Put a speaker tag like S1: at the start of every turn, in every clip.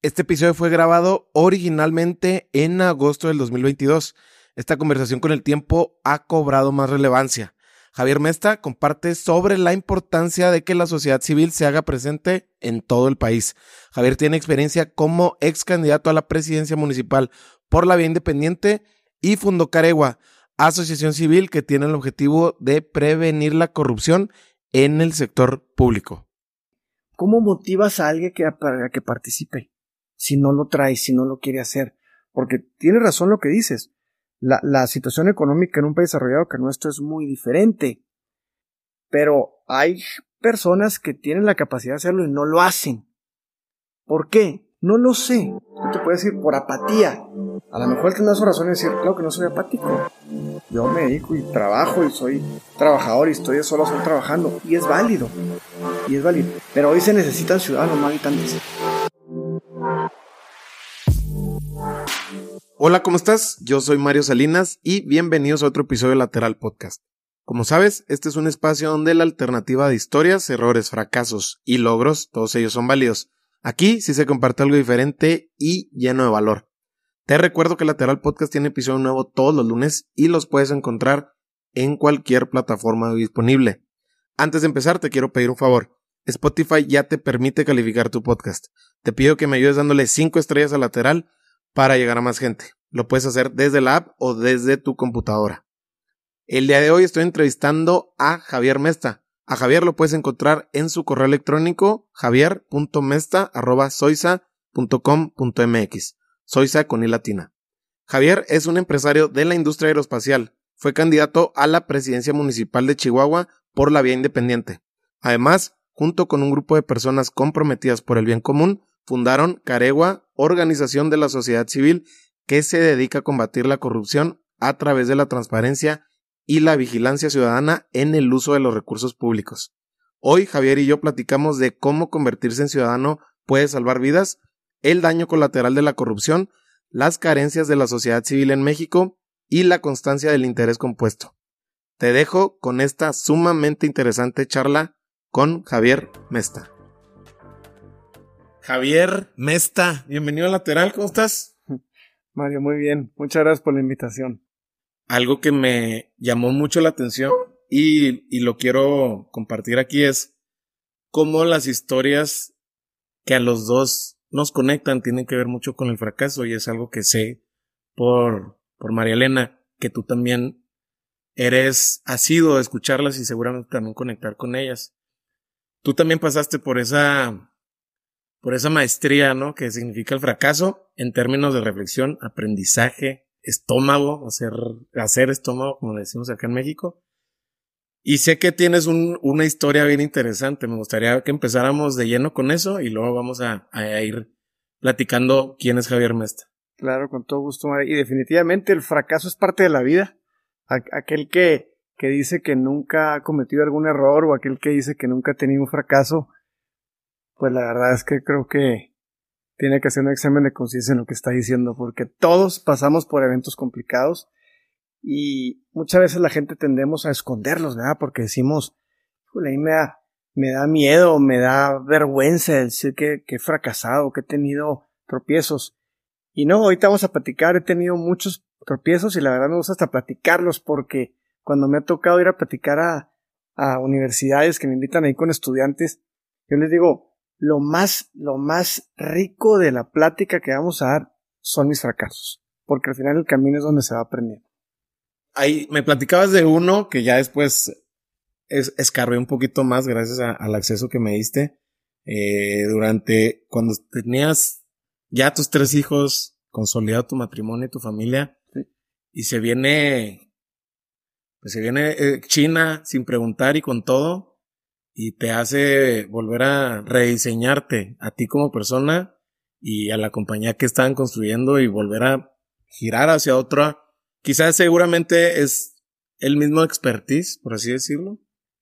S1: Este episodio fue grabado originalmente en agosto del 2022. Esta conversación con el tiempo ha cobrado más relevancia. Javier Mesta comparte sobre la importancia de que la sociedad civil se haga presente en todo el país. Javier tiene experiencia como ex candidato a la presidencia municipal por la vía independiente y fundó Caregua, asociación civil que tiene el objetivo de prevenir la corrupción en el sector público.
S2: ¿Cómo motivas a alguien que, para que participe? Si no lo trae, si no lo quiere hacer. Porque tiene razón lo que dices. La, situación económica en un país desarrollado que nuestro es muy diferente. Pero hay personas que tienen la capacidad de hacerlo y no lo hacen. ¿Por qué? No lo sé. Yo te puedo decir por apatía. A lo mejor tendrás razón en decir, claro que no soy apático. Yo me dedico y trabajo y soy trabajador y estoy solo solo trabajando. Y es válido. Y es válido. Pero hoy se necesitan ciudadanos, no habitantes.
S1: Hola, ¿cómo estás? Yo soy Mario Salinas y bienvenidos a otro episodio de Lateral Podcast. Como sabes, este es un espacio donde la alternativa de historias, errores, fracasos y logros, todos ellos son válidos Aquí sí se comparte algo diferente y lleno de valor. Te recuerdo que Lateral Podcast tiene episodio nuevo todos los lunes y los puedes encontrar en cualquier plataforma disponible. Antes de empezar, te quiero pedir un favor. Spotify ya te permite calificar tu podcast. Te pido que me ayudes dándole 5 estrellas a lateral para llegar a más gente. Lo puedes hacer desde la app o desde tu computadora. El día de hoy estoy entrevistando a Javier Mesta. A Javier lo puedes encontrar en su correo electrónico javier.mesta.soisa.com.mx. Soisa con i latina. Javier es un empresario de la industria aeroespacial. Fue candidato a la presidencia municipal de Chihuahua por la vía independiente. Además, junto con un grupo de personas comprometidas por el bien común, fundaron Caregua, organización de la sociedad civil que se dedica a combatir la corrupción a través de la transparencia y la vigilancia ciudadana en el uso de los recursos públicos. Hoy Javier y yo platicamos de cómo convertirse en ciudadano puede salvar vidas, el daño colateral de la corrupción, las carencias de la sociedad civil en México y la constancia del interés compuesto. Te dejo con esta sumamente interesante charla con Javier Mesta. Javier Mesta, bienvenido a Lateral, ¿cómo estás?
S2: Mario, muy bien, muchas gracias por la invitación
S1: algo que me llamó mucho la atención y, y lo quiero compartir aquí es cómo las historias que a los dos nos conectan tienen que ver mucho con el fracaso y es algo que sé por, por María Elena, que tú también eres, has sido de escucharlas y seguramente también conectar con ellas. Tú también pasaste por esa, por esa maestría, ¿no? Que significa el fracaso en términos de reflexión, aprendizaje, estómago, hacer, hacer estómago, como le decimos acá en México. Y sé que tienes un, una historia bien interesante. Me gustaría que empezáramos de lleno con eso y luego vamos a, a ir platicando quién es Javier Mesta.
S2: Claro, con todo gusto. Y definitivamente el fracaso es parte de la vida. Aquel que, que dice que nunca ha cometido algún error o aquel que dice que nunca ha tenido un fracaso, pues la verdad es que creo que tiene que hacer un examen de conciencia en lo que está diciendo, porque todos pasamos por eventos complicados y muchas veces la gente tendemos a esconderlos, ¿verdad? Porque decimos, ahí me da, me da miedo, me da vergüenza decir que, que he fracasado, que he tenido tropiezos. Y no, ahorita vamos a platicar, he tenido muchos tropiezos y la verdad me gusta hasta platicarlos porque cuando me ha tocado ir a platicar a, a universidades que me invitan ahí con estudiantes, yo les digo, lo más, lo más rico de la plática que vamos a dar son mis fracasos, porque al final el camino es donde se va aprendiendo.
S1: Ahí me platicabas de uno que ya después es, escarbé un poquito más gracias al acceso que me diste. Eh, durante cuando tenías ya tus tres hijos, consolidado tu matrimonio y tu familia, y se viene, pues se viene eh, China sin preguntar y con todo, y te hace volver a rediseñarte a ti como persona y a la compañía que estaban construyendo y volver a girar hacia otra. Quizás seguramente es el mismo expertise, por así decirlo,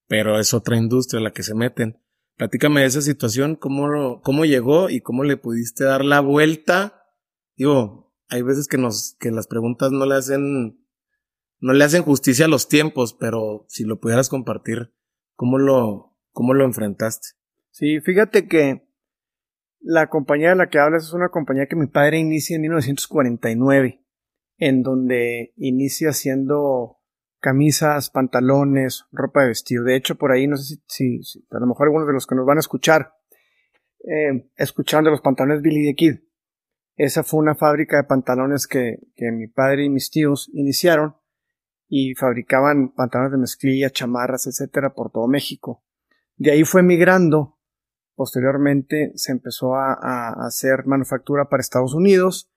S1: pero es otra industria la que se meten. Platícame de esa situación, cómo, cómo llegó y cómo le pudiste dar la vuelta. Digo, hay veces que nos, que las preguntas no le hacen, no le hacen justicia a los tiempos, pero si lo pudieras compartir, ¿cómo lo, ¿Cómo lo enfrentaste?
S2: Sí, fíjate que La compañía de la que hablas es una compañía que mi padre inicia en 1949, en donde inicia haciendo camisas, pantalones, ropa de vestido. De hecho, por ahí, no sé si, a lo mejor algunos de los que nos van a escuchar, eh, escuchando los pantalones Billy the Kid. Esa fue una fábrica de pantalones que, que mi padre y mis tíos iniciaron y fabricaban pantalones de mezclilla, chamarras, etcétera, por todo México. De ahí fue migrando. Posteriormente se empezó a, hacer manufactura para Estados Unidos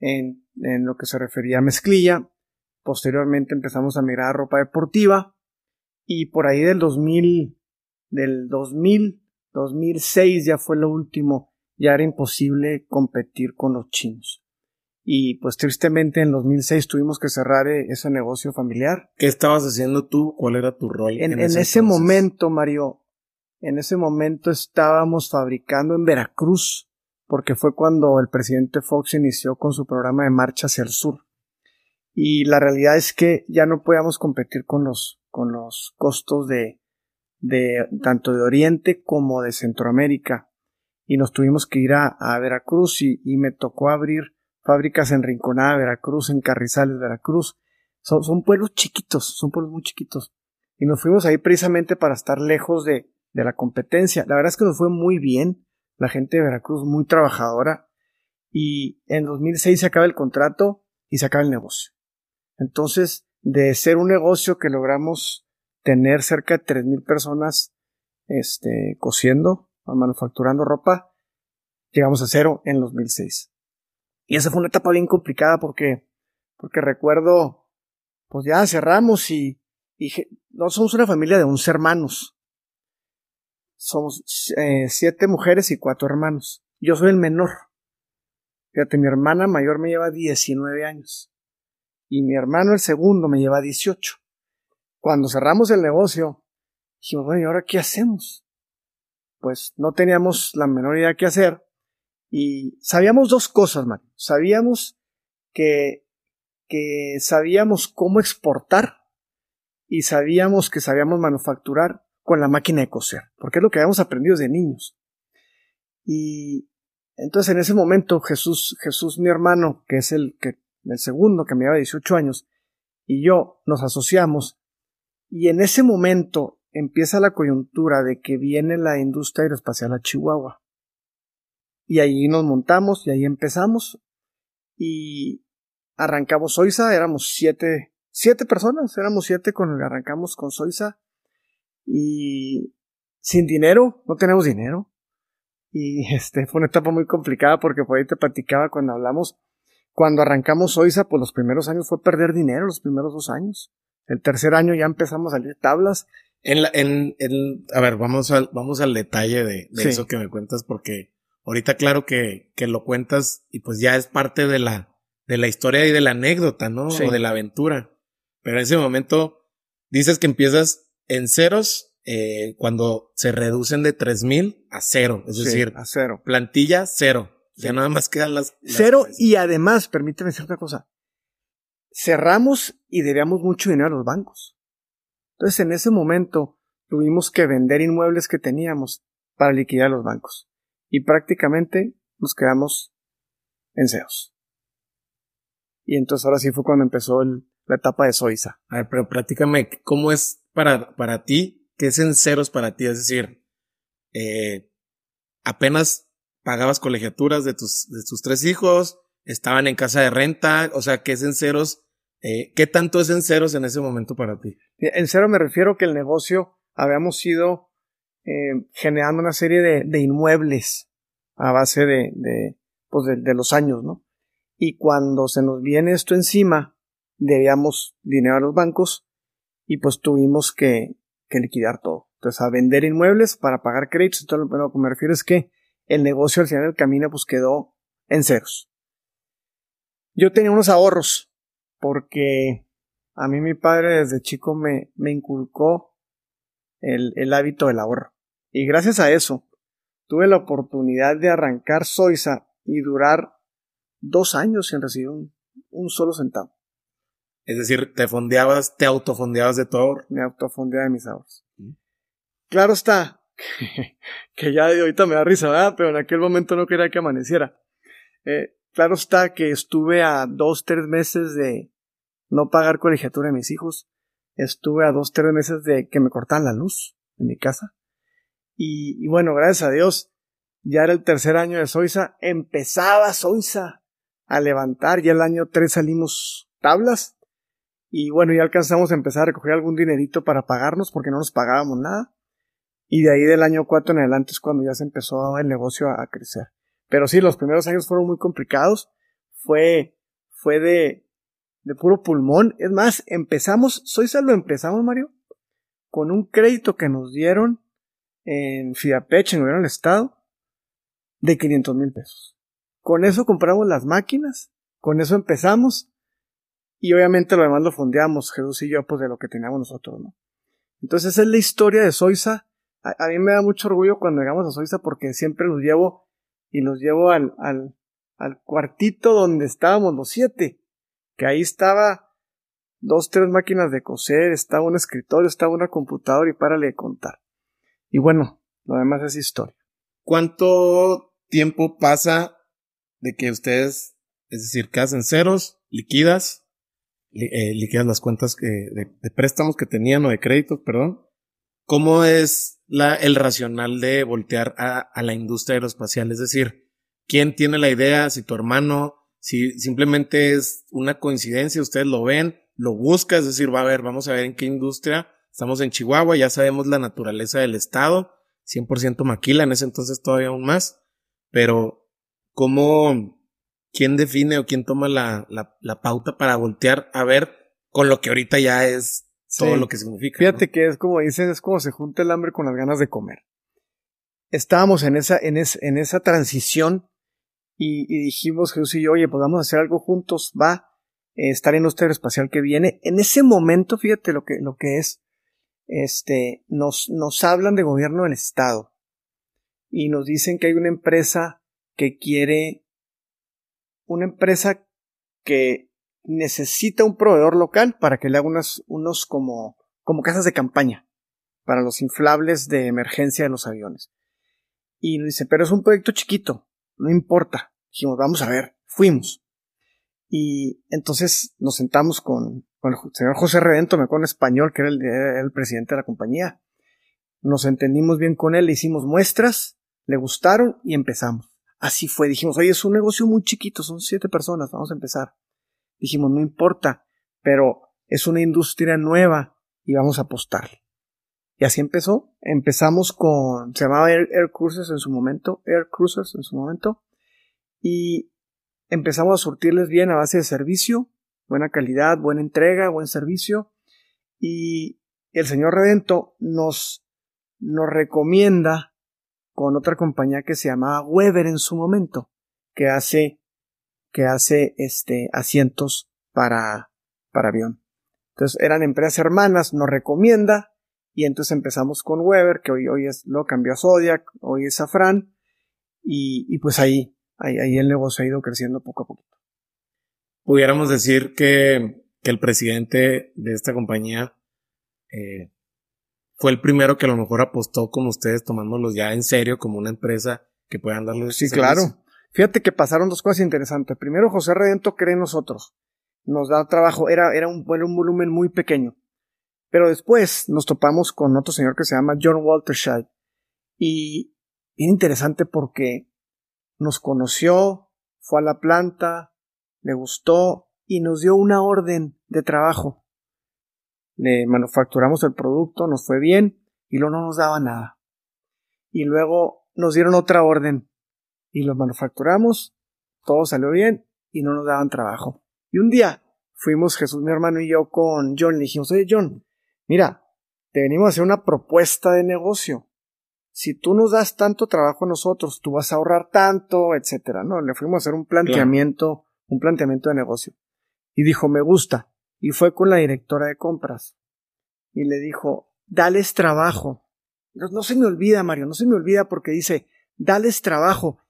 S2: en, en, lo que se refería a mezclilla. Posteriormente empezamos a migrar a ropa deportiva y por ahí del 2000, del 2000, 2006 ya fue lo último. Ya era imposible competir con los chinos y pues tristemente en 2006 tuvimos que cerrar eh, ese negocio familiar.
S1: ¿Qué estabas haciendo tú? ¿Cuál era tu rol?
S2: En, ese, momento, Mario, en ese momento estábamos fabricando en Veracruz, porque fue cuando el presidente Fox inició con su programa de marcha hacia el sur. Y la realidad es que ya no podíamos competir con los, con los costos de, de tanto de Oriente como de Centroamérica. Y nos tuvimos que ir a, Veracruz y, y me tocó abrir fábricas en Rinconada, Veracruz, en Carrizales, Veracruz. Son, son pueblos chiquitos, son pueblos muy chiquitos. Y nos fuimos ahí precisamente para estar lejos de, de la competencia. La verdad es que nos fue muy bien. La gente de Veracruz muy trabajadora. Y en 2006 se acaba el contrato y se acaba el negocio. Entonces, de ser un negocio que logramos tener cerca de 3.000 personas este, cosiendo, manufacturando ropa, llegamos a cero en 2006. Y esa fue una etapa bien complicada porque, porque recuerdo, pues ya cerramos y, y no somos una familia de 11 hermanos. Somos eh, siete mujeres y cuatro hermanos. Yo soy el menor. Fíjate, mi hermana mayor me lleva 19 años. Y mi hermano el segundo me lleva 18. Cuando cerramos el negocio, dijimos, bueno, ¿y ahora qué hacemos? Pues no teníamos la menor idea qué hacer. Y sabíamos dos cosas, man. Sabíamos que, que sabíamos cómo exportar y sabíamos que sabíamos manufacturar con la máquina de coser, porque es lo que habíamos aprendido de niños. Y entonces en ese momento Jesús, Jesús mi hermano, que es el que el segundo que me lleva 18 años, y yo nos asociamos y en ese momento empieza la coyuntura de que viene la industria aeroespacial a Chihuahua. Y ahí nos montamos y ahí empezamos. Y arrancamos Soiza, éramos siete, siete personas, éramos siete que arrancamos con Soiza. Y sin dinero, no tenemos dinero. Y este fue una etapa muy complicada porque por ahí te platicaba cuando hablamos, cuando arrancamos Soiza, pues los primeros años fue perder dinero, los primeros dos años. El tercer año ya empezamos a salir tablas.
S1: En la, en, a ver, vamos al, vamos al detalle de, eso que me cuentas porque Ahorita claro que, que lo cuentas y pues ya es parte de la, de la historia y de la anécdota, ¿no? O de la aventura. Pero en ese momento dices que empiezas en ceros eh, cuando se reducen de 3000 a cero. Es decir,
S2: a cero.
S1: Plantilla cero. Ya nada más quedan las.
S2: cero y además, permíteme decir otra cosa. Cerramos y debíamos mucho dinero a los bancos. Entonces en ese momento tuvimos que vender inmuebles que teníamos para liquidar a los bancos y prácticamente nos quedamos en ceros. Y entonces ahora sí fue cuando empezó la etapa de Soiza.
S1: A ver, pero platícame, ¿cómo es para, para ti? ¿Qué es en ceros para ti? Es decir, eh, apenas pagabas colegiaturas de tus, de tus tres hijos, estaban en casa de renta, o sea, ¿qué es en ceros? Eh, ¿Qué tanto es en ceros en ese momento para ti?
S2: En cero me refiero que el negocio habíamos sido eh, generando una serie de, inmuebles a base de, de, pues de, los años, ¿no? Y cuando se nos viene esto encima, debíamos dinero a los bancos y pues tuvimos que, que liquidar todo. Entonces, a vender inmuebles para pagar créditos. Entonces, lo que me refiero es que el negocio al final del camino pues quedó en ceros. Yo tenía unos ahorros porque a mí mi padre desde chico me, me inculcó el, el hábito del ahorro. Y gracias a eso, tuve la oportunidad de arrancar Soiza y durar dos años sin recibir un, solo centavo.
S1: Es decir, te fondeabas, te autofondeabas de tu ahorro.
S2: Me autofondeaba de mis ahorros. Claro está que, ya de ahorita me da risa, pero en aquel momento no quería que amaneciera. Eh, claro está que estuve a dos, tres meses de no pagar colegiatura de mis hijos. Estuve a dos, tres meses de que me cortaran la luz en mi casa. Y, y bueno, gracias a Dios, ya era el tercer año de Soiza. Empezaba Soiza a levantar. Ya el año tres salimos tablas. Y bueno, ya alcanzamos a empezar a recoger algún dinerito para pagarnos porque no nos pagábamos nada. Y de ahí del año 4 en adelante es cuando ya se empezó el negocio a, crecer. Pero sí, los primeros años fueron muy complicados. Fue, fue de, de puro pulmón. Es más, empezamos, soy lo empezamos, Mario, con un crédito que nos dieron en Fiapech, en el Estado, de 500 mil pesos. Con eso compramos las máquinas, con eso empezamos, y obviamente lo demás lo fondeamos, Jesús y yo, pues de lo que teníamos nosotros, ¿no? Entonces esa es la historia de Soisa a, mí me da mucho orgullo cuando llegamos a Suiza porque siempre los llevo y los llevo al, al, al cuartito donde estábamos los siete, que ahí estaba dos, tres máquinas de coser, estaba un escritorio, estaba una computadora y párale de contar. Y bueno, lo demás es historia.
S1: ¿Cuánto tiempo pasa de que ustedes, es decir, que hacen ceros, liquidas, eh, liquidas las cuentas que, de, préstamos que tenían o de créditos, perdón? ¿Cómo es la, el racional de voltear a, a, la industria aeroespacial. Es decir, ¿quién tiene la idea? Si tu hermano, si simplemente es una coincidencia, ustedes lo ven, lo busca, es decir, va a ver, vamos a ver en qué industria. Estamos en Chihuahua, ya sabemos la naturaleza del estado, 100% maquila, en ese entonces todavía aún más, pero ¿cómo, quién define o quién toma la, la, la pauta para voltear a ver con lo que ahorita ya es todo lo que significa.
S2: Fíjate que es como dicen, es como se junta el hambre con las ganas de comer. Estábamos en esa, en, en esa transición y, dijimos Jesús y yo, oye, podamos pues hacer algo juntos, va, eh, estar en nuestro espacial que viene. En ese momento, fíjate lo que, lo que es, este, nos, nos hablan de gobierno del Estado y nos dicen que hay una empresa que quiere, una empresa que necesita un proveedor local para que le haga unos, unos como, como casas de campaña para los inflables de emergencia de los aviones. Y nos dice, pero es un proyecto chiquito, no importa. Dijimos, vamos a ver, fuimos. Y entonces nos sentamos con, con el señor José Redento, me acuerdo en español, que era el presidente de la compañía. Nos entendimos bien con él, le hicimos muestras, le gustaron y empezamos. Así fue, dijimos, oye, es un negocio muy chiquito, son siete personas, vamos a empezar. Dijimos, no importa, pero es una industria nueva y vamos a apostar. Y así empezó. Empezamos con, se llamaba Air, Cruisers en su momento, Air Cruisers en su momento, y empezamos a surtirles bien a base de servicio, buena calidad, buena entrega, buen servicio, y el señor Redento nos, nos recomienda con otra compañía que se llamaba Weber en su momento, que hace que hace este, asientos para, para avión. Entonces eran empresas hermanas, nos recomienda, y entonces empezamos con Weber, que hoy, hoy es, lo cambió a Zodiac, hoy es Safran, y, y pues ahí, ahí, ahí el negocio ha ido creciendo poco a poco.
S1: Pudiéramos decir que, que el presidente de esta compañía eh, fue el primero que a lo mejor apostó como ustedes, tomándolos ya en serio como una empresa que puedan darles.
S2: Sí, claro. Fíjate que pasaron dos cosas interesantes. Primero, José Redento cree en nosotros. Nos da trabajo. Era, era, un, un volumen muy pequeño. Pero después nos topamos con otro señor que se llama John Walter Shide. Y bien interesante porque nos conoció, fue a la planta, le gustó y nos dio una orden de trabajo. Le manufacturamos el producto, nos fue bien y luego no nos daba nada. Y luego nos dieron otra orden y los manufacturamos, todo salió bien y no nos daban trabajo. Y un día fuimos Jesús, mi hermano y yo con John, le dijimos, oye John, mira, te venimos a hacer una propuesta de negocio. Si tú nos das tanto trabajo a nosotros, tú vas a ahorrar tanto, etcétera. No, le fuimos a hacer un planteamiento, un planteamiento de negocio. Y dijo, me gusta. Y fue con la directora de compras. Y le dijo, dales trabajo. No se me olvida, Mario, no se me olvida porque dice, dales trabajo.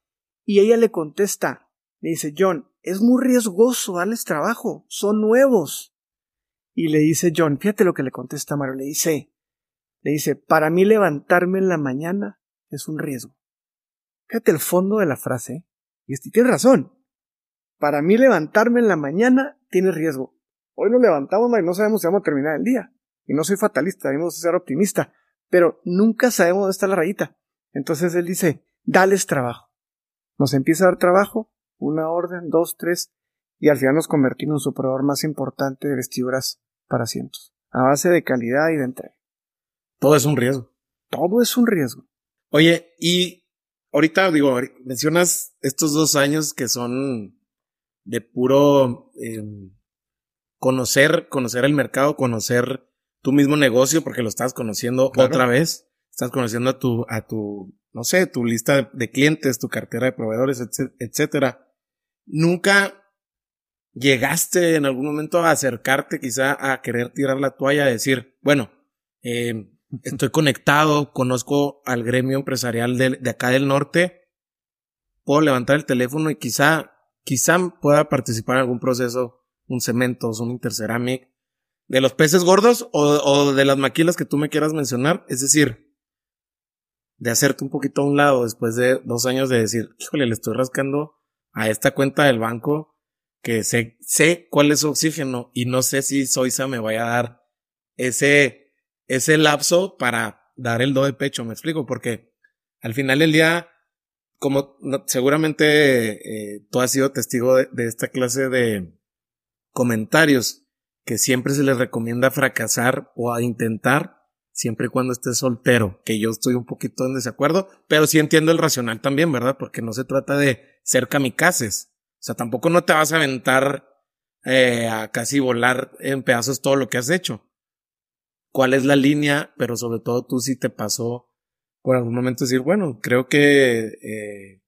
S2: Y ella le contesta, le dice, John, es muy riesgoso darles trabajo, son nuevos. Y le dice John, fíjate lo que le contesta Mario, le dice, Le dice, para mí levantarme en la mañana es un riesgo. Fíjate el fondo de la frase. Y este tiene razón. Para mí levantarme en la mañana tiene riesgo. Hoy nos levantamos y no sabemos si vamos a terminar el día. Y no soy fatalista, debemos ser optimista. Pero nunca sabemos dónde está la rayita. Entonces él dice, dales trabajo. Nos empieza a dar trabajo, una orden, dos, tres, y al final nos convertimos en su proveedor más importante de vestiduras para asientos, a base de calidad y de entrega.
S1: Todo es un riesgo.
S2: Todo es un riesgo.
S1: Oye, y ahorita digo, mencionas estos dos años que son de puro eh, conocer, conocer el mercado, conocer tu mismo negocio, porque lo estás conociendo otra vez. Estás conociendo a tu, a tu, no sé, tu lista de clientes, tu cartera de proveedores, etcétera. Nunca llegaste en algún momento a acercarte quizá a querer tirar la toalla, a decir, bueno, eh, estoy conectado, conozco al gremio empresarial de, de, acá del norte, puedo levantar el teléfono y quizá, quizá pueda participar en algún proceso, un cementos, un interceramic, de los peces gordos o, de las maquilas que tú me quieras mencionar, es decir, de hacerte un poquito a un lado después de dos años de decir, híjole, le estoy rascando a esta cuenta del banco que sé, sé cuál es su oxígeno y no sé si Soisa me vaya a dar ese, ese lapso para dar el do de pecho, me explico, porque al final del día, como seguramente eh, tú has sido testigo de esta clase de comentarios, que siempre se les recomienda fracasar o a intentar siempre y cuando estés soltero, que yo estoy un poquito en desacuerdo, pero sí entiendo el racional también, ¿verdad? Porque no se trata de ser kamikazes. O sea, tampoco no te vas a aventar eh, a casi volar en pedazos todo lo que has hecho. ¿Cuál es la línea? Pero sobre todo tú sí te pasó por algún momento decir, bueno, creo que eh,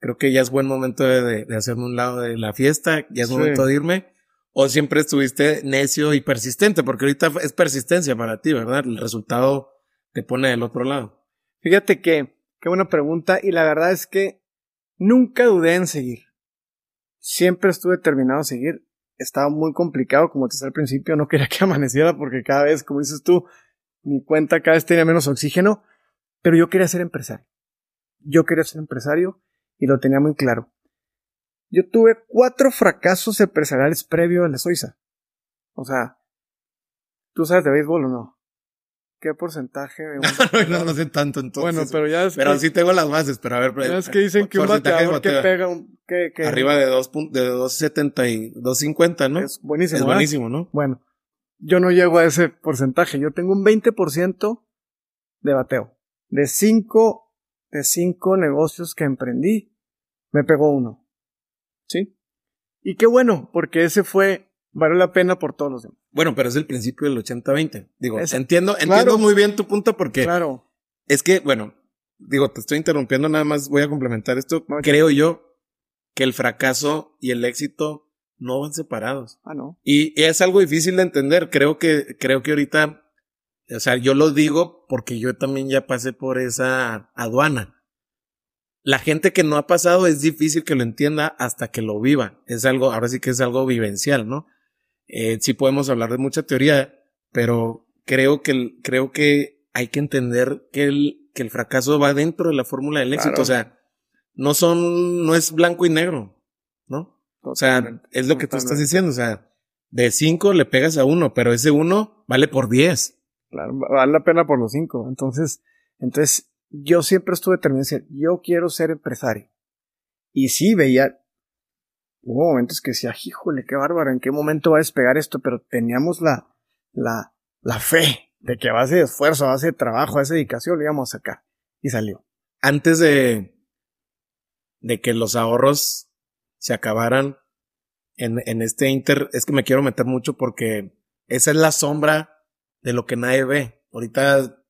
S1: creo que ya es buen momento de, de, hacerme un lado de la fiesta, ya es sí. momento de irme. O siempre estuviste necio y persistente, porque ahorita es persistencia para ti, ¿verdad? El resultado te pone del otro lado.
S2: Fíjate que, qué buena pregunta, y la verdad es que nunca dudé en seguir siempre estuve determinado a seguir. Estaba muy complicado, como te decía al principio, no quería que amaneciera porque cada vez, como dices tú, mi cuenta cada vez tenía menos oxígeno, pero yo quería ser empresario. Yo quería ser empresario y lo tenía muy claro. Yo tuve cuatro fracasos empresariales previo a la Soiza. O sea, ¿tú sabes de béisbol o no? ¿Qué porcentaje de un
S1: no, no, sé tanto entonces.
S2: Bueno, pero ya es
S1: Pero
S2: que,
S1: sí tengo las bases, pero a ver.
S2: ya es que dicen que un bateador que pega un, que, que
S1: Arriba de 2 de 270 y 250, ¿no?
S2: es buenísimo.
S1: Es
S2: ¿verdad?
S1: buenísimo, ¿no?
S2: Bueno, yo no llego a ese porcentaje. Yo tengo un 20% de bateo. De cinco, de cinco negocios que emprendí, me pegó uno. ¿Sí? Y qué bueno, porque ese fue, vale la pena por todos los demás.
S1: Bueno, pero es el principio del 80-20. Digo,
S2: Es-
S1: entiendo, entiendo muy bien tu punto porque
S2: Claro.
S1: es que, bueno, digo, te estoy interrumpiendo, nada más voy a complementar esto.
S2: No, ya.
S1: Creo yo que el fracaso y el éxito no van separados.
S2: Ah, no.
S1: Y, y es algo difícil de entender. Creo que, creo que ahorita, o sea, yo lo digo porque yo también ya pasé por esa aduana. La gente que no ha pasado es difícil que lo entienda hasta que lo viva. Es algo, ahora sí que es algo vivencial, ¿no? Eh, sí podemos hablar de mucha teoría, pero creo que, creo que hay que entender que el, que el fracaso va dentro de la fórmula del éxito.
S2: Claro.
S1: O sea, no son, no es blanco y negro, ¿no? O sea, es lo que tú estás diciendo. O sea, de cinco le pegas a uno, pero ese uno vale por diez.
S2: Claro, vale la pena por los cinco. Entonces, entonces, yo siempre estuve determinado yo quiero ser empresario. Y sí, veía, hubo momentos que decía, híjole, qué bárbaro, ¿en qué momento va a despegar esto? Pero teníamos la, la, la fe de que a base de esfuerzo, a base de trabajo, a base de dedicación, lo íbamos a sacar. Y salió.
S1: Antes de, de que los ahorros se acabaran en, en este inter, es que me quiero meter mucho porque esa es la sombra de lo que nadie ve. Ahorita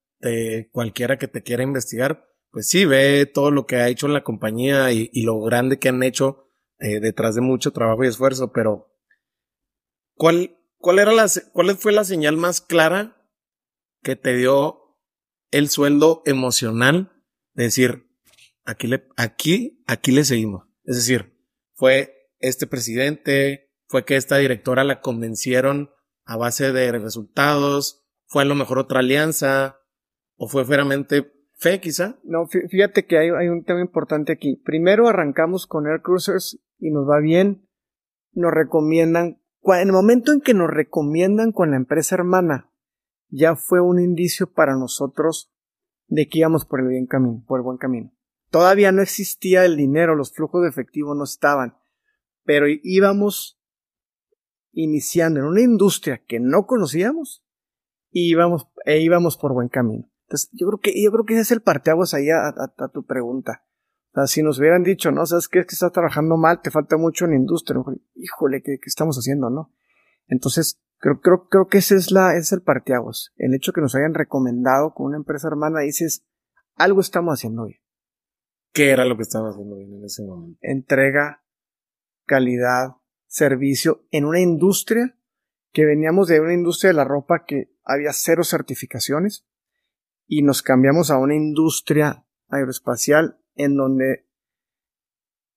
S1: cualquiera que te quiera investigar, pues sí, ve todo lo que ha hecho la compañía y, lo grande que han hecho eh, detrás de mucho trabajo y esfuerzo, pero ¿cuál, cuál era la, cuál fue la señal más clara que te dio el sueldo emocional de decir, aquí le, aquí, aquí le seguimos? Es decir, fue este presidente, fue que esta directora la convencieron a base de resultados, fue a lo mejor otra alianza, ¿O fue meramente fe, quizá?
S2: No, fíjate que hay, un tema importante aquí. Primero arrancamos con Air Cruisers y nos va bien. Nos recomiendan, en el momento en que nos recomiendan con la empresa hermana, ya fue un indicio para nosotros de que íbamos por el bien camino, por el buen camino. Todavía no existía el dinero, los flujos de efectivo no estaban, pero íbamos iniciando en una industria que no conocíamos y íbamos, e íbamos por buen camino. Entonces, yo creo que, yo creo que ese es el parteaguas ahí a, a, tu pregunta. O sea, si nos hubieran dicho, no, sabes qué es que estás trabajando mal, te falta mucho en la industria, híjole, ¿qué, ¿qué, estamos haciendo, no? Entonces, creo, creo, creo que ese es la, ese es el parteaguas. El hecho que nos hayan recomendado con una empresa hermana, dices, algo estamos haciendo bien.
S1: ¿Qué era lo que estaba haciendo bien en ese momento?
S2: Entrega, calidad, servicio en una industria que veníamos de una industria de la ropa que había cero certificaciones y nos cambiamos a una industria aeroespacial en donde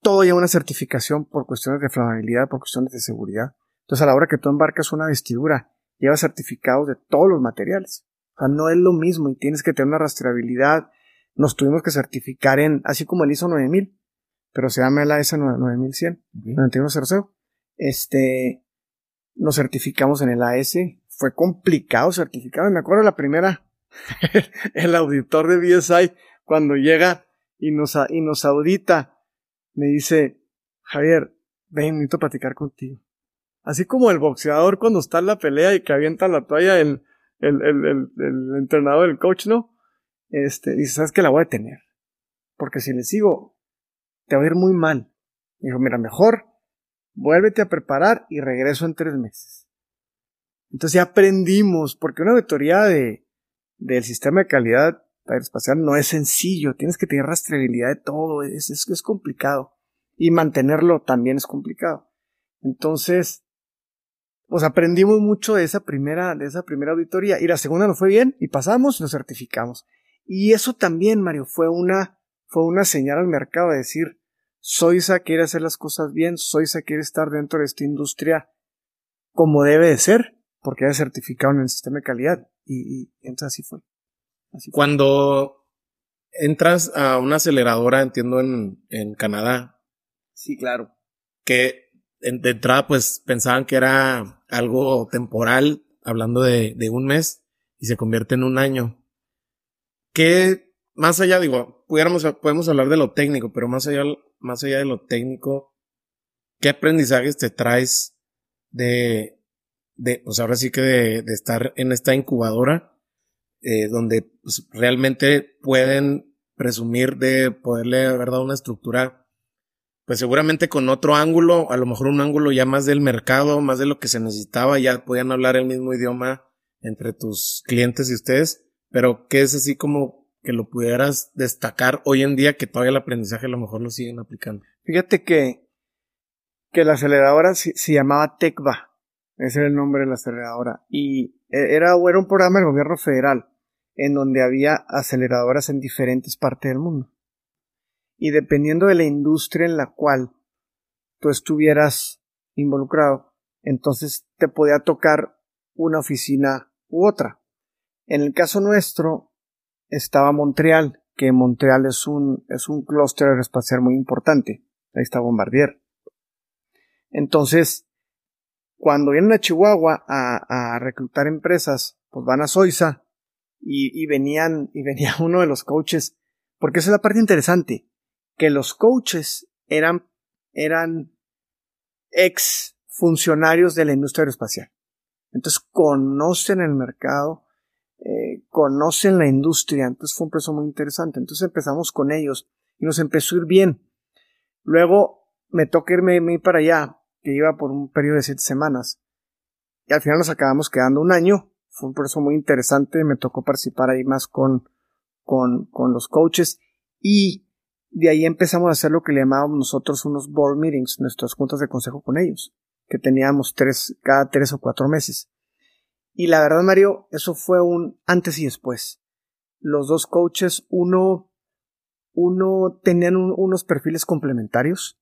S2: todo lleva una certificación por cuestiones de flamabilidad, por cuestiones de seguridad. Entonces a la hora que tú embarcas una vestidura, lleva certificados de todos los materiales. O sea, no es lo mismo y tienes que tener una rastreabilidad. Nos tuvimos que certificar en, así como el ISO 9000, pero se llama el AS 9100, 9100. Este, nos certificamos en el AS. Fue complicado certificar. Me acuerdo la primera, el auditor de BSI, cuando llega y nos, y nos audita, me dice, Javier, ven, necesito platicar contigo. Así como el boxeador cuando está en la pelea y que avienta la toalla el, el, el, entrenador, el coach, ¿no? Este, dice, ¿sabes que La voy a detener. Porque si le sigo, te va a ir muy mal. Dijo, mira, mejor vuélvete a preparar y regreso en tres meses. Entonces ya aprendimos, porque una auditoría de, del sistema de calidad aeroespacial no es sencillo, tienes que tener rastreabilidad de todo, es, es, es complicado. Y mantenerlo también es complicado. Entonces, pues aprendimos mucho de esa primera, de esa primera auditoría. Y la segunda nos fue bien, y pasamos y nos certificamos. Y eso también, Mario, fue una, fue una señal al mercado de decir, Soisa quiere hacer las cosas bien, Soisa quiere estar dentro de esta industria como debe de ser, porque ha certificado en el sistema de calidad. Y, y entonces así fue.
S1: Cuando entras a una aceleradora, entiendo, en, en Canadá.
S2: Sí, claro.
S1: Que de entrada, pues pensaban que era algo temporal, hablando de, de un mes, y se convierte en un año. ¿Qué, más allá, digo, pudiéramos, podemos hablar de lo técnico, pero más allá, más allá de lo técnico, ¿qué aprendizajes te traes de, de, pues ahora sí que de, de estar en esta incubadora, eh, donde pues, realmente pueden presumir de poderle haber dado una estructura, pues seguramente con otro ángulo, a lo mejor un ángulo ya más del mercado, más de lo que se necesitaba, ya podían hablar el mismo idioma entre tus clientes y ustedes, pero ¿qué es así como que lo pudieras destacar hoy en día que todavía el aprendizaje a lo mejor lo siguen aplicando?
S2: Fíjate que, que la aceleradora se, llamaba TECVA, ese era el nombre de la aceleradora, y e, era, era un programa del gobierno federal en donde había aceleradoras en diferentes partes del mundo. Y dependiendo de la industria en la cual tú estuvieras involucrado, entonces te podía tocar una oficina u otra. En el caso nuestro, estaba Montreal, que Montreal es un, es un clúster aeroespacial muy importante. Ahí está Bombardier. Entonces, cuando vienen a Chihuahua a, a reclutar empresas, pues van a Soiza y, y, venían, y venía uno de los coaches, porque esa es la parte interesante, que los coaches eran, eran ex funcionarios de la industria aeroespacial. Entonces conocen el mercado, eh, conocen la industria, entonces fue un proceso muy interesante. Entonces empezamos con ellos y nos empezó a ir bien. Luego me toca irme, para allá, iba por un periodo de siete semanas. Y al final nos acabamos quedando un año. Fue un proceso muy interesante, me tocó participar ahí más con, con, con los coaches y de ahí empezamos a hacer lo que le llamábamos nosotros unos board meetings, nuestras juntas de consejo con ellos, que teníamos tres, cada tres o cuatro meses. Y la verdad, Mario, eso fue un antes y después. Los dos coaches, uno, uno tenían unos perfiles complementarios.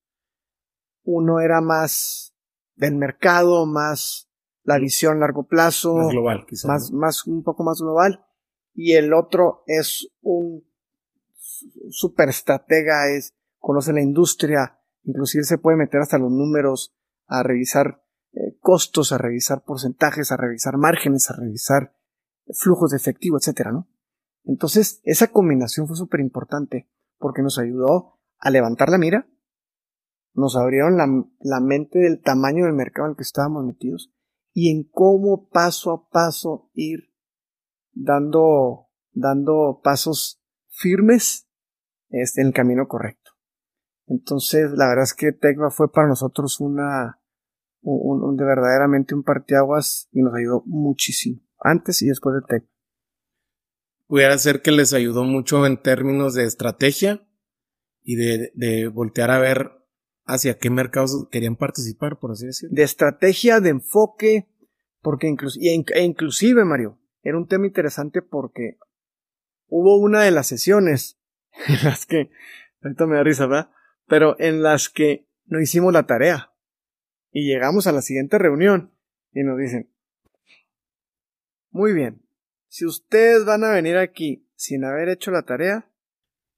S2: Uno era más del mercado, más la visión a largo plazo.
S1: Más global, quizás.
S2: Más, más, un poco más global. y el otro es un super estratega, es, conoce la industria, inclusive se puede meter hasta los números, a revisar eh, costos, a revisar porcentajes, a revisar márgenes, a revisar flujos de efectivo, etcétera, ¿no? Entonces, esa combinación fue súper importante porque nos ayudó a levantar la mira, nos abrieron la, la, mente del tamaño del mercado en el que estábamos metidos y en cómo paso a paso ir dando, dando pasos firmes este, en el camino correcto. Entonces, la verdad es que Tecva fue para nosotros una, un, de verdaderamente un parteaguas y nos ayudó muchísimo, antes y después de Tecva.
S1: Pudiera ser que les ayudó mucho en términos de estrategia y de, de voltear a ver hacia qué mercados querían participar, por así decirlo.
S2: De estrategia, de enfoque, porque inclusive, e inclusive, Mario, era un tema interesante porque hubo una de las sesiones en las que, ahorita me da risa, ¿verdad? Pero en las que no hicimos la tarea. Y llegamos a la siguiente reunión y nos dicen, muy bien, si ustedes van a venir aquí sin haber hecho la tarea,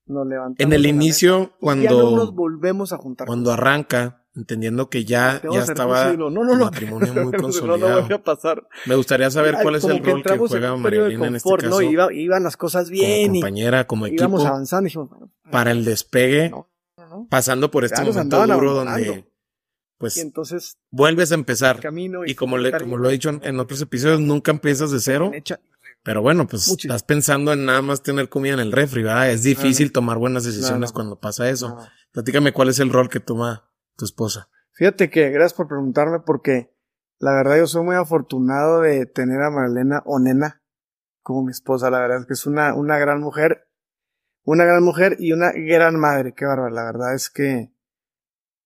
S2: nos levantamos.
S1: En el inicio, cuando. Ya
S2: no nos volvemos a juntar.
S1: Cuando arranca, entendiendo que ya, ya estaba
S2: no, no, no, el
S1: matrimonio muy consolidado.
S2: No, a pasar.
S1: Me gustaría saber cuál es el rol que juega Marilena en este caso.
S2: Iba, iban las cosas bien.
S1: Como compañera, como equipo.
S2: Íbamos avanzando dijimos, bueno,
S1: para el despegue, pasando por este momento duro donde pues
S2: entonces
S1: vuelves a empezar. y, como, le, como lo he dicho en, otros episodios, nunca empiezas de cero. Pero bueno, pues estás pensando en nada más tener comida en el refri, ¿verdad? Es difícil tomar buenas decisiones cuando pasa eso. Platícame cuál es el rol que toma tu esposa.
S2: Fíjate que gracias por preguntarme porque la verdad yo soy muy afortunado de tener a Marlena o Nena como mi esposa. La verdad es que es una, una gran mujer, una gran mujer y una gran madre. Qué bárbaro. La verdad es que,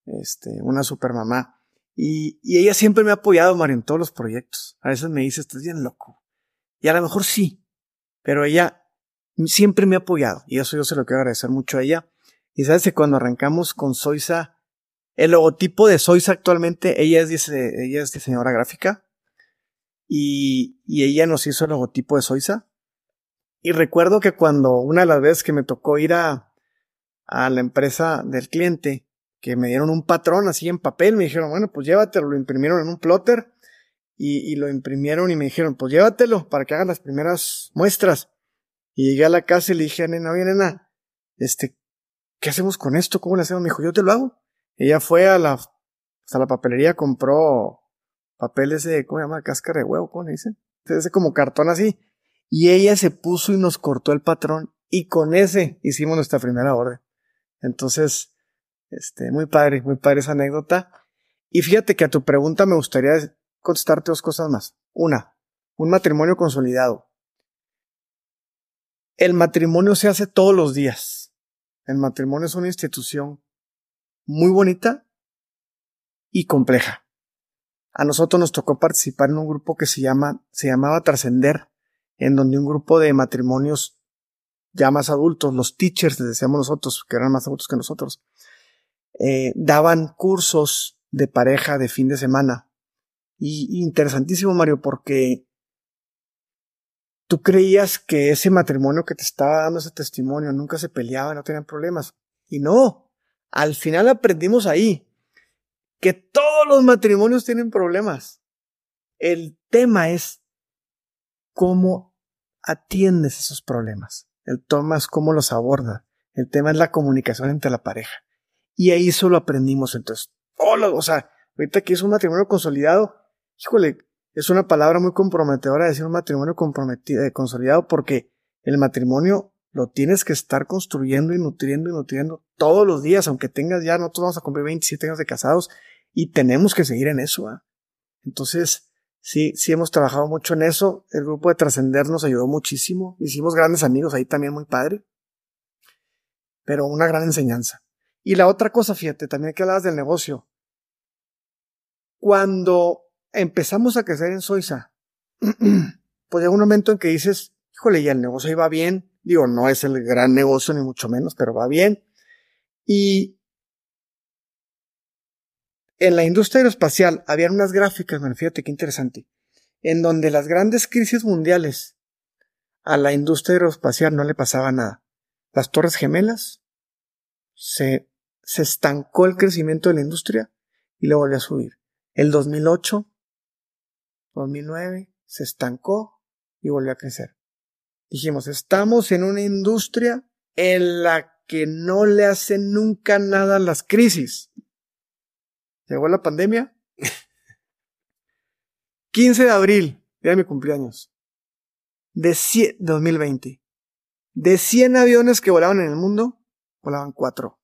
S2: este, una super mamá. Y, y ella siempre me ha apoyado, Mario, en todos los proyectos. A veces me dice, estás bien loco. Y a lo mejor sí, pero ella siempre me ha apoyado. Y eso yo se lo quiero agradecer mucho a ella. Y sabes que cuando arrancamos con Soisa, el logotipo de Soisa actualmente, ella es, ella es diseñadora gráfica y, y ella nos hizo el logotipo de Soisa. Y recuerdo que cuando una de las veces que me tocó ir a, a la empresa del cliente, que me dieron un patrón así en papel, me dijeron, bueno, pues llévatelo, lo imprimieron en un plotter y, y lo imprimieron y me dijeron, pues llévatelo para que hagan las primeras muestras. Y llegué a la casa y le dije a nena, oye nena, este, ¿qué hacemos con esto? ¿Cómo lo hacemos? Me dijo, yo te lo hago. Ella fue a la, hasta la papelería, compró papeles de, ¿cómo se llama? Cáscara de huevo, ¿cómo le dicen? Ese como cartón así. Y ella se puso y nos cortó el patrón y con ese hicimos nuestra primera orden. Entonces, este, muy padre, muy padre esa anécdota. Y fíjate que a tu pregunta me gustaría contestarte dos cosas más. Una, un matrimonio consolidado. El matrimonio se hace todos los días. El matrimonio es una institución muy bonita y compleja. A nosotros nos tocó participar en un grupo que se llama, se llamaba Trascender, en donde un grupo de matrimonios ya más adultos, los teachers, les decíamos nosotros, que eran más adultos que nosotros, eh, daban cursos de pareja de fin de semana. Y interesantísimo, Mario, porque tú creías que ese matrimonio que te estaba dando ese testimonio nunca se peleaba, no tenían problemas. Y no, al final aprendimos ahí que todos los matrimonios tienen problemas. El tema es cómo atiendes esos problemas. El tema es cómo los aborda. El tema es la comunicación entre la pareja. Y ahí solo aprendimos entonces. o sea, ahorita que es un matrimonio consolidado, híjole, es una palabra muy comprometedora decir un matrimonio comprometido, eh, consolidado porque el matrimonio lo tienes que estar construyendo y nutriendo y nutriendo todos los días, aunque tengas ya, nosotros vamos a cumplir 27 años de casados y tenemos que seguir en eso. Entonces, sí, sí hemos trabajado mucho en eso. El grupo de Trascender nos ayudó muchísimo. Hicimos grandes amigos ahí también, muy padre. Pero una gran enseñanza. Y la otra cosa, fíjate, también que hablabas del negocio. Cuando empezamos a crecer en Soisa, pues llega un momento en que dices, híjole, ya el negocio iba bien, Digo, no es el gran negocio ni mucho menos, pero va bien. Y en la industria aeroespacial había unas gráficas, fíjate qué interesante, en donde las grandes crisis mundiales a la industria aeroespacial no le pasaba nada. Las torres gemelas se, se estancó el crecimiento de la industria y luego volvió a subir. El 2008, 2009 se estancó y volvió a crecer. Dijimos, estamos en una industria en la que no le hacen nunca nada las crisis. Llegó la pandemia. 15 de abril, día de mi cumpleaños. De 2020. De 100 aviones que volaban en el mundo, volaban 4.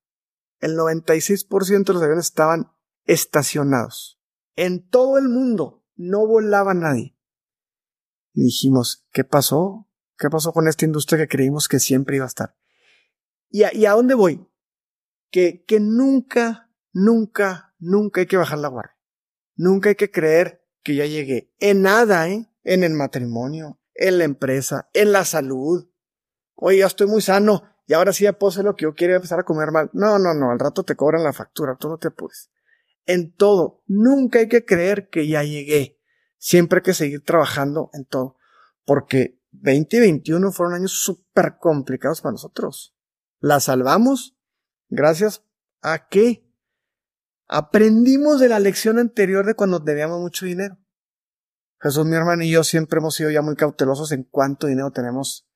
S2: El 96% de los aviones estaban estacionados. En todo el mundo no volaba nadie. Y dijimos, ¿qué pasó? ¿Qué pasó con esta industria que creímos que siempre iba a estar? ¿Y a, dónde voy? Que, que nunca, nunca, nunca hay que bajar la guardia. Nunca hay que creer que ya llegué. En nada, ¿eh? En el matrimonio, en la empresa, en la salud. Oye, ya estoy muy sano y ahora sí ya lo que yo quiero empezar a comer mal. No, no, no, al rato te cobran la factura, tú no te apures. En todo, nunca hay que creer que ya llegué. Siempre hay que seguir trabajando en todo. Porque 2021 fueron años súper complicados para nosotros. La salvamos gracias a qué? Aprendimos de la lección anterior de cuando debíamos mucho dinero. Jesús, mi hermano y yo siempre hemos sido ya muy cautelosos en cuánto dinero tenemos.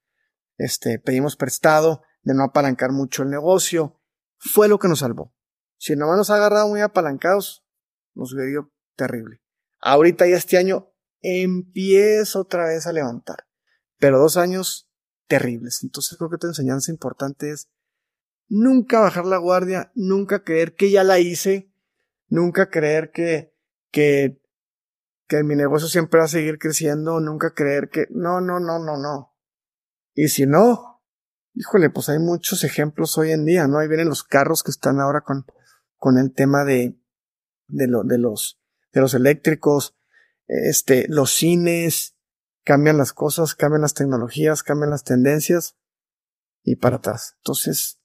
S2: Este, pedimos prestado, de no apalancar mucho el negocio. Fue lo que nos salvó. Si nomás nos ha agarrado muy apalancados, nos hubiera ido terrible. Ahorita ya este año empieza otra vez a levantar. Pero dos años terribles. Entonces creo que tu enseñanza importante es nunca bajar la guardia, nunca creer que ya la hice, nunca creer que, que, que mi negocio siempre va a seguir creciendo, nunca creer que, no, no, no, no, no. Y si no, híjole, pues hay muchos ejemplos hoy en día, ¿no? Ahí vienen los carros que están ahora con, con el tema de, de, lo, de los, de los eléctricos, este, los cines, cambian las cosas, cambian las tecnologías, cambian las tendencias y para atrás. Entonces,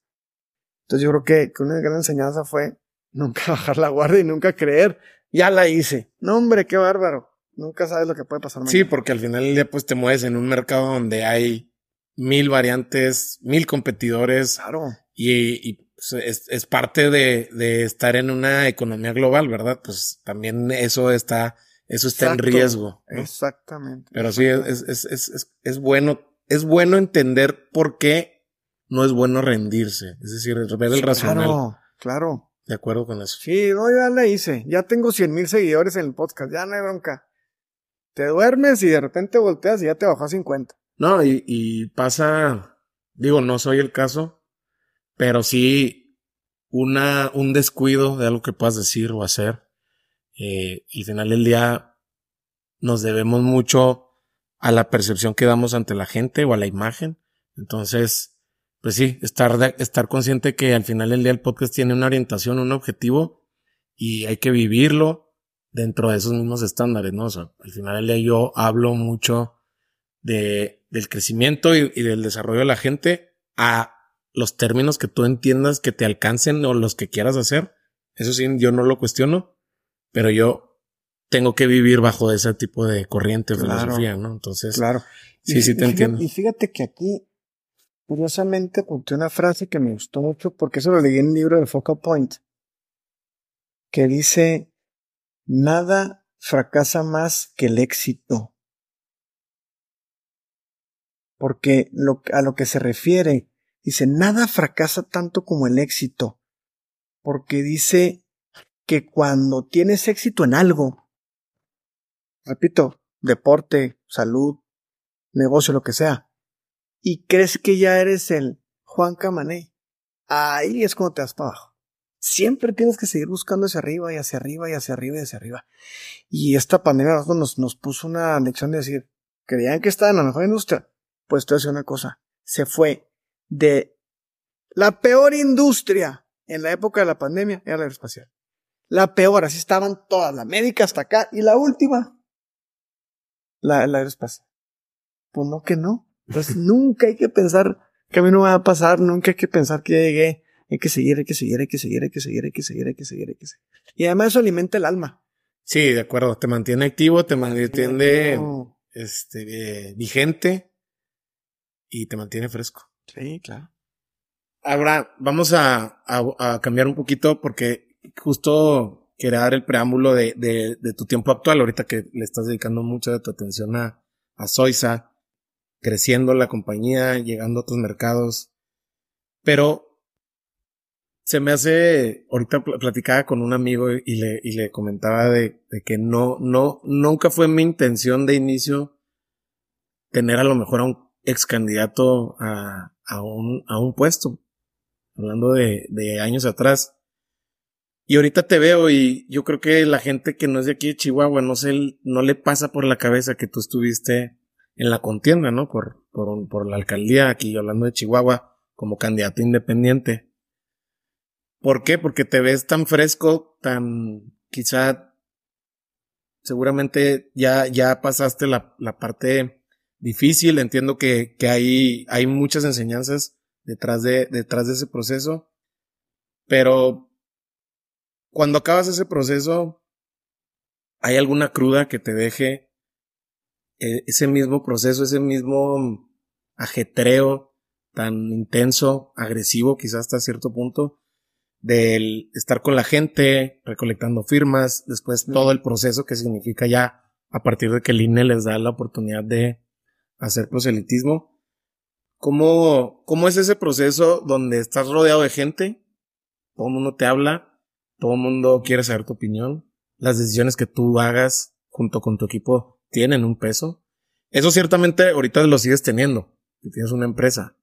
S2: entonces yo creo que, que una gran enseñanza fue nunca bajar la guardia y nunca creer, ya la hice. No, hombre, qué bárbaro. Nunca sabes lo que puede pasar.
S1: Sí, porque al final del día pues te mueves en un mercado donde hay mil variantes, mil competidores.
S2: Claro.
S1: Y, y pues, es, es, parte de, de, estar en una economía global, ¿verdad? Pues también eso está, eso está Exacto. en riesgo.
S2: ¿no? Exactamente.
S1: Pero sí, es, es, es, es, bueno, es bueno entender por qué no es bueno rendirse. Es decir, ver el racional.
S2: Claro, claro.
S1: De acuerdo con eso.
S2: Sí, no, ya la hice. Ya tengo cien mil seguidores en el podcast. Ya no hay bronca. Te duermes y de repente volteas y ya te bajó a 50.
S1: No, y, y pasa, digo, no soy el caso, pero sí una, un descuido de algo que puedas decir o hacer. Eh, al final del día nos debemos mucho a la percepción que damos ante la gente o a la imagen. Entonces, pues sí, estar, de, estar consciente que al final del día el podcast tiene una orientación, un objetivo y hay que vivirlo dentro de esos mismos estándares, ¿no? O sea, al final del día yo hablo mucho de, del crecimiento y, y del desarrollo de la gente a los términos que tú entiendas que te alcancen o los que quieras hacer. Eso sí, yo no lo cuestiono, pero yo tengo que vivir bajo ese tipo de corriente
S2: Claro.
S1: filosofía, ¿no? Entonces,
S2: Claro.
S1: sí,
S2: Y-
S1: sí
S2: y
S1: te
S2: fíjate-
S1: entiendo.
S2: Y fíjate que aquí, curiosamente, apunté una frase que me gustó mucho porque eso lo leí en el libro de Focal Point, que dice, nada fracasa más que el éxito. Porque lo, a lo que se refiere, dice, nada fracasa tanto como el éxito. Porque dice que cuando tienes éxito en algo, repito, deporte, salud, negocio, lo que sea, y crees que ya eres el Juan Camané, ahí es cuando te vas para abajo. Siempre tienes que seguir buscando hacia arriba y hacia arriba y hacia arriba y hacia arriba. Y esta pandemia nos, nos puso una lección de decir, creían que estaban en la mejor industria. Pues te voy una cosa, se fue de la peor industria en la época de la pandemia, era la aeroespacial. La peor, así estaban todas, la médica hasta acá, y la última, la, la aeroespacial. Pues no que no. Entonces nunca hay que pensar que a mí no me va a pasar, nunca hay que pensar que ya llegué. Hay que seguir, hay que seguir, hay que seguir, hay que seguir, hay que seguir, hay que seguir, hay que seguir. Y además eso alimenta el alma.
S1: Sí, de acuerdo. Te mantiene activo, te mantiene
S2: No.
S1: este, eh, vigente y te mantiene fresco.
S2: Sí, claro.
S1: Ahora vamos a, a, cambiar un poquito porque justo quería dar el preámbulo de, de, tu tiempo actual, ahorita que le estás dedicando mucho de tu atención a, a Soisa, creciendo la compañía, llegando a otros mercados. Pero se me hace, ahorita platicaba con un amigo y le, y le comentaba de, de, que no, no, nunca fue mi intención de inicio tener a lo mejor a un ex candidato a, a, un, a un puesto, hablando de, de años atrás. Y ahorita te veo y yo creo que la gente que no es de aquí de Chihuahua no sé, no le pasa por la cabeza que tú estuviste en la contienda, ¿no? Por, por, por la alcaldía aquí, hablando de Chihuahua, como candidato independiente. ¿Por qué? Porque te ves tan fresco, tan quizá seguramente ya, ya pasaste la, la parte difícil. Entiendo que, que hay, hay muchas enseñanzas detrás de, detrás de ese proceso. Pero cuando acabas ese proceso, ¿hay alguna cruda que te deje eh, ese mismo proceso, ese mismo ajetreo tan intenso, agresivo, quizás hasta cierto punto? del estar con la gente, recolectando firmas, después todo el proceso que significa ya a partir de que el INE les da la oportunidad de hacer proselitismo. ¿Cómo, cómo es ese proceso donde estás rodeado de gente? Todo el mundo te habla, todo el mundo quiere saber tu opinión, las decisiones que tú hagas junto con tu equipo tienen un peso. Eso ciertamente ahorita lo sigues teniendo, que tienes una empresa,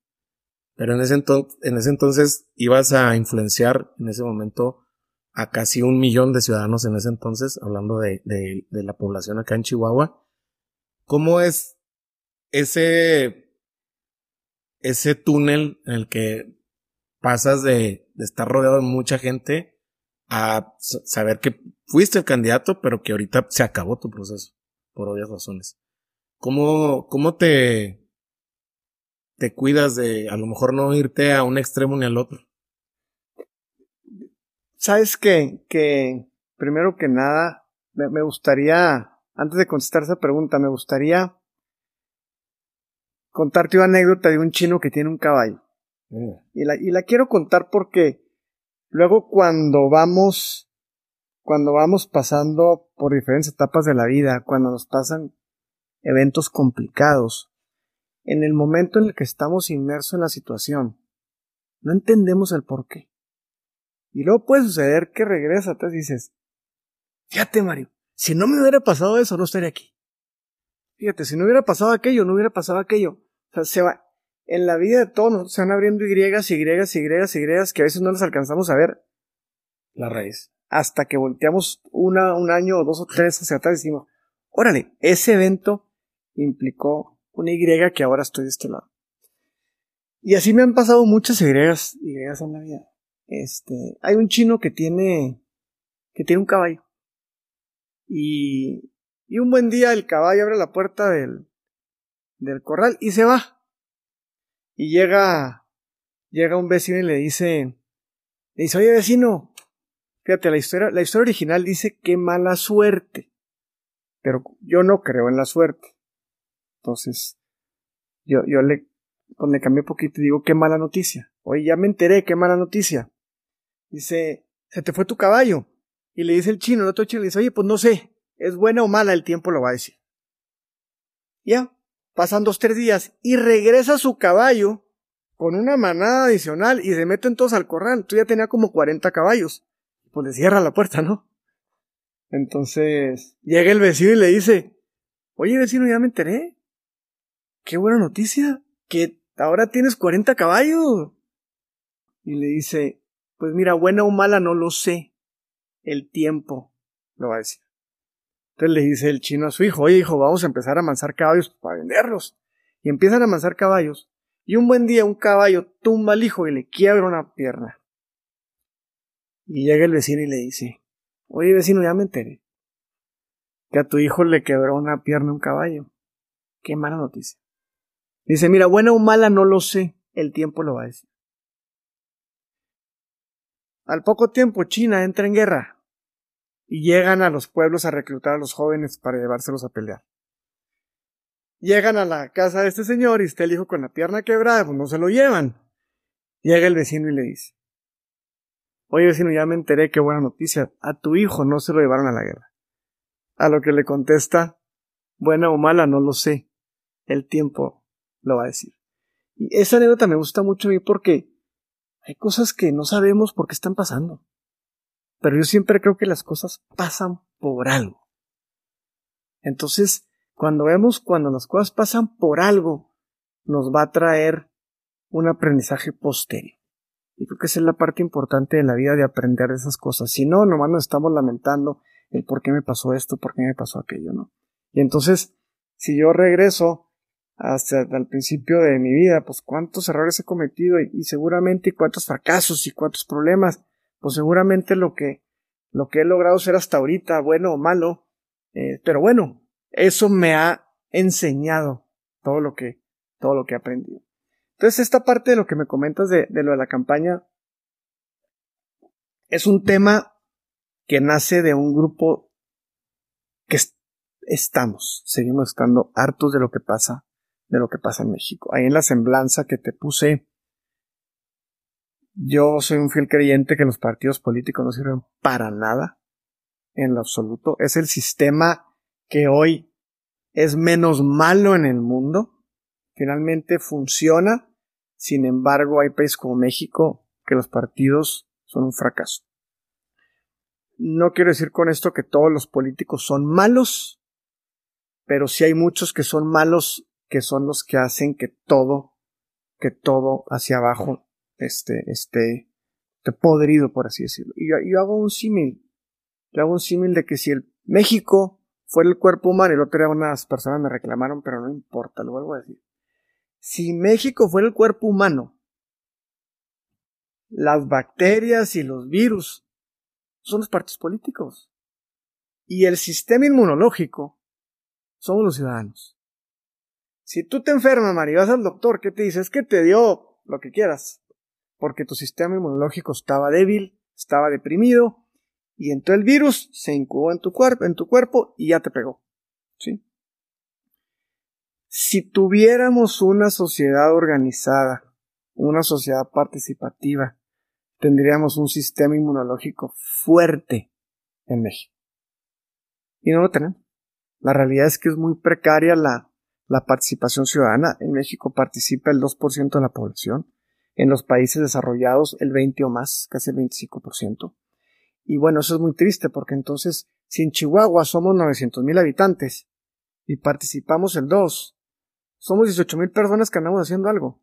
S1: pero en ese, entonces, en ese entonces ibas a influenciar en ese momento a casi un millón de ciudadanos en ese entonces, hablando de, de, de la población acá en Chihuahua. ¿Cómo es ese, ese túnel en el que pasas de, estar rodeado de mucha gente a saber que fuiste el candidato, pero que ahorita se acabó tu proceso, por obvias razones? ¿Cómo, cómo te, te cuidas de a lo mejor no irte a un extremo ni al otro?
S2: Sabes que, que primero que nada, me, gustaría, antes de contestar esa pregunta, me gustaría contarte una anécdota de un chino que tiene un caballo. Mm. Y, la, y la quiero contar porque luego cuando vamos, cuando vamos pasando por diferentes etapas de la vida, cuando nos pasan eventos complicados, en el momento en el que estamos inmersos en la situación, no entendemos el por qué. Y luego puede suceder que regresas y dices, fíjate Mario, si no me hubiera pasado eso, no estaría aquí. Fíjate, si no hubiera pasado aquello, no hubiera pasado aquello. O sea, se va, en la vida de todos se van abriendo Y, Y, Y, Y, que a veces no las alcanzamos a ver.
S1: La raíz.
S2: Hasta que volteamos una, un año o dos o tres hacia atrás y decimos, órale, ese evento implicó una Y que ahora estoy de este lado. Y así me han pasado muchas Y, y en la vida. Este, hay un chino que tiene, que tiene un caballo. Y, y un buen día el caballo abre la puerta del, del corral y se va. Y llega, llega un vecino y le dice, le dice, oye vecino, fíjate, la historia, la historia original dice qué mala suerte. Pero yo no creo en la suerte. Entonces, yo, yo le, pues le cambié un poquito y digo, qué mala noticia. Oye, ya me enteré, qué mala noticia. Dice, se te fue tu caballo. Y le dice el chino, el otro chino le dice, oye, pues no sé, es buena o mala, el tiempo lo va a decir. Ya, pasan dos, tres días y regresa su caballo con una manada adicional y se meten todos al corral. Tú ya tenía como 40 caballos. Pues le cierra la puerta, ¿no? Entonces, llega el vecino y le dice, oye vecino, ya me enteré qué buena noticia, que ahora tienes 40 caballos. Y le dice, pues mira, buena o mala no lo sé, el tiempo lo va a decir. Entonces le dice el chino a su hijo, oye hijo, vamos a empezar a amansar caballos para venderlos. Y empiezan a amansar caballos. Y un buen día un caballo tumba al hijo y le quiebra una pierna. Y llega el vecino y le dice, oye vecino, ya me enteré. Que a tu hijo le quebró una pierna un caballo. Qué mala noticia. Dice, mira, buena o mala no lo sé, el tiempo lo va a decir. Al poco tiempo China entra en guerra y llegan a los pueblos a reclutar a los jóvenes para llevárselos a pelear. Llegan a la casa de este señor y está el hijo con la pierna quebrada, pues no se lo llevan. Llega el vecino y le dice, oye vecino, ya me enteré, qué buena noticia, a tu hijo no se lo llevaron a la guerra. A lo que le contesta, buena o mala, no lo sé, el tiempo lo va a decir. Y esa anécdota me gusta mucho a mí porque hay cosas que no sabemos por qué están pasando. Pero yo siempre creo que las cosas pasan por algo. Entonces, cuando vemos cuando las cosas pasan por algo, nos va a traer un aprendizaje posterior. Y creo que esa es la parte importante de la vida de aprender de esas cosas. Si no, nomás nos estamos lamentando el por qué me pasó esto, por qué me pasó aquello, ¿no? Y entonces, si yo regreso hasta el principio de mi vida, pues cuántos errores he cometido y, seguramente cuántos fracasos y cuántos problemas, pues seguramente lo que, lo que he logrado ser hasta ahorita, bueno o malo, eh, pero bueno, eso me ha enseñado todo lo que, todo lo que he aprendido. Entonces, esta parte de lo que me comentas de, de lo de la campaña es un tema que nace de un grupo que estamos, seguimos estando hartos de lo que pasa, de lo que pasa en México. Ahí en la semblanza que te puse, yo soy un fiel creyente que los partidos políticos no sirven para nada, en lo absoluto. Es el sistema que hoy es menos malo en el mundo. Finalmente funciona. Sin embargo, hay países como México que los partidos son un fracaso. No quiero decir con esto que todos los políticos son malos, pero sí hay muchos que son malos, que son los que hacen que todo, que todo hacia abajo esté, esté, esté podrido, por así decirlo. Y yo, hago un símil. Yo hago un símil de que si el México fuera el cuerpo humano, el otro día unas personas me reclamaron, pero no importa, lo vuelvo a decir. Si México fuera el cuerpo humano, las bacterias y los virus son los partidos políticos. Y el sistema inmunológico somos los ciudadanos. Si tú te enfermas, María, vas al doctor, ¿qué te dice? Es que te dio lo que quieras. Porque tu sistema inmunológico estaba débil, estaba deprimido, y entonces el virus se incubó en tu cuerpo, en tu cuerpo y ya te pegó. ¿Sí? Si tuviéramos una sociedad organizada, una sociedad participativa, tendríamos un sistema inmunológico fuerte en México. Y no lo tenemos. La realidad es que es muy precaria la, la participación ciudadana. En México participa el 2% de la población. En los países desarrollados el 20 o más, casi el 25%. Y bueno, eso es muy triste porque entonces, si en Chihuahua somos 900 mil habitantes y participamos el 2, somos 18 mil personas que andamos haciendo algo.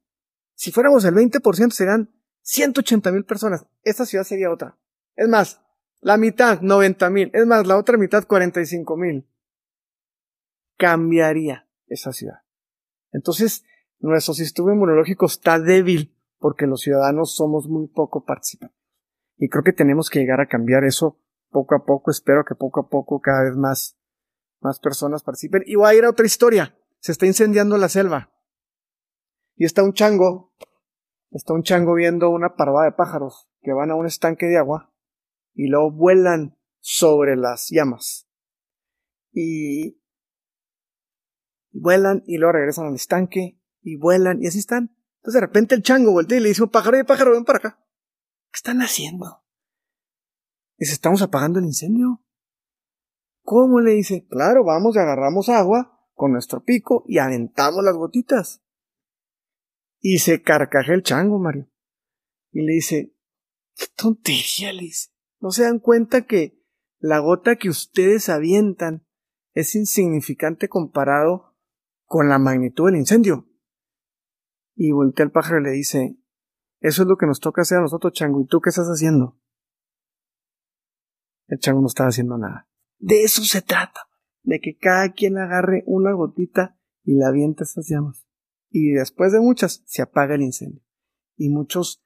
S2: Si fuéramos el 20% serían 180 mil personas. Esta ciudad sería otra. Es más, la mitad, 90 mil. Es más, la otra mitad, 45 mil. Cambiaría esa ciudad. Entonces, nuestro sistema inmunológico está débil porque los ciudadanos somos muy poco participantes. Y creo que tenemos que llegar a cambiar eso poco a poco. Espero que poco a poco cada vez más, más personas participen. Y voy a ir a otra historia. Se está incendiando la selva. Y está un chango está un chango viendo una parvada de pájaros que van a un estanque de agua y luego vuelan sobre las llamas. Y vuelan y luego regresan al estanque y vuelan y así están. Entonces de repente el chango voltea y le dice un pájaro, y pájaro, ven para acá. ¿Qué están haciendo? Dice, estamos apagando el incendio. ¿Cómo? Le dice, claro, vamos y agarramos agua con nuestro pico y aventamos las gotitas. Y se carcaje el chango, Mario. Y le dice, qué tontería. ¿No se dan cuenta que la gota que ustedes avientan es insignificante comparado con la magnitud del incendio? Y voltea el pájaro y le dice, eso es lo que nos toca hacer a nosotros, chango. ¿Y tú qué estás haciendo? El chango no estaba haciendo nada. De eso se trata. De que cada quien agarre una gotita y la avienta esas llamas y después de muchas se apaga el incendio. Y muchos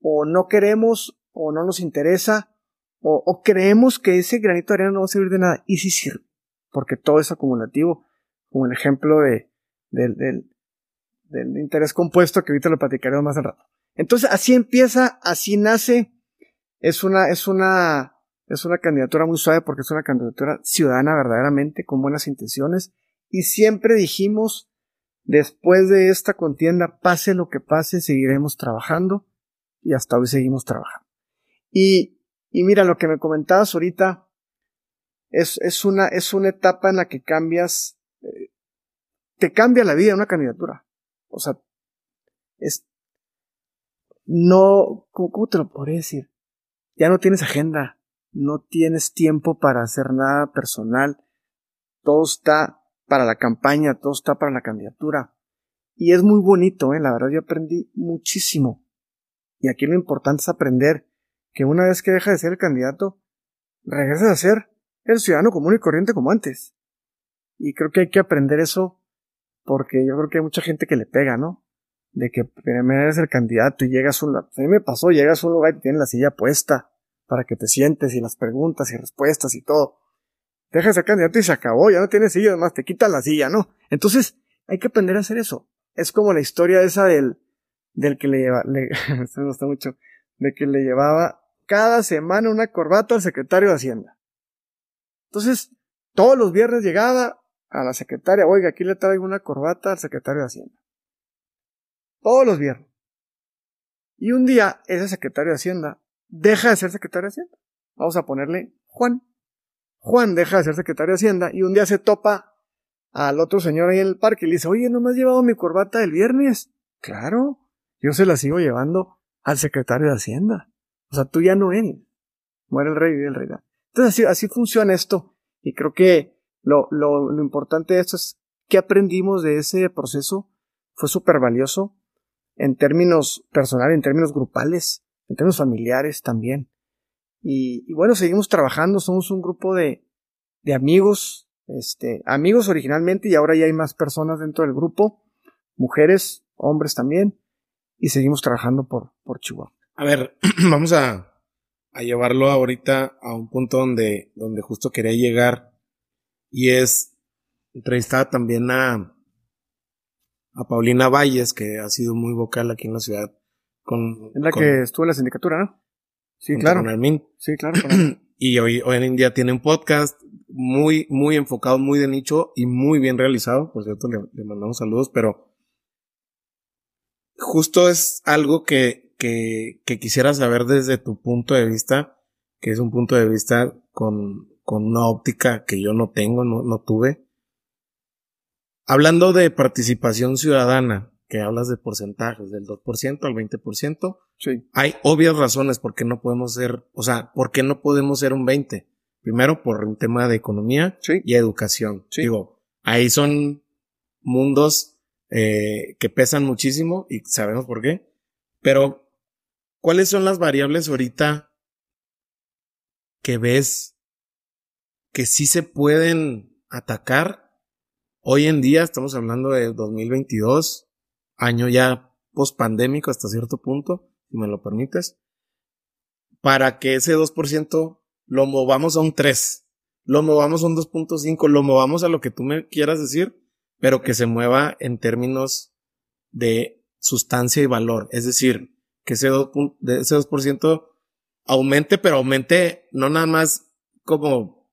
S2: o no queremos o no nos interesa o, creemos que ese granito de arena no va a servir de nada y sí sirve, porque todo es acumulativo, como el ejemplo de, del, del, interés compuesto que ahorita lo platicaremos más al rato. Entonces así empieza, así nace, es una, es una, es una candidatura muy suave porque es una candidatura ciudadana verdaderamente, con buenas intenciones, y siempre dijimos, después de esta contienda, pase lo que pase, seguiremos trabajando y hasta hoy seguimos trabajando. Y, y mira, lo que me comentabas ahorita es, es, una, es una etapa en la que cambias, eh, te cambia la vida una candidatura. O sea, es, no, ¿cómo, te lo podría decir? Ya no tienes agenda, no tienes tiempo para hacer nada personal, todo está para la campaña, todo está para la candidatura. Y es muy bonito, ¿eh? la verdad yo aprendí muchísimo. Y aquí lo importante es aprender que una vez que deja de ser el candidato, regresas a ser el ciudadano común y corriente como antes. Y creo que hay que aprender eso porque yo creo que hay mucha gente que le pega, ¿no? De que primero eres el candidato y llegas a un lugar. A mí me pasó, llegas a un lugar y tienes la silla puesta para que te sientes y las preguntas y respuestas y todo. Dejas el candidato y se acabó, ya no tienes silla, además te quitan la silla, ¿no? Entonces, hay que aprender a hacer eso. Es como la historia esa del, del que le lleva, le, me gusta mucho, de que le llevaba cada semana una corbata al secretario de Hacienda. Entonces, todos los viernes llegaba a la secretaria, oiga, aquí le traigo una corbata al secretario de Hacienda. Todos los viernes. Y un día, ese secretario de Hacienda deja de ser secretario de Hacienda. Vamos a ponerle Juan. Juan deja de ser secretario de Hacienda y un día se topa al otro señor ahí en el parque y le dice, oye, ¿no me has llevado mi corbata el viernes? Claro, yo se la sigo llevando al secretario de Hacienda. O sea, tú ya no eres. Muere el rey y el rey. Entonces así, así funciona esto. Y creo que lo, lo, lo importante de esto es que aprendimos de ese proceso. Fue súper valioso en términos personales, en términos grupales, en términos familiares también. Y, bueno, seguimos trabajando, somos un grupo de, de amigos, este, amigos originalmente y ahora ya hay más personas dentro del grupo, mujeres, hombres también, y seguimos trabajando por, por Chihuahua.
S1: A ver, vamos a, a llevarlo ahorita a un punto donde, donde justo quería llegar y es entrevistar también a, a Paulina Valles, que ha sido muy vocal aquí en la ciudad. Con,
S2: es la que estuvo en la sindicatura, ¿no? Sí, claro. Sí, claro.
S1: y hoy, hoy en día tiene un podcast muy, muy enfocado, muy de nicho y muy bien realizado. Por cierto, le, mandamos saludos, pero justo es algo que, que, que, quisiera saber desde tu punto de vista, que es un punto de vista con, con una óptica que yo no tengo, no, no tuve. Hablando de participación ciudadana, que hablas de porcentajes, del 2% al 20%,
S2: sí.
S1: hay obvias razones por qué no podemos ser, o sea, por qué no podemos ser un 20%. Primero, por un tema de economía y educación. Digo, ahí son mundos eh, que pesan muchísimo y sabemos por qué. Pero, ¿cuáles son las variables ahorita que ves que sí se pueden atacar? Hoy en día estamos hablando de 2022, año ya post-pandémico hasta cierto punto, si me lo permites, para que ese 2% lo movamos a un 3, lo movamos a un 2.5, lo movamos a lo que tú me quieras decir, pero que se mueva en términos de sustancia y valor. Es decir, que ese 2%, ese 2% aumente, pero aumente no nada más como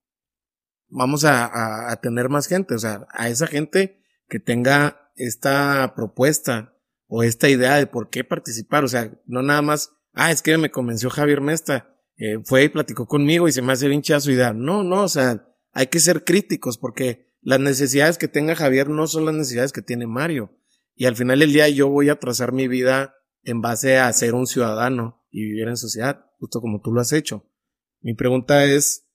S1: vamos a, a tener más gente, o sea, a esa gente que tenga esta propuesta o esta idea de por qué participar. O sea, no nada más, ah, es que me convenció Javier Mesta, eh, fue y platicó conmigo y se me hace bien su idea. No, no, o sea, hay que ser críticos porque las necesidades que tenga Javier no son las necesidades que tiene Mario. Y al final del día yo voy a trazar mi vida en base a ser un ciudadano y vivir en sociedad, justo como tú lo has hecho. Mi pregunta es,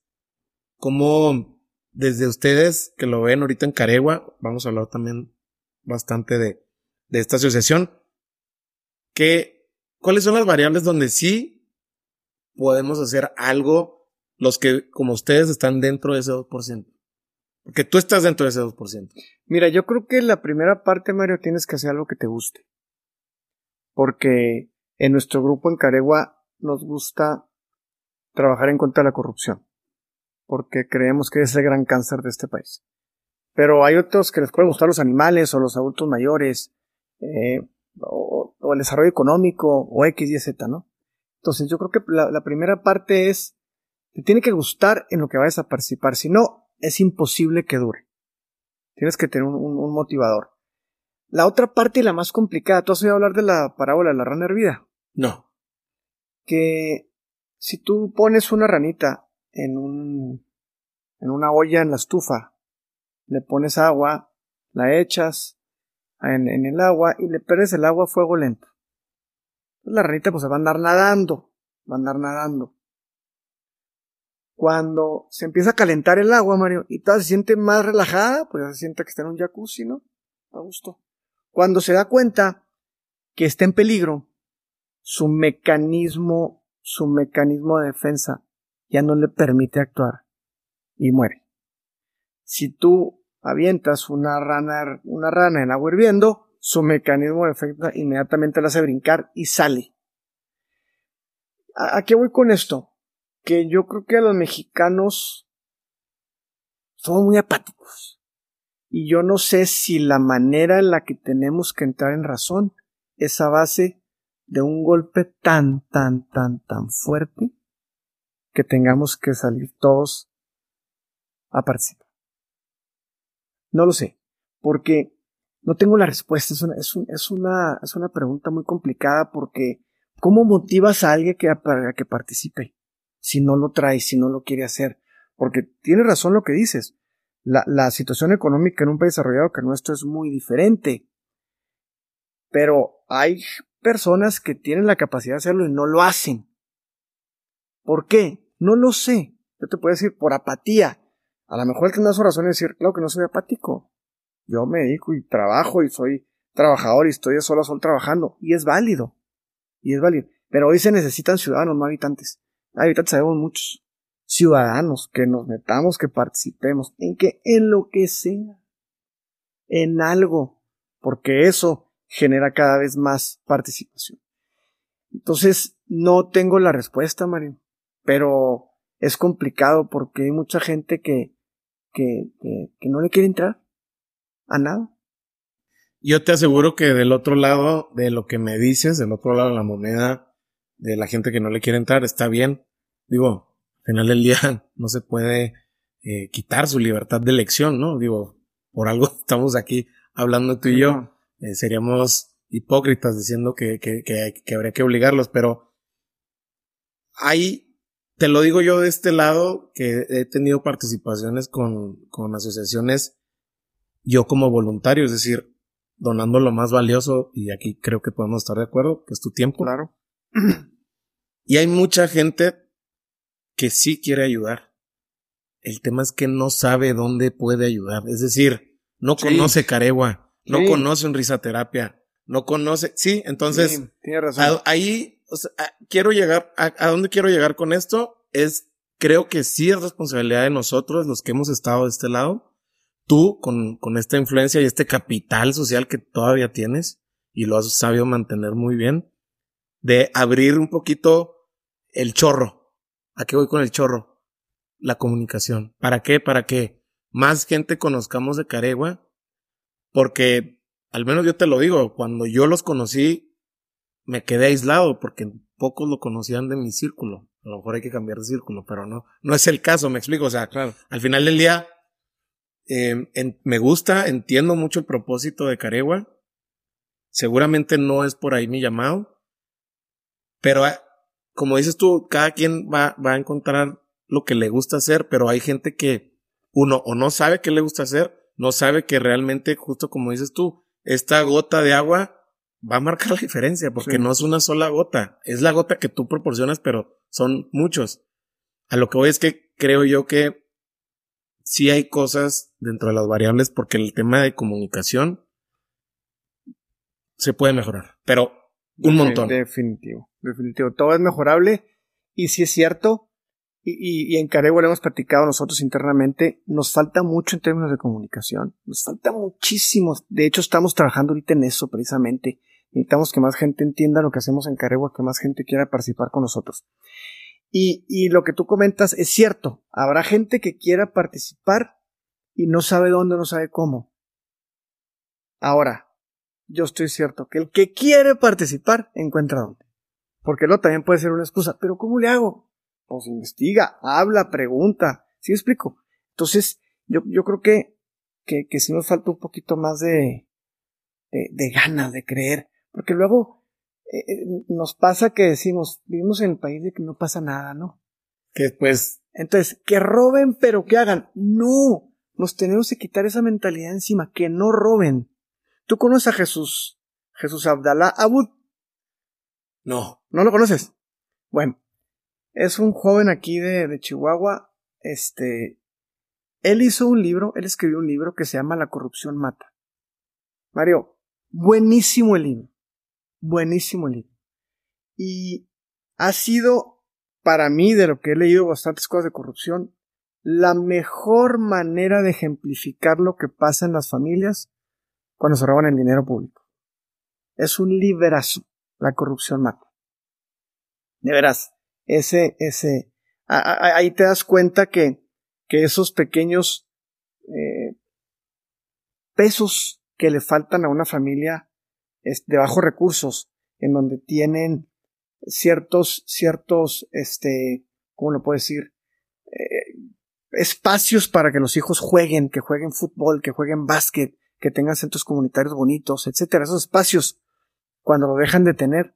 S1: ¿cómo desde ustedes que lo ven ahorita en Caregua, vamos a hablar también bastante de, esta asociación. Que, ¿cuáles son las variables donde sí podemos hacer algo los que, como ustedes, están dentro de ese 2%? Porque tú estás dentro de ese 2%.
S2: Mira, yo creo que la primera parte, Mario, tienes que hacer algo que te guste. Porque en nuestro grupo en Caregua nos gusta trabajar en contra de la corrupción. Porque creemos que es el gran cáncer de este país. Pero hay otros que les pueden gustar los animales o los adultos mayores, eh, o, el desarrollo económico, o X, Y, Z, ¿no? Entonces yo creo que la, primera parte es, te tiene que gustar en lo que vayas a participar, si no, es imposible que dure. Tienes que tener un, motivador. La otra parte y la más complicada, ¿tú has oído hablar de la parábola de la rana hervida?
S1: No.
S2: Que si tú pones una ranita en un en una olla en la estufa, le pones agua, la echas en, el agua y le perdes el agua a fuego lento. la ranita pues se va a andar nadando, va a andar nadando. Cuando se empieza a calentar el agua, Mario, y toda se siente más relajada, pues ya se siente que está en un jacuzzi, ¿no? A gusto. Cuando se da cuenta que está en peligro, su mecanismo, su mecanismo de defensa ya no le permite actuar y muere. Si tú avientas una rana, una rana en agua hirviendo, su mecanismo de defensa inmediatamente la hace brincar y sale. ¿A, qué voy con esto? Que yo creo que los mexicanos somos muy apáticos. Y yo no sé si la manera en la que tenemos que entrar en razón es a base de un golpe tan, tan, tan, tan fuerte que tengamos que salir todos a participar. No lo sé, porque no tengo la respuesta. Es una, es, es una, es una pregunta muy complicada porque ¿cómo motivas a alguien que, a, que participe si no lo trae, si no lo quiere hacer? Porque tiene razón lo que dices. La, la situación económica en un país desarrollado que nuestro es muy diferente. Pero hay personas que tienen la capacidad de hacerlo y no lo hacen. ¿Por qué? No lo sé. Yo te puedo decir por apatía. A lo mejor da su razón es decir, claro que no soy apático. Yo me dedico y trabajo y soy trabajador y estoy de solo a sol trabajando. Y es válido. Y es válido. Pero hoy se necesitan ciudadanos, no habitantes. Habitantes sabemos muchos. Ciudadanos, que nos metamos, que participemos. En que, en lo que sea. En algo. Porque eso genera cada vez más participación. Entonces, no tengo la respuesta, Mario. Pero es complicado porque hay mucha gente que, que, que, no le quiere entrar a nada.
S1: Yo te aseguro que del otro lado de lo que me dices, del otro lado de la moneda, de la gente que no le quiere entrar, está bien. Digo, al final del día no se puede eh, quitar su libertad de elección, ¿no? Digo, por algo estamos aquí hablando tú y yo. Eh, seríamos hipócritas diciendo que, que, que, que habría que obligarlos, pero hay te lo digo yo de este lado, que he tenido participaciones con, con asociaciones, yo como voluntario, es decir, donando lo más valioso, y aquí creo que podemos estar de acuerdo, que es tu tiempo.
S2: Claro.
S1: Y hay mucha gente que sí quiere ayudar. El tema es que no sabe dónde puede ayudar. Es decir, no conoce Caregua, no conoce un risaterapia, no conoce. Sí, entonces.
S2: tiene razón.
S1: ahí quiero llegar, a, dónde quiero llegar con esto es, creo que sí es responsabilidad de nosotros, los que hemos estado de este lado, tú con, con esta influencia y este capital social que todavía tienes y lo has sabido mantener muy bien, de abrir un poquito el chorro. ¿A qué voy con el chorro? La comunicación. ¿Para qué? Para que más gente conozcamos de Caregua, porque al menos yo te lo digo, cuando yo los conocí, me quedé aislado porque pocos lo conocían de mi círculo. A lo mejor hay que cambiar de círculo, pero no, no es el caso, me explico. O sea, claro, al final del día, eh, me gusta, entiendo mucho el propósito de Caregua. Seguramente no es por ahí mi llamado, pero ah, como dices tú, cada quien va, va a encontrar lo que le gusta hacer, pero hay gente que uno o no sabe qué le gusta hacer, no sabe que realmente, justo como dices tú, esta gota de agua va a marcar la diferencia porque no es una sola gota, es la gota que tú proporcionas, pero son muchos. A lo que voy es que creo yo que sí hay cosas dentro de las variables porque el tema de comunicación se puede mejorar, pero un montón.
S2: Definitivo, definitivo. Todo es mejorable y si es cierto, y, y, en Caregua lo hemos platicado nosotros internamente, nos falta mucho en términos de comunicación, nos falta muchísimo. De hecho, estamos trabajando ahorita en eso precisamente. Necesitamos que más gente entienda lo que hacemos en Caregua, que más gente quiera participar con nosotros. Y, y lo que tú comentas es cierto. Habrá gente que quiera participar y no sabe dónde, no sabe cómo. Ahora, yo estoy cierto que el que quiere participar encuentra dónde. Porque lo también puede ser una excusa. Pero ¿cómo le hago? pues investiga, habla, pregunta. ¿Sí explico? Entonces, yo, yo creo que, que, que sí nos falta un poquito más de, de, de ganas de creer. Porque luego eh, eh, nos pasa que decimos, vivimos en el país de que no pasa nada, ¿no?
S1: Que pues.
S2: Entonces, que roben, pero que hagan. No, nos tenemos que quitar esa mentalidad encima, que no roben. ¿Tú conoces a Jesús? Jesús Abdalá Abud.
S1: No.
S2: ¿No lo conoces? Bueno, es un joven aquí de, de Chihuahua. Este, él hizo un libro, él escribió un libro que se llama La corrupción mata. Mario, buenísimo el libro. Buenísimo libro. Y ha sido, para mí, de lo que he leído bastantes cosas de corrupción, la mejor manera de ejemplificar lo que pasa en las familias cuando se roban el dinero público. Es un liberazo. La corrupción mata. De veras, ese, ese, ahí te das cuenta que, que esos pequeños eh, pesos que le faltan a una familia de bajos recursos, en donde tienen ciertos, ciertos, este, ¿cómo lo puedo decir? Eh, espacios para que los hijos jueguen, que jueguen fútbol, que jueguen básquet, que tengan centros comunitarios bonitos, etcétera. Esos espacios, cuando lo dejan de tener,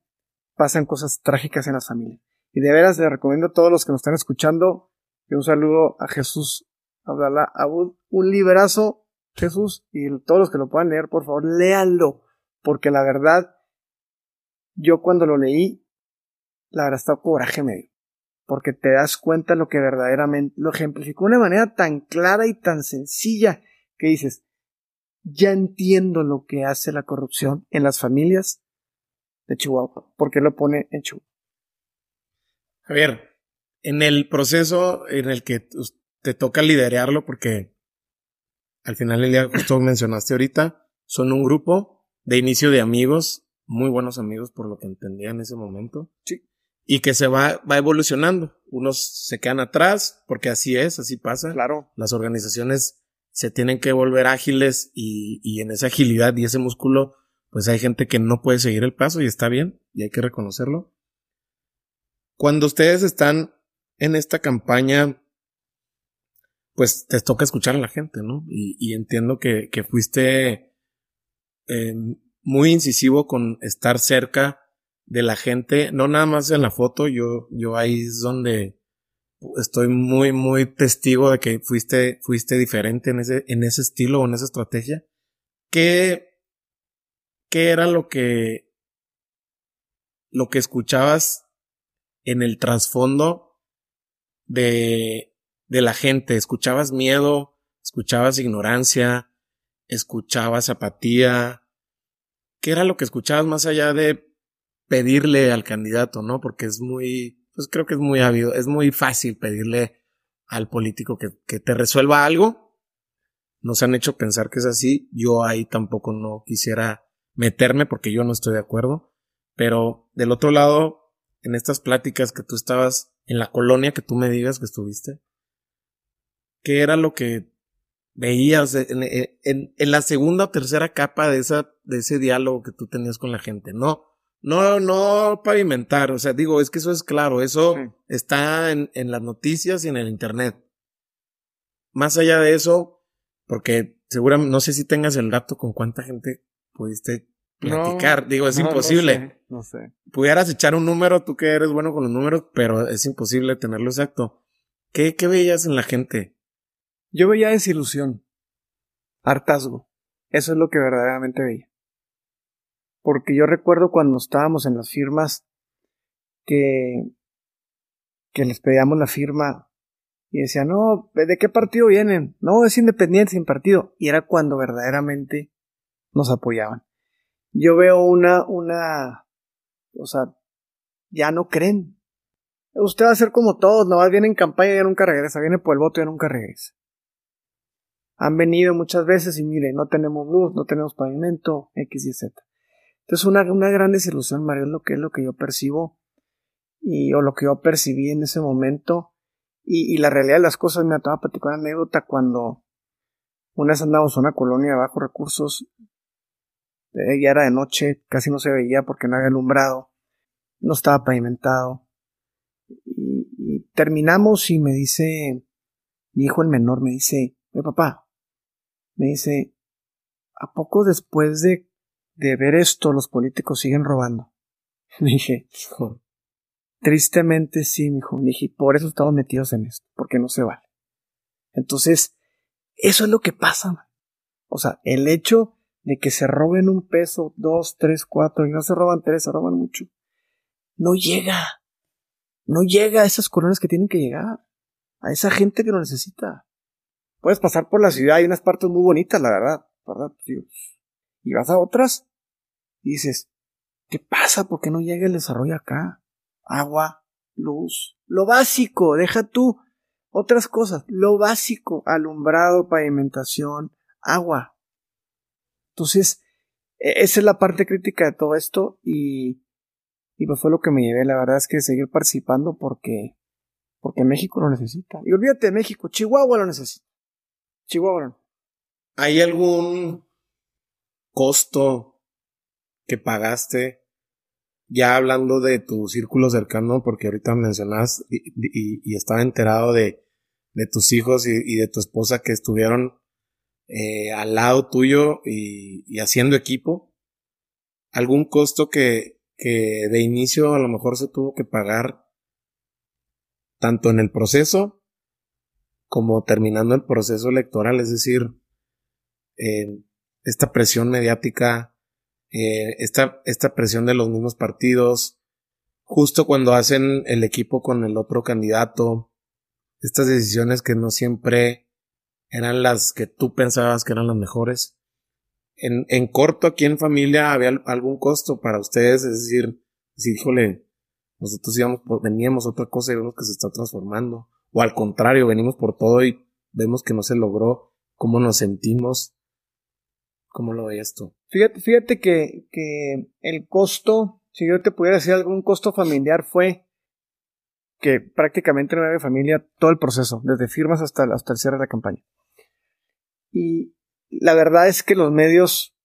S2: pasan cosas trágicas en las familias. Y de veras le recomiendo a todos los que nos están escuchando y un saludo a Jesús Abdalá Abud, un librazo, Jesús, y todos los que lo puedan leer, por favor, léanlo, porque la verdad, yo cuando lo leí, la verdad está coraje medio, porque te das cuenta lo que verdaderamente lo ejemplificó de una manera tan clara y tan sencilla que dices, ya entiendo lo que hace la corrupción en las familias de Chihuahua, porque lo pone en Chihuahua.
S1: Javier, en el proceso en el que te toca liderarlo, porque al final el día justo mencionaste ahorita, son un grupo de inicio de amigos, muy buenos amigos por lo que entendía en ese momento.
S2: Sí.
S1: Y que se va, va evolucionando. Unos se quedan atrás, porque así es, así pasa.
S2: Claro.
S1: Las organizaciones se tienen que volver ágiles y, y en esa agilidad y ese músculo, pues hay gente que no puede seguir el paso y está bien, y hay que reconocerlo. Cuando ustedes están en esta campaña, pues te toca escuchar a la gente, ¿no? Y, y entiendo que, que fuiste eh, muy incisivo con estar cerca de la gente, no nada más en la foto, yo, yo ahí es donde estoy muy, muy testigo de que fuiste, fuiste diferente en ese, en ese estilo o en esa estrategia. ¿Qué, qué era lo que, lo que escuchabas en el trasfondo de, de la gente. Escuchabas miedo, escuchabas ignorancia, escuchabas apatía. ¿Qué era lo que escuchabas más allá de pedirle al candidato, no? Porque es muy, pues creo que es muy ávido, es muy fácil pedirle al político que, que te resuelva algo. Nos han hecho pensar que es así. Yo ahí tampoco no quisiera meterme porque yo no estoy de acuerdo. Pero del otro lado, en estas pláticas que tú estabas en la colonia que tú me digas que estuviste? ¿Qué era lo que veías en, en, la segunda o tercera capa de esa, de ese diálogo que tú tenías con la gente? No, no, no pavimentar, o sea, digo, es que eso es claro, eso está en, en las noticias y en el internet. Más allá de eso, porque seguramente, no sé si tengas el dato con cuánta gente pudiste platicar. Digo, es imposible.
S2: No sé,
S1: Pudieras echar un número, tú que eres bueno con los números, pero es imposible tenerlo exacto. ¿Qué, qué veías en la gente?
S2: Yo veía desilusión, hartazgo. Eso es lo que verdaderamente veía. Porque yo recuerdo cuando estábamos en las firmas que, les pedíamos la firma y decían, no, ¿de qué partido vienen? No, es independiente, sin partido. Y era cuando verdaderamente nos apoyaban yo veo una, una, o sea, ya no creen. Usted va a ser como todos, no viene en campaña y ya nunca regresa, viene por el voto y ya nunca regresa. Han venido muchas veces y mire, no tenemos luz, no tenemos pavimento, X y Z. Entonces una, una gran desilusión, Mario, es lo que es lo que yo percibo y o lo que yo percibí en ese momento y, y la realidad de las cosas me ataba a platicar una anécdota cuando una vez andamos en una colonia de bajos recursos ya era de noche, casi no se veía porque no había alumbrado, no estaba pavimentado. Y, terminamos y me dice, mi hijo el menor me dice, oye papá, me dice, ¿a poco después de, de ver esto los políticos siguen robando? Dije, tristemente sí, mi. Me dije, por eso estamos metidos en esto, porque no se vale. Entonces, eso es lo que pasa. O sea, el hecho de que se roben un peso, dos, tres, cuatro, y no se roban tres, se roban mucho, no llega. No llega a esas colonias que tienen que llegar. A esa gente que lo necesita. Puedes pasar por la ciudad, hay unas partes muy bonitas, la verdad. ¿Verdad? Y vas a otras y dices, ¿qué pasa? ¿Por qué no llega el desarrollo acá? Agua, luz, lo básico, deja tú otras cosas, lo básico, alumbrado, pavimentación, agua. Entonces, e, esa es la parte crítica de todo esto y, y pues fue lo que me llevé, la verdad es que seguir participando porque, porque México lo necesita. Y olvídate de México, Chihuahua lo necesita. Chihuahua.
S1: ¿Hay algún costo que pagaste ya hablando de tu círculo cercano, porque ahorita mencionas y, estaba enterado de, tus hijos y, de tu esposa que estuvieron eh, al lado tuyo y, haciendo equipo, algún costo que de inicio a lo mejor se tuvo que pagar tanto en el proceso como terminando el proceso electoral, es decir, eh, esta presión mediática eh, esta, esta presión de los mismos partidos, justo cuando hacen el equipo con el otro candidato, estas decisiones que no siempre eran las que tú pensabas que eran las mejores. En, en corto, aquí en familia, había algún costo para ustedes, es decir, si híjole, nosotros íbamos por, veníamos otra cosa y vemos que se está transformando. O al contrario, venimos por todo y vemos que no se logró, cómo nos sentimos. ¿Cómo lo veías tú?
S2: Fíjate, fíjate que, que el costo, si yo te pudiera decir algún costo familiar, fue que prácticamente no había familia todo el proceso, desde firmas hasta, hasta el cierre de la campaña. Y la verdad es que los medios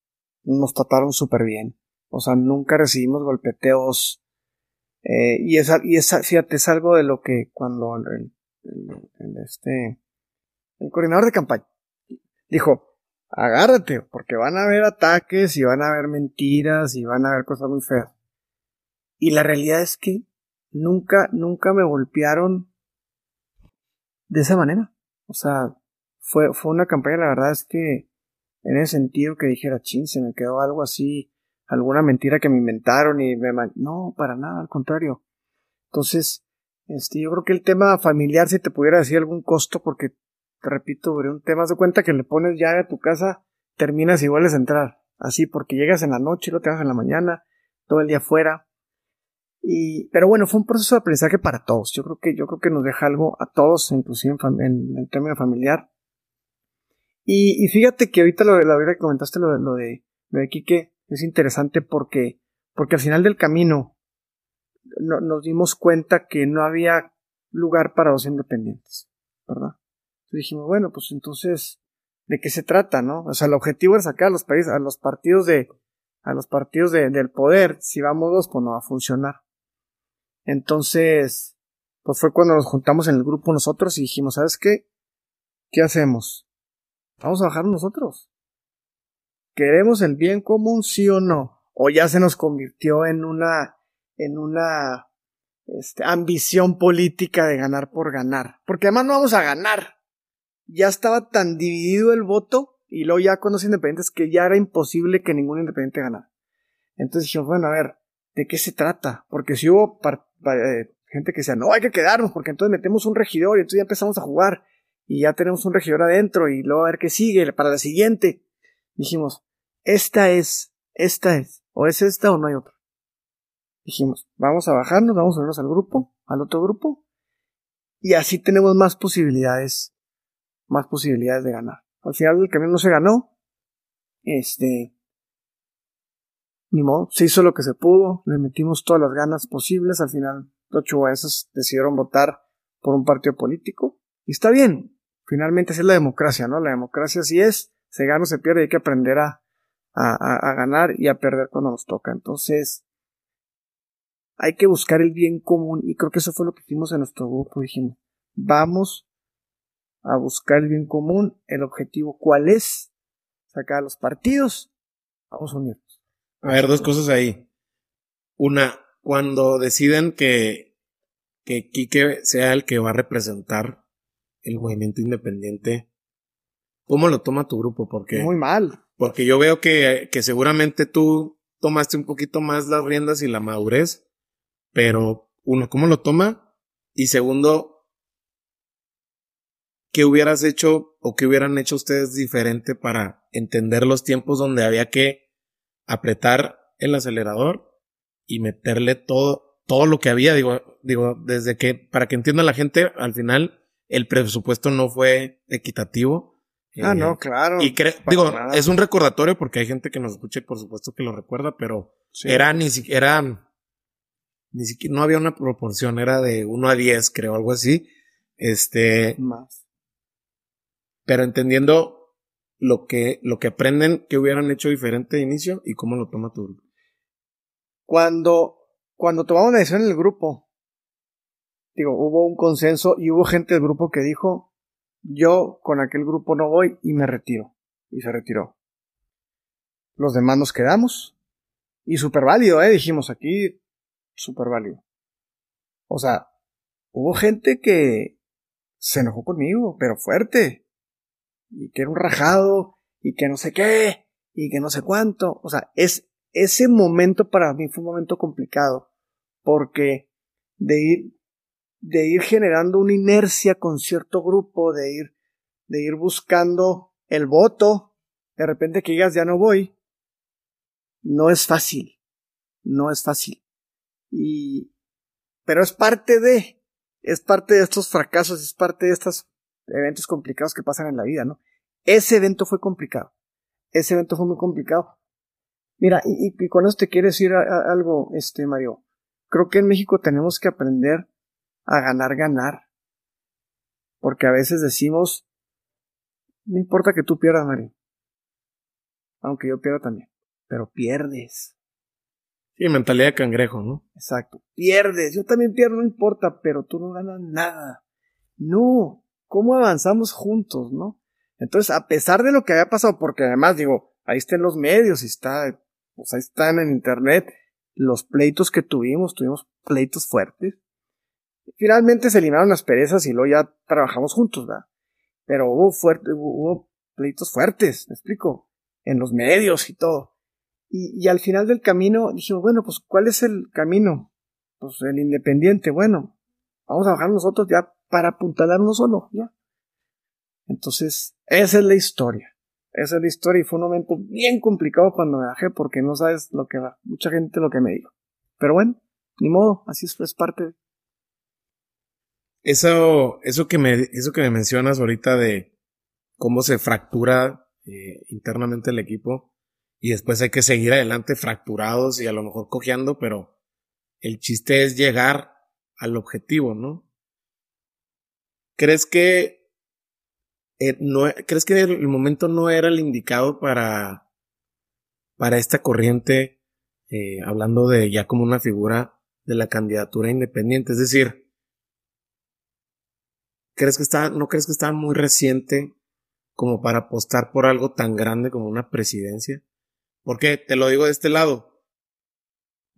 S2: nos trataron súper bien. O sea, nunca recibimos golpeteos. Eh, y, esa, y esa, fíjate, es algo de lo que cuando el, este, el coordinador de campaña dijo, agárrate, porque van a haber ataques y van a haber mentiras y van a haber cosas muy feas. Y la realidad es que nunca, nunca me golpearon de esa manera. O sea, fue, fue una campaña, la verdad es que en ese sentido que dijera, chin, se me quedó algo así, alguna mentira que me inventaron y me... No, para nada, al contrario. Entonces, este, yo creo que el tema familiar, si te pudiera decir algún costo, porque te repito, un tema de cuenta que le pones llave a tu casa, terminas y vuelves a entrar. Así, porque llegas en la noche lo te en la mañana, todo el día afuera. Y, pero bueno, fue un proceso de aprendizaje para todos. Yo creo que, yo creo que nos deja algo a todos, inclusive en, el término familiar. Y, fíjate que ahorita lo, verdad que comentaste lo, lo de, lo de Quique, es interesante porque, porque al final del camino nos dimos cuenta que no había lugar para los independientes, ¿verdad? dijimos, bueno, pues entonces, ¿de qué se trata, no? O sea, el objetivo es sacar a los países, a los partidos de, a los partidos del poder. Si vamos dos, pues no va a funcionar. Entonces, pues fue cuando nos juntamos en el grupo nosotros y dijimos, ¿sabes qué? ¿Qué hacemos? Vamos a bajar nosotros. ¿Queremos el bien común, sí o no? O ya se nos convirtió en una, en una, este, ambición política de ganar por ganar. Porque además no vamos a ganar ya estaba tan dividido el voto y luego ya con los independientes que ya era imposible que ningún independiente ganara. Entonces dijimos, bueno, a ver, ¿de qué se trata? Porque si hubo eh, gente que decía, no, hay que quedarnos porque entonces metemos un regidor y entonces ya empezamos a jugar y ya tenemos un regidor adentro y luego a ver qué sigue para la siguiente. Dijimos, esta es, esta es, o es esta o no hay otra. Dijimos, vamos a bajarnos, vamos a unirnos al grupo, al otro grupo, y así tenemos más posibilidades más posibilidades de ganar. Al final el camino no se ganó. Este. Ni modo, se hizo lo que se pudo, le metimos todas las ganas posibles. Al final, ocho veces decidieron votar por un partido político. Y está bien. Finalmente es la democracia, ¿no? La democracia sí es, se gana o se pierde, hay que aprender a, a, a ganar y a perder cuando nos toca. Entonces, hay que buscar el bien común y creo que eso fue lo que hicimos en nuestro grupo. Dijimos, vamos a buscar el bien común, el objetivo cuál es, sacar los partidos, vamos a unirnos.
S1: A ver, dos cosas ahí. Una, cuando deciden que, que Quique sea el que va a representar el movimiento independiente, ¿cómo lo toma tu grupo? Porque,
S2: Muy mal.
S1: porque yo veo que, que seguramente tú tomaste un poquito más las riendas y la madurez, pero uno, ¿cómo lo toma? Y segundo, ¿qué hubieras hecho o qué hubieran hecho ustedes diferente para entender los tiempos donde había que apretar el acelerador y meterle todo, todo lo que había? Digo, digo, desde que, para que entienda la gente, al final el presupuesto no fue equitativo.
S2: Ah,
S1: Eh,
S2: no, claro.
S1: y digo,
S2: nada.
S1: es un recordatorio porque hay gente que nos escucha y por supuesto que lo recuerda, pero
S2: Sí.
S1: era ni siquiera, ni siquiera, no había una proporción, era de 1 a 10, creo, algo así. Este,
S2: más.
S1: pero entendiendo lo que, lo que aprenden que hubieran hecho diferente de inicio y cómo lo toma tu grupo.
S2: Cuando, cuando tomamos la decisión en el grupo, digo, hubo un consenso y hubo gente del grupo que dijo, yo con aquel grupo no voy y me retiro. Y se retiró. Los demás nos quedamos. Y súper válido, eh, dijimos aquí, súper válido. O sea, hubo gente que se enojó conmigo, pero fuerte. Y que era un rajado, y que no sé qué, y que no sé cuánto. O sea, es, ese momento para mí fue un momento complicado. Porque de ir, de ir generando una inercia con cierto grupo, de ir, de ir buscando el voto, de repente que digas ya no voy, no es fácil. No es fácil. Y, pero es parte de, es parte de estos fracasos, es parte de estos eventos complicados que pasan en la vida, ¿no? Ese evento fue complicado. Ese evento fue muy complicado. Mira, y, con esto te quiero decir a- algo, este, Mario. Creo que en México tenemos que aprender a ganar, ganar. Porque a veces decimos, no importa que tú pierdas, Mario. Aunque yo pierda también. Pero pierdes.
S1: Sí, mentalidad de cangrejo, ¿no?
S2: Exacto. Pierdes. Yo también pierdo, no importa, pero tú no ganas nada. No. ¿Cómo avanzamos juntos, no? Entonces, a pesar de lo que había pasado, porque además digo, ahí están los medios y está, pues ahí están en internet los pleitos que tuvimos, tuvimos pleitos fuertes. Finalmente se eliminaron las perezas y luego ya trabajamos juntos, ¿verdad? Pero hubo fuerte, hubo, hubo pleitos fuertes, me explico, en los medios y todo. Y, y al final del camino dijimos, bueno, pues ¿cuál es el camino? Pues el independiente, bueno, vamos a bajar nosotros ya para apuntalar uno solo, ya. Entonces, esa es la historia. Esa es la historia y fue un momento bien complicado cuando me bajé porque no sabes lo que va. Mucha gente lo que me dijo. Pero bueno, ni modo, así es, es parte de...
S1: Eso, eso que me, eso que me mencionas ahorita de cómo se fractura eh, internamente el equipo y después hay que seguir adelante fracturados y a lo mejor cojeando, pero el chiste es llegar al objetivo, ¿no? ¿Crees que eh, no, crees que el momento no era el indicado para para esta corriente, eh, hablando de ya como una figura de la candidatura independiente, es decir, ¿Crees que está, no crees que está muy reciente como para apostar por algo tan grande como una presidencia? Porque te lo digo de este lado.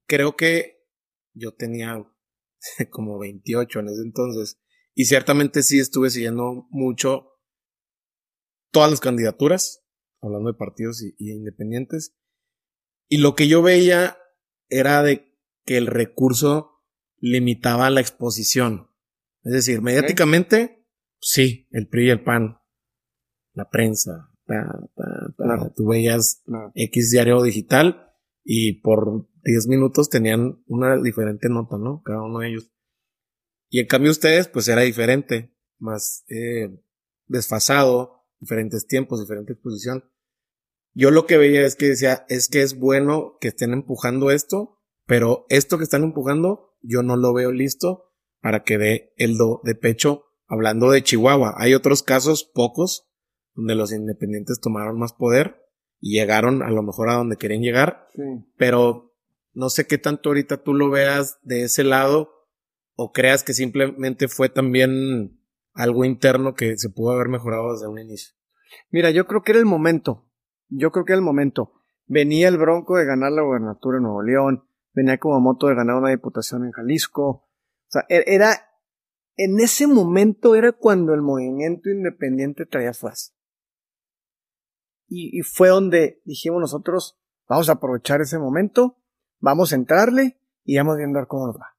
S1: Creo que yo tenía como 28 en ese entonces y ciertamente sí estuve siguiendo mucho todas las candidaturas, hablando de partidos y, y independientes. Y lo que yo veía era de que el recurso limitaba la exposición. Es decir, mediáticamente, sí, el PRI y el PAN, la prensa,
S2: Claro.
S1: tú veías. X diario digital y por 10 minutos tenían una diferente nota, ¿no? Cada uno de ellos. Y en cambio ustedes, pues era diferente, más eh, desfasado, diferentes tiempos, diferente exposición. Yo lo que veía es que decía, es que es bueno que estén empujando esto, pero esto que están empujando, yo no lo veo listo para que dé el do de pecho hablando de Chihuahua. Hay otros casos, pocos, donde los independientes tomaron más poder y llegaron a lo mejor a donde querían llegar,
S2: Sí.
S1: pero no sé qué tanto ahorita tú lo veas de ese lado o creas que simplemente fue también algo interno que se pudo haber mejorado desde un inicio.
S2: Mira, yo creo que era el momento. Yo creo que era el momento. Venía el Bronco de ganar la gobernatura en Nuevo León, venía como moto de ganar una diputación en Jalisco. O sea, e-, era, en ese momento era cuando el movimiento independiente traía fuerza. Y, y fue donde dijimos nosotros, vamos a aprovechar ese momento, vamos a entrarle y vamos viendo cómo nos va.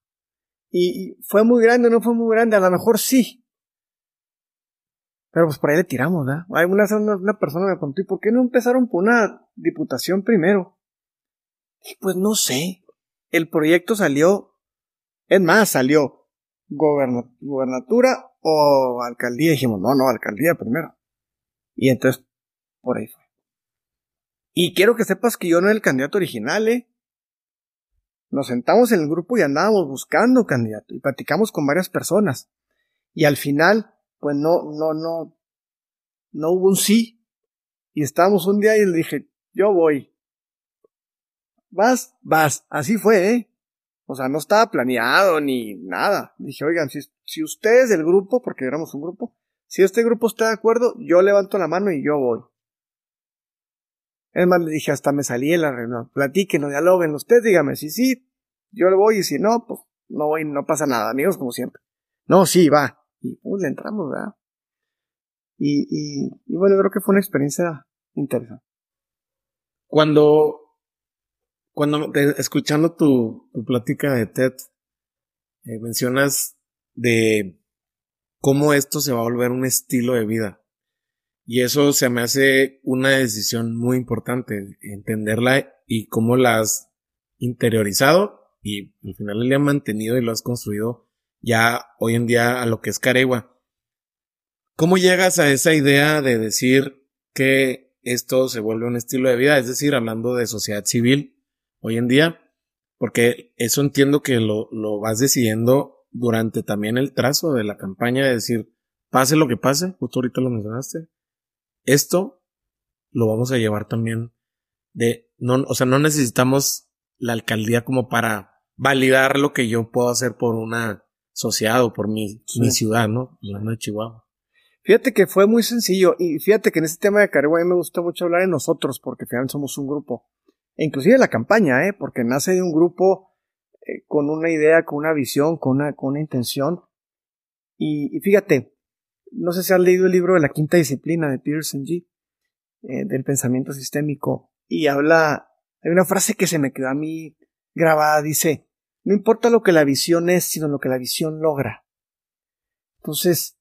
S2: Y, y fue muy grande, no fue muy grande, a lo mejor sí, pero pues por ahí le tiramos, ¿verdad? Hay una, una, persona me preguntó, ¿y por qué no empezaron por una diputación primero? Y pues no sé. El proyecto salió, es más, salió gobernatura o alcaldía. Dijimos, no, no, alcaldía primero. Y entonces, por ahí fue. Y quiero que sepas que yo no era el candidato original, ¿eh? Nos sentamos en el grupo y andábamos buscando candidato y platicamos con varias personas. Y al final, pues no, no, no, no hubo un sí. Y estábamos un día y le dije, yo voy. Vas, vas. Así fue, ¿eh? O sea, no estaba planeado ni nada. Dije, oigan, si, si ustedes del grupo, porque éramos un grupo, si este grupo está de acuerdo, yo levanto la mano y yo voy. Es más, le dije, hasta me salí en la reunión. Platiquen, dialoguen. Ustedes díganme, si sí, yo le voy y si no, pues no voy, no pasa nada, amigos, como siempre. No, sí, va. Y pues le entramos, ¿verdad? Y, y, y bueno, creo que fue una experiencia interesante.
S1: Cuando, cuando escuchando tu, tu plática de TED, eh, mencionas de cómo esto se va a volver un estilo de vida. Y eso se me hace una decisión muy importante, entenderla y cómo la has interiorizado y al final le ha mantenido y lo has construido ya hoy en día a lo que es Caregua. ¿Cómo llegas a esa idea de decir que esto se vuelve un estilo de vida? Es decir, hablando de sociedad civil hoy en día, porque eso entiendo que lo, lo vas decidiendo durante también el trazo de la campaña, de decir, pase lo que pase, justo ahorita lo mencionaste, esto lo vamos a llevar también de, no, o sea, no necesitamos la alcaldía como para validar lo que yo puedo hacer por una asociado por mi, mi ciudad, ¿no? La de Chihuahua.
S2: Fíjate que fue muy sencillo y fíjate que en este tema de Carigua a mí me gusta mucho hablar de nosotros porque al final somos un grupo. E inclusive la campaña, ¿eh? Porque nace de un grupo eh, con una idea, con una visión, con una, con una intención. Y, y, fíjate, no sé si has leído el libro de la quinta disciplina de Peterson G. Eh, del pensamiento sistémico y habla, hay una frase que se me quedó a mí grabada, dice, no importa lo que la visión es, sino lo que la visión logra. Entonces,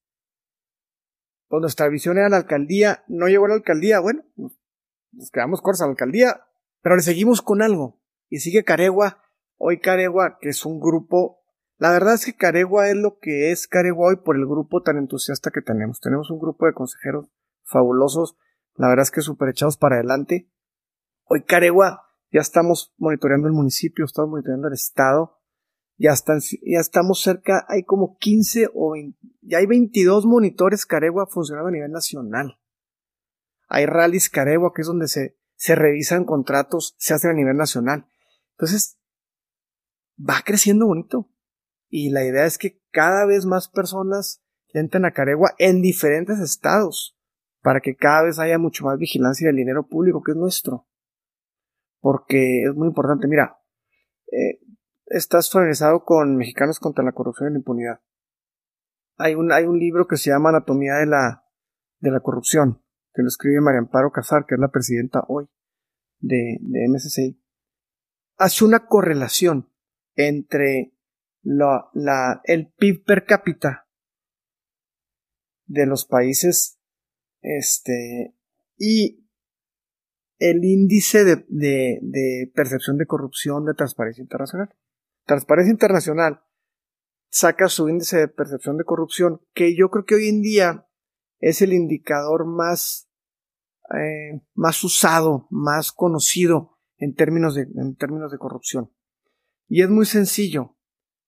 S2: pues nuestra visión era la alcaldía, no llegó a la alcaldía, bueno, nos quedamos cortos a la alcaldía, pero le seguimos con algo. Y sigue Caregua, hoy Caregua, que es un grupo, la verdad es que Caregua es lo que es Caregua hoy por el grupo tan entusiasta que tenemos. Tenemos un grupo de consejeros fabulosos, la verdad es que súper echados para adelante. Hoy Caregua ya estamos monitoreando el municipio, estamos monitoreando el estado, ya, están, ya estamos cerca, hay como 15 o 20, ya hay 22 monitores Caregua funcionando a nivel nacional. Hay rallies Caregua, que es donde se, se revisan contratos, se hacen a nivel nacional. Entonces, va creciendo bonito. Y la idea es que cada vez más personas entren a Caregua en diferentes estados, para que cada vez haya mucho más vigilancia del dinero público que es nuestro porque es muy importante. Mira, eh, estás familiarizado con Mexicanos contra la Corrupción y la Impunidad. Hay un, hay un libro que se llama Anatomía de la, de la Corrupción, que lo escribe María Amparo Casar, que es la presidenta hoy de, de MSCI. Hace una correlación entre la, el PIB per cápita de los países este, y el índice de, de, percepción de corrupción de Transparencia Internacional. Transparencia Internacional saca su índice de percepción de corrupción, que yo creo que hoy en día es el indicador más, eh, más usado, más conocido en términos, de, en términos de corrupción. Y es muy sencillo.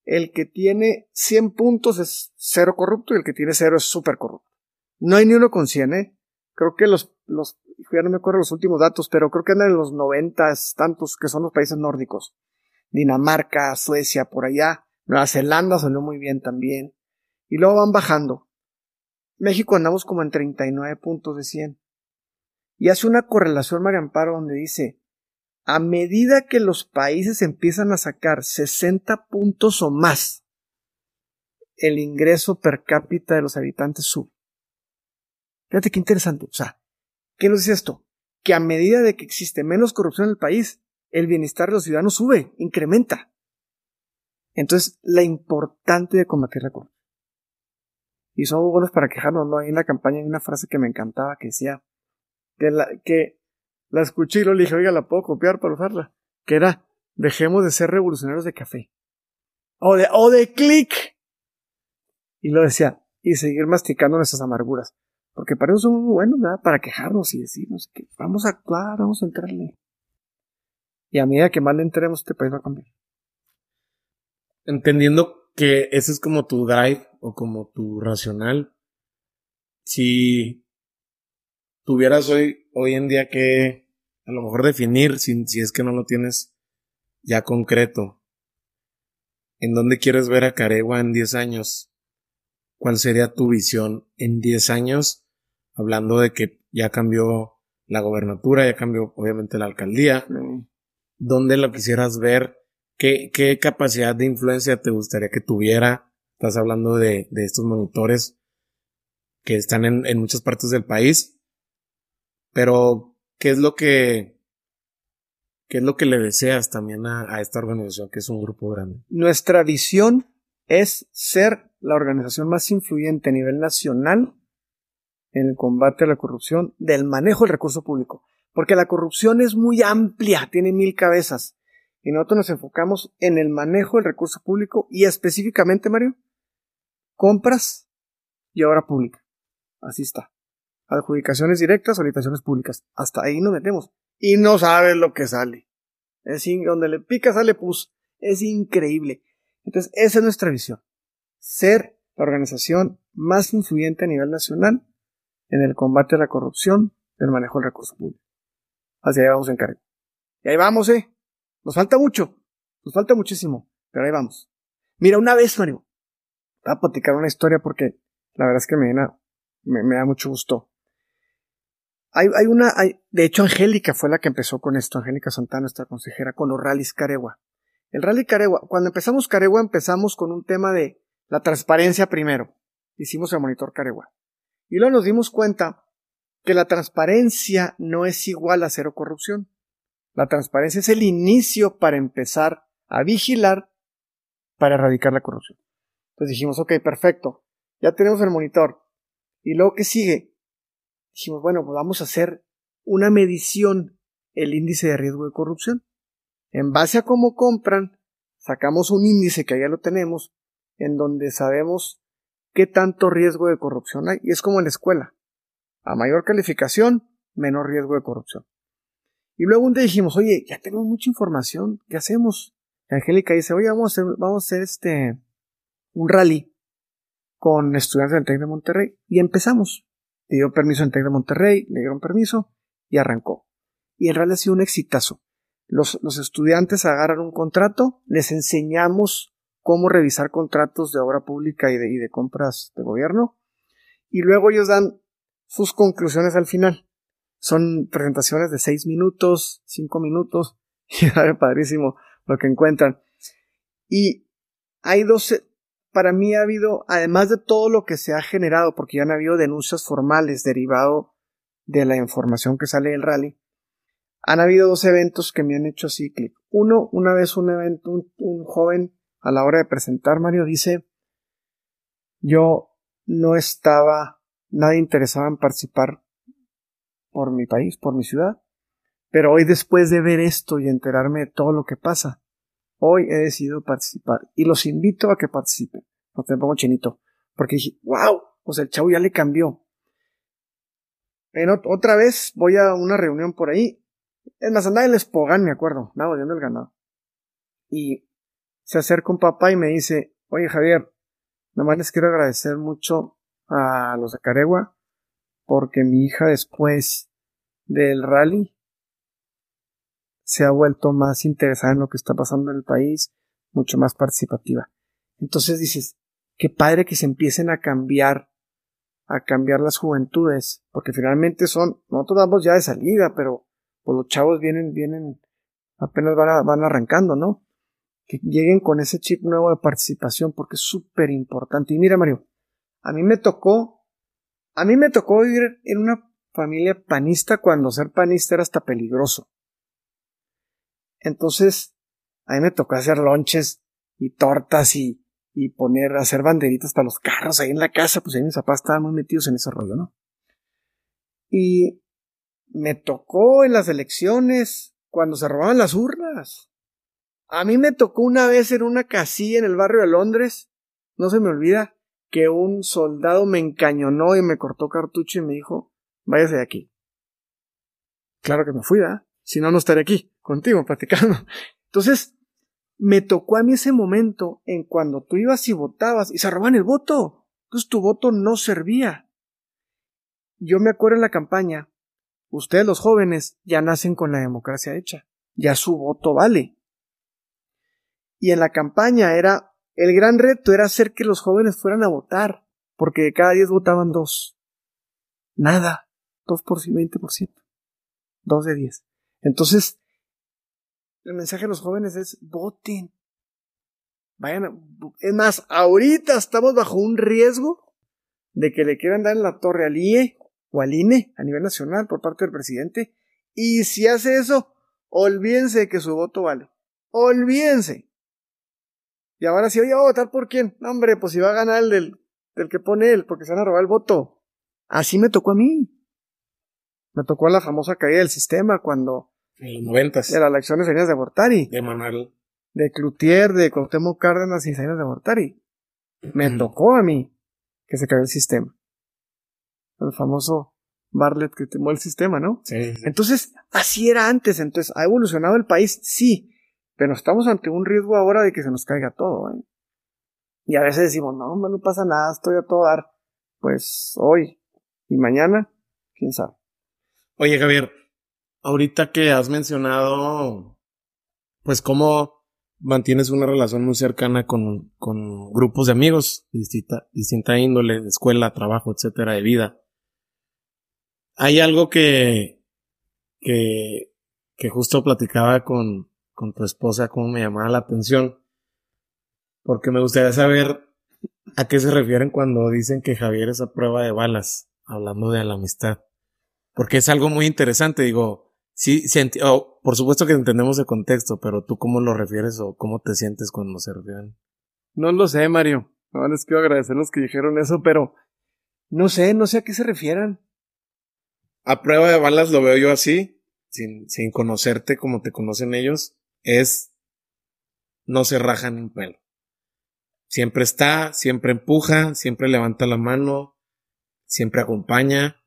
S2: El que tiene 100 puntos es cero corrupto y el que tiene cero es súper corrupto. No hay ni uno con 100, ¿eh? Creo que los, los ya no me acuerdo los últimos datos, pero creo que andan en los noventas tantos que son los países nórdicos. Dinamarca, Suecia, por allá. Nueva Zelanda salió muy bien también. Y luego van bajando. México andamos como en 39 puntos de 100. y hace una correlación María Amparo donde dice, a medida que los países empiezan a sacar 60 puntos o más, el ingreso per cápita de los habitantes sube. Fíjate qué interesante. O sea, ¿qué nos dice esto? Que a medida de que existe menos corrupción en el país, el bienestar de los ciudadanos sube, incrementa. Entonces, la importante de combatir la corrupción. Y somos buenos para quejarnos, ¿no? Ahí en la campaña hay una frase que me encantaba que decía que que la escuché y lo dije, oiga, la puedo copiar para usarla. Que era, dejemos de ser revolucionarios de café. O de, o de clic. Y lo decía, y seguir masticando nuestras amarguras. Porque para eso somos muy buenos, ¿verdad? Para quejarnos y decirnos que vamos a actuar, vamos a entrarle. Y a medida que más le entremos, este país va a cambiar.
S1: Entendiendo que ese es como tu drive o como tu racional. Si tuvieras hoy, hoy en día que a lo mejor definir, si, si es que no lo tienes ya concreto, en dónde quieres ver a Caregua en 10 años, cuál sería tu visión en 10 años, hablando de que ya cambió la gobernatura, ya cambió obviamente la alcaldía, dónde lo quisieras ver, qué, qué capacidad de influencia te gustaría que tuviera, estás hablando de, de estos monitores que están en, en muchas partes del país, pero, ¿qué es lo que, qué es lo que le deseas también a, esta organización que es un grupo grande?
S2: Nuestra visión es ser la organización más influyente a nivel nacional en el combate a la corrupción del manejo del recurso público. Porque la corrupción es muy amplia, tiene mil cabezas. Y nosotros nos enfocamos en el manejo del recurso público y específicamente, Mario, compras y obra pública. Así está adjudicaciones directas o licitaciones públicas. Hasta ahí nos metemos. Y no sabes lo que sale. Es donde le pica sale pus. Es increíble. Entonces, esa es nuestra visión. Ser la organización más influyente a nivel nacional en el combate a la corrupción del manejo del recurso público. Hacia ahí vamos en cargo. Y ahí vamos, eh. Nos falta mucho. Nos falta muchísimo. Pero ahí vamos. Mira, una vez, Mario. Voy a platicar una historia porque la verdad es que me, me, me da mucho gusto. Hay, hay una, hay, de hecho, Angélica fue la que empezó con esto, Angélica Santana, nuestra consejera, con los rallies Caregua. El rally Caregua, cuando empezamos Caregua, empezamos con un tema de la transparencia primero. Hicimos el monitor Caregua. Y luego nos dimos cuenta que la transparencia no es igual a cero corrupción. La transparencia es el inicio para empezar a vigilar para erradicar la corrupción. Entonces dijimos, ok, perfecto, ya tenemos el monitor. ¿Y luego qué sigue? Dijimos, bueno, pues vamos a hacer una medición, el índice de riesgo de corrupción. En base a cómo compran, sacamos un índice que ya lo tenemos, en donde sabemos qué tanto riesgo de corrupción hay. Y es como en la escuela. A mayor calificación, menor riesgo de corrupción. Y luego un día dijimos, oye, ya tenemos mucha información, ¿qué hacemos? Angélica dice, oye, vamos a hacer, vamos a hacer este, un rally con estudiantes del TEC de Monterrey. Y empezamos dio permiso en TEC de Monterrey, le dieron permiso y arrancó. Y en realidad ha sido un exitazo. Los, estudiantes agarran un contrato, les enseñamos cómo revisar contratos de obra pública y de, y de compras de gobierno, y luego ellos dan sus conclusiones al final. Son presentaciones de seis minutos, cinco minutos, y es padrísimo lo que encuentran. Y hay dos, para mí ha habido, además de todo lo que se ha generado, porque ya han habido denuncias formales derivado de la información que sale del rally, han habido dos eventos que me han hecho así clic. Uno, una vez un evento, un, joven a la hora de presentar, Mario, dice, yo no estaba nada interesado en participar por mi país, por mi ciudad, pero hoy después de ver esto y enterarme de todo lo que pasa, Hoy he decidido participar y los invito a que participen. No te pongo chinito. Porque dije, wow, o sea, el chavo ya le cambió. En otra vez voy a una reunión por ahí. En más, andaba el Espogán, me acuerdo. Nada, viendo el ganado. Y se acerca un papá y me dice, oye Javier, nomás les quiero agradecer mucho a los de Caregua porque mi hija después del rally se ha vuelto más interesada en lo que está pasando en el país, mucho más participativa. Entonces dices, qué padre que se empiecen a cambiar a cambiar las juventudes, porque finalmente son, nosotros vamos ya de salida, pero pues los chavos vienen, vienen, apenas van, van arrancando, ¿no? Que lleguen con ese chip nuevo de participación, porque es súper importante. Y mira, Mario, a mí me tocó, a mí me tocó vivir en una familia panista cuando ser panista era hasta peligroso. Entonces, a mí me tocó hacer lonches y tortas y, y poner, hacer banderitas para los carros ahí en la casa, pues ahí mis papás estaban muy metidos en ese rollo, ¿no? Y me tocó en las elecciones cuando se robaban las urnas. A mí me tocó una vez en una casilla en el barrio de Londres, no se me olvida, que un soldado me encañonó y me cortó cartucho y me dijo, váyase de aquí. Claro que me fui, ¿verdad? Si no, no estaré aquí, contigo, platicando. Entonces, me tocó a mí ese momento en cuando tú ibas y votabas y se roban el voto. Entonces tu voto no servía. Yo me acuerdo en la campaña, ustedes los jóvenes ya nacen con la democracia hecha, ya su voto vale. Y en la campaña era, el gran reto era hacer que los jóvenes fueran a votar, porque de cada diez votaban dos. Nada, dos por veinte por ciento. Dos de diez. Entonces, el mensaje a los jóvenes es voten. Vayan, es más, ahorita estamos bajo un riesgo de que le quieran dar en la torre al IE o al INE a nivel nacional por parte del presidente. Y si hace eso, olvídense que su voto vale. Olvídense. Y ahora si voy a votar por quién. No, hombre, pues si va a ganar el del, del que pone él, porque se van a robar el voto. Así me tocó a mí. Me tocó la famosa caída del sistema cuando
S1: en los noventas.
S2: De las elecciones de Bortari.
S1: De Manuel.
S2: De Cloutier, de Cuauhtémoc Cárdenas y Salinas de Bortari. Me tocó a mí que se cayó el sistema. El famoso Bartlett que tomó el sistema, ¿no?
S1: Sí,
S2: Entonces, así era antes. Entonces, ¿ha evolucionado el país? Sí. Pero estamos ante un riesgo ahora de que se nos caiga todo, ¿eh? Y a veces decimos, no, no pasa nada, estoy a todo dar. Pues hoy y mañana, quién sabe.
S1: Oye, Javier, ahorita que has mencionado, pues cómo mantienes una relación muy cercana con, con grupos de amigos distinta, distinta índole, de escuela, trabajo, etcétera, de vida. Hay algo que, que, que justo platicaba con, con tu esposa, cómo me llamaba la atención, porque me gustaría saber a qué se refieren cuando dicen que Javier es a prueba de balas, hablando de la amistad. Porque es algo muy interesante, digo, Sí, oh, por supuesto que entendemos el contexto, pero tú cómo lo refieres o cómo te sientes cuando se refieren.
S2: No lo sé, Mario. No les quiero agradecer los que dijeron eso, pero no sé, no sé a qué se refieran.
S1: A prueba de balas lo veo yo así, sin, sin conocerte como te conocen ellos, es no se rajan un pelo. Siempre está, siempre empuja, siempre levanta la mano, siempre acompaña,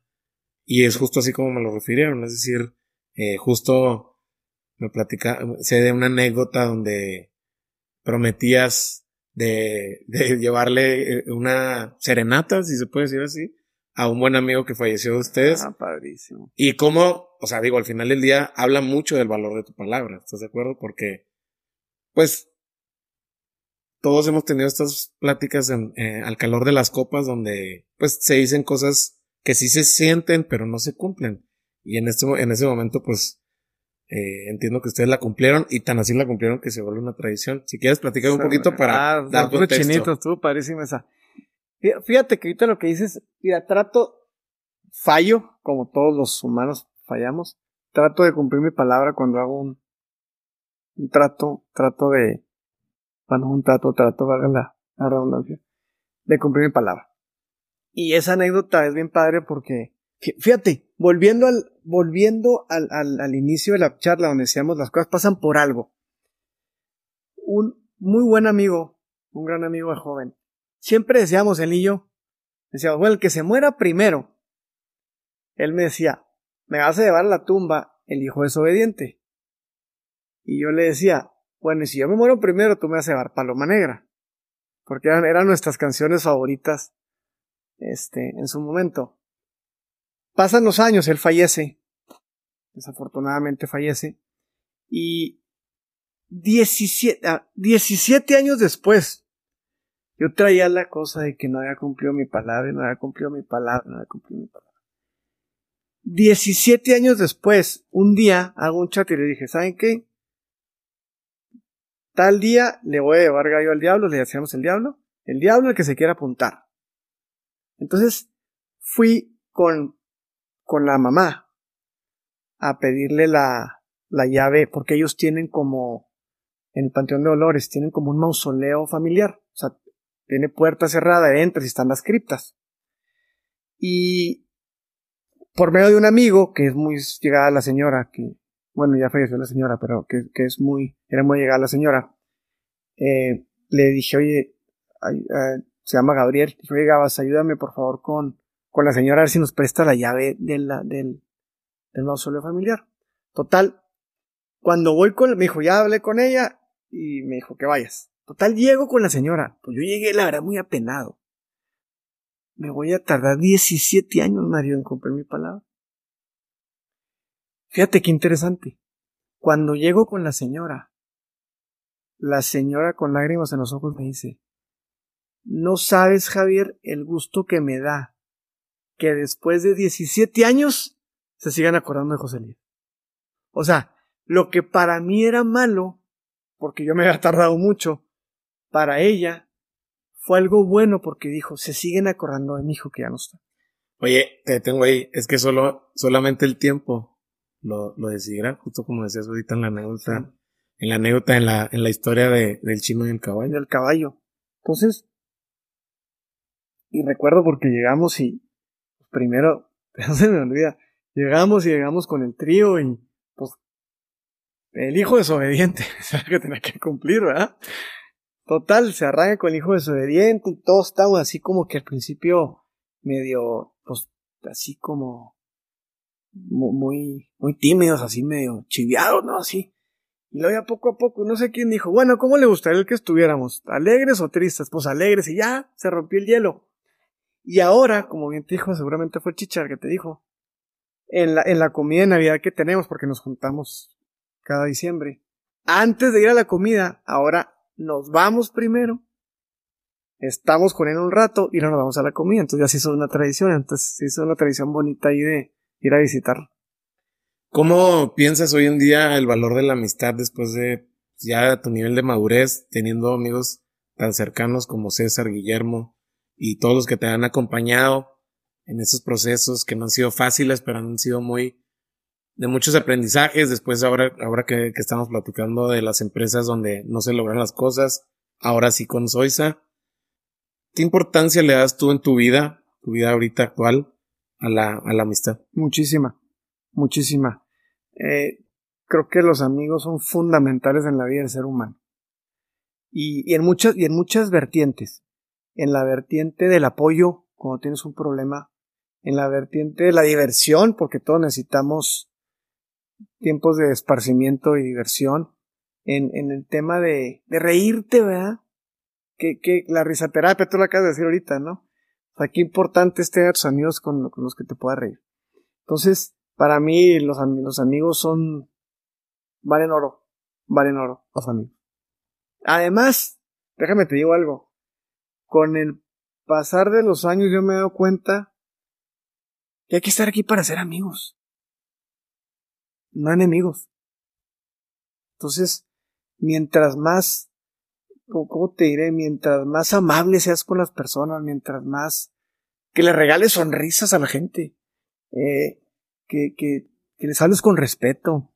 S1: y es justo así como me lo refirieron, es decir, eh, justo me platica, sé de una anécdota donde prometías de, de llevarle eh, una serenata, si se puede decir así, a un buen amigo que falleció de ustedes.
S2: Ah, padrísimo.
S1: Y cómo, o sea, digo, al final del día habla mucho del valor de tu palabra, ¿estás de acuerdo? Porque, pues, todos hemos tenido estas pláticas en, eh, al calor de las copas donde, pues, se dicen cosas que sí se sienten, pero no se cumplen. Y en, este, en ese momento, pues, eh, entiendo que ustedes la cumplieron y tan así la cumplieron que se vuelve una tradición. Si quieres platicar un poquito para
S2: ah, dar contexto. chinitos, tú, parísima esa. Fíjate que ahorita lo que dices, mira, trato, fallo, como todos los humanos fallamos, trato de cumplir mi palabra cuando hago un, un trato, trato de, cuando un trato, trato, valga la, la redundancia, de cumplir mi palabra. Y esa anécdota es bien padre porque, fíjate, volviendo al, volviendo al, al, inicio de la charla donde decíamos las cosas pasan por algo. Un muy buen amigo, un gran amigo de joven, siempre decíamos él y yo, decíamos, bueno, el que se muera primero. Él me decía, me vas a llevar a la tumba el hijo desobediente. Y yo le decía, bueno, y si yo me muero primero, tú me vas a llevar Paloma Negra. Porque eran, eran nuestras canciones favoritas, este, en su momento. Pasan los años, él fallece. Desafortunadamente fallece. Y 17, 17 ah, años después, Yo traía la cosa de que no había cumplido mi palabra, no había cumplido mi palabra, no había cumplido mi palabra. 17 años después, un día hago un chat y le dije, ¿saben qué? Tal día le voy a llevar gallo al diablo, le decíamos el diablo, el diablo el que se quiera apuntar. Entonces fui con, con la mamá a pedirle la, la llave, porque ellos tienen como, en el Panteón de Dolores, tienen como un mausoleo familiar. O sea, tiene puerta cerrada, entras y están las criptas. Y por medio de un amigo, que es muy llegada la señora, que, bueno, ya falleció la señora, pero que, que es muy, era muy llegada la señora, eh, le dije, oye, se llama Gabriel, oye, ayúdame por favor con, con la señora a ver si nos presta la llave de la, del, del mausoleo familiar. Total, cuando voy con, me dijo, ya hablé con ella y me dijo que vayas. Total, llego con la señora. Pues yo llegué, la verdad, muy apenado. Me voy a tardar 17 años, Mario, en cumplir mi palabra. Fíjate qué interesante. Cuando llego con la señora, la señora con lágrimas en los ojos me dice, no sabes, Javier, el gusto que me da que después de 17 años se sigan acordando de José Luis. O sea, lo que para mí era malo, porque yo me había tardado mucho, para ella fue algo bueno porque dijo, se siguen acordando de mi hijo que ya no está.
S1: Oye, te tengo ahí, es que solo, solamente el tiempo lo, lo decidirá, justo como decías ahorita en la anécdota, en la anécdota, en la, en la historia de, del chino y el caballo.
S2: Del caballo. Entonces, y recuerdo porque llegamos y primero, se me olvida, llegamos y llegamos con el trío y pues el hijo desobediente, que tenía que cumplir, ¿verdad? Total, se arranca con el hijo desobediente y todos estamos así como que al principio medio, pues, así como muy, muy tímidos, así medio chiviados, ¿no? Así. Y luego ya poco a poco, no sé quién dijo, bueno, ¿cómo le gustaría el que estuviéramos? ¿Alegres o tristes? Pues alegres, y ya se rompió el hielo. Y ahora, como bien te dijo, seguramente fue chichar que te dijo, en la, en la comida de Navidad que tenemos, porque nos juntamos cada diciembre, antes de ir a la comida, ahora nos vamos primero, estamos con él un rato y luego nos vamos a la comida. Entonces ya se hizo una tradición, entonces se hizo una tradición bonita ahí de ir a visitarlo.
S1: ¿Cómo piensas hoy en día el valor de la amistad después de ya tu nivel de madurez, teniendo amigos tan cercanos como César, Guillermo y todos los que te han acompañado en esos procesos que no han sido fáciles, pero han sido muy de muchos aprendizajes. Después, ahora, ahora que, estamos platicando de las empresas donde no se logran las cosas, ahora sí con Soisa. ¿Qué importancia le das tú en tu vida, tu vida ahorita actual, a la, a la amistad?
S2: Muchísima, muchísima. Eh, creo que los amigos son fundamentales en la vida del ser humano. Y, y, en muchas, y en muchas vertientes. En la vertiente del apoyo, cuando tienes un problema. En la vertiente de la diversión, porque todos necesitamos tiempos de esparcimiento y diversión, en, en el tema de, de reírte, ¿verdad? Que, que la risaterapia, tú lo acabas de decir ahorita, ¿no? O sea, qué importante es tener tus amigos con, con los que te puedas reír. Entonces, para mí, los, los amigos son, valen oro, valen oro, los amigos. Además, déjame te digo algo, con el pasar de los años yo me he dado cuenta que hay que estar aquí para ser amigos no enemigos. Entonces, mientras más, ¿cómo te diré? Mientras más amable seas con las personas, mientras más que le regales sonrisas a la gente, eh, que, que, que les hables con respeto.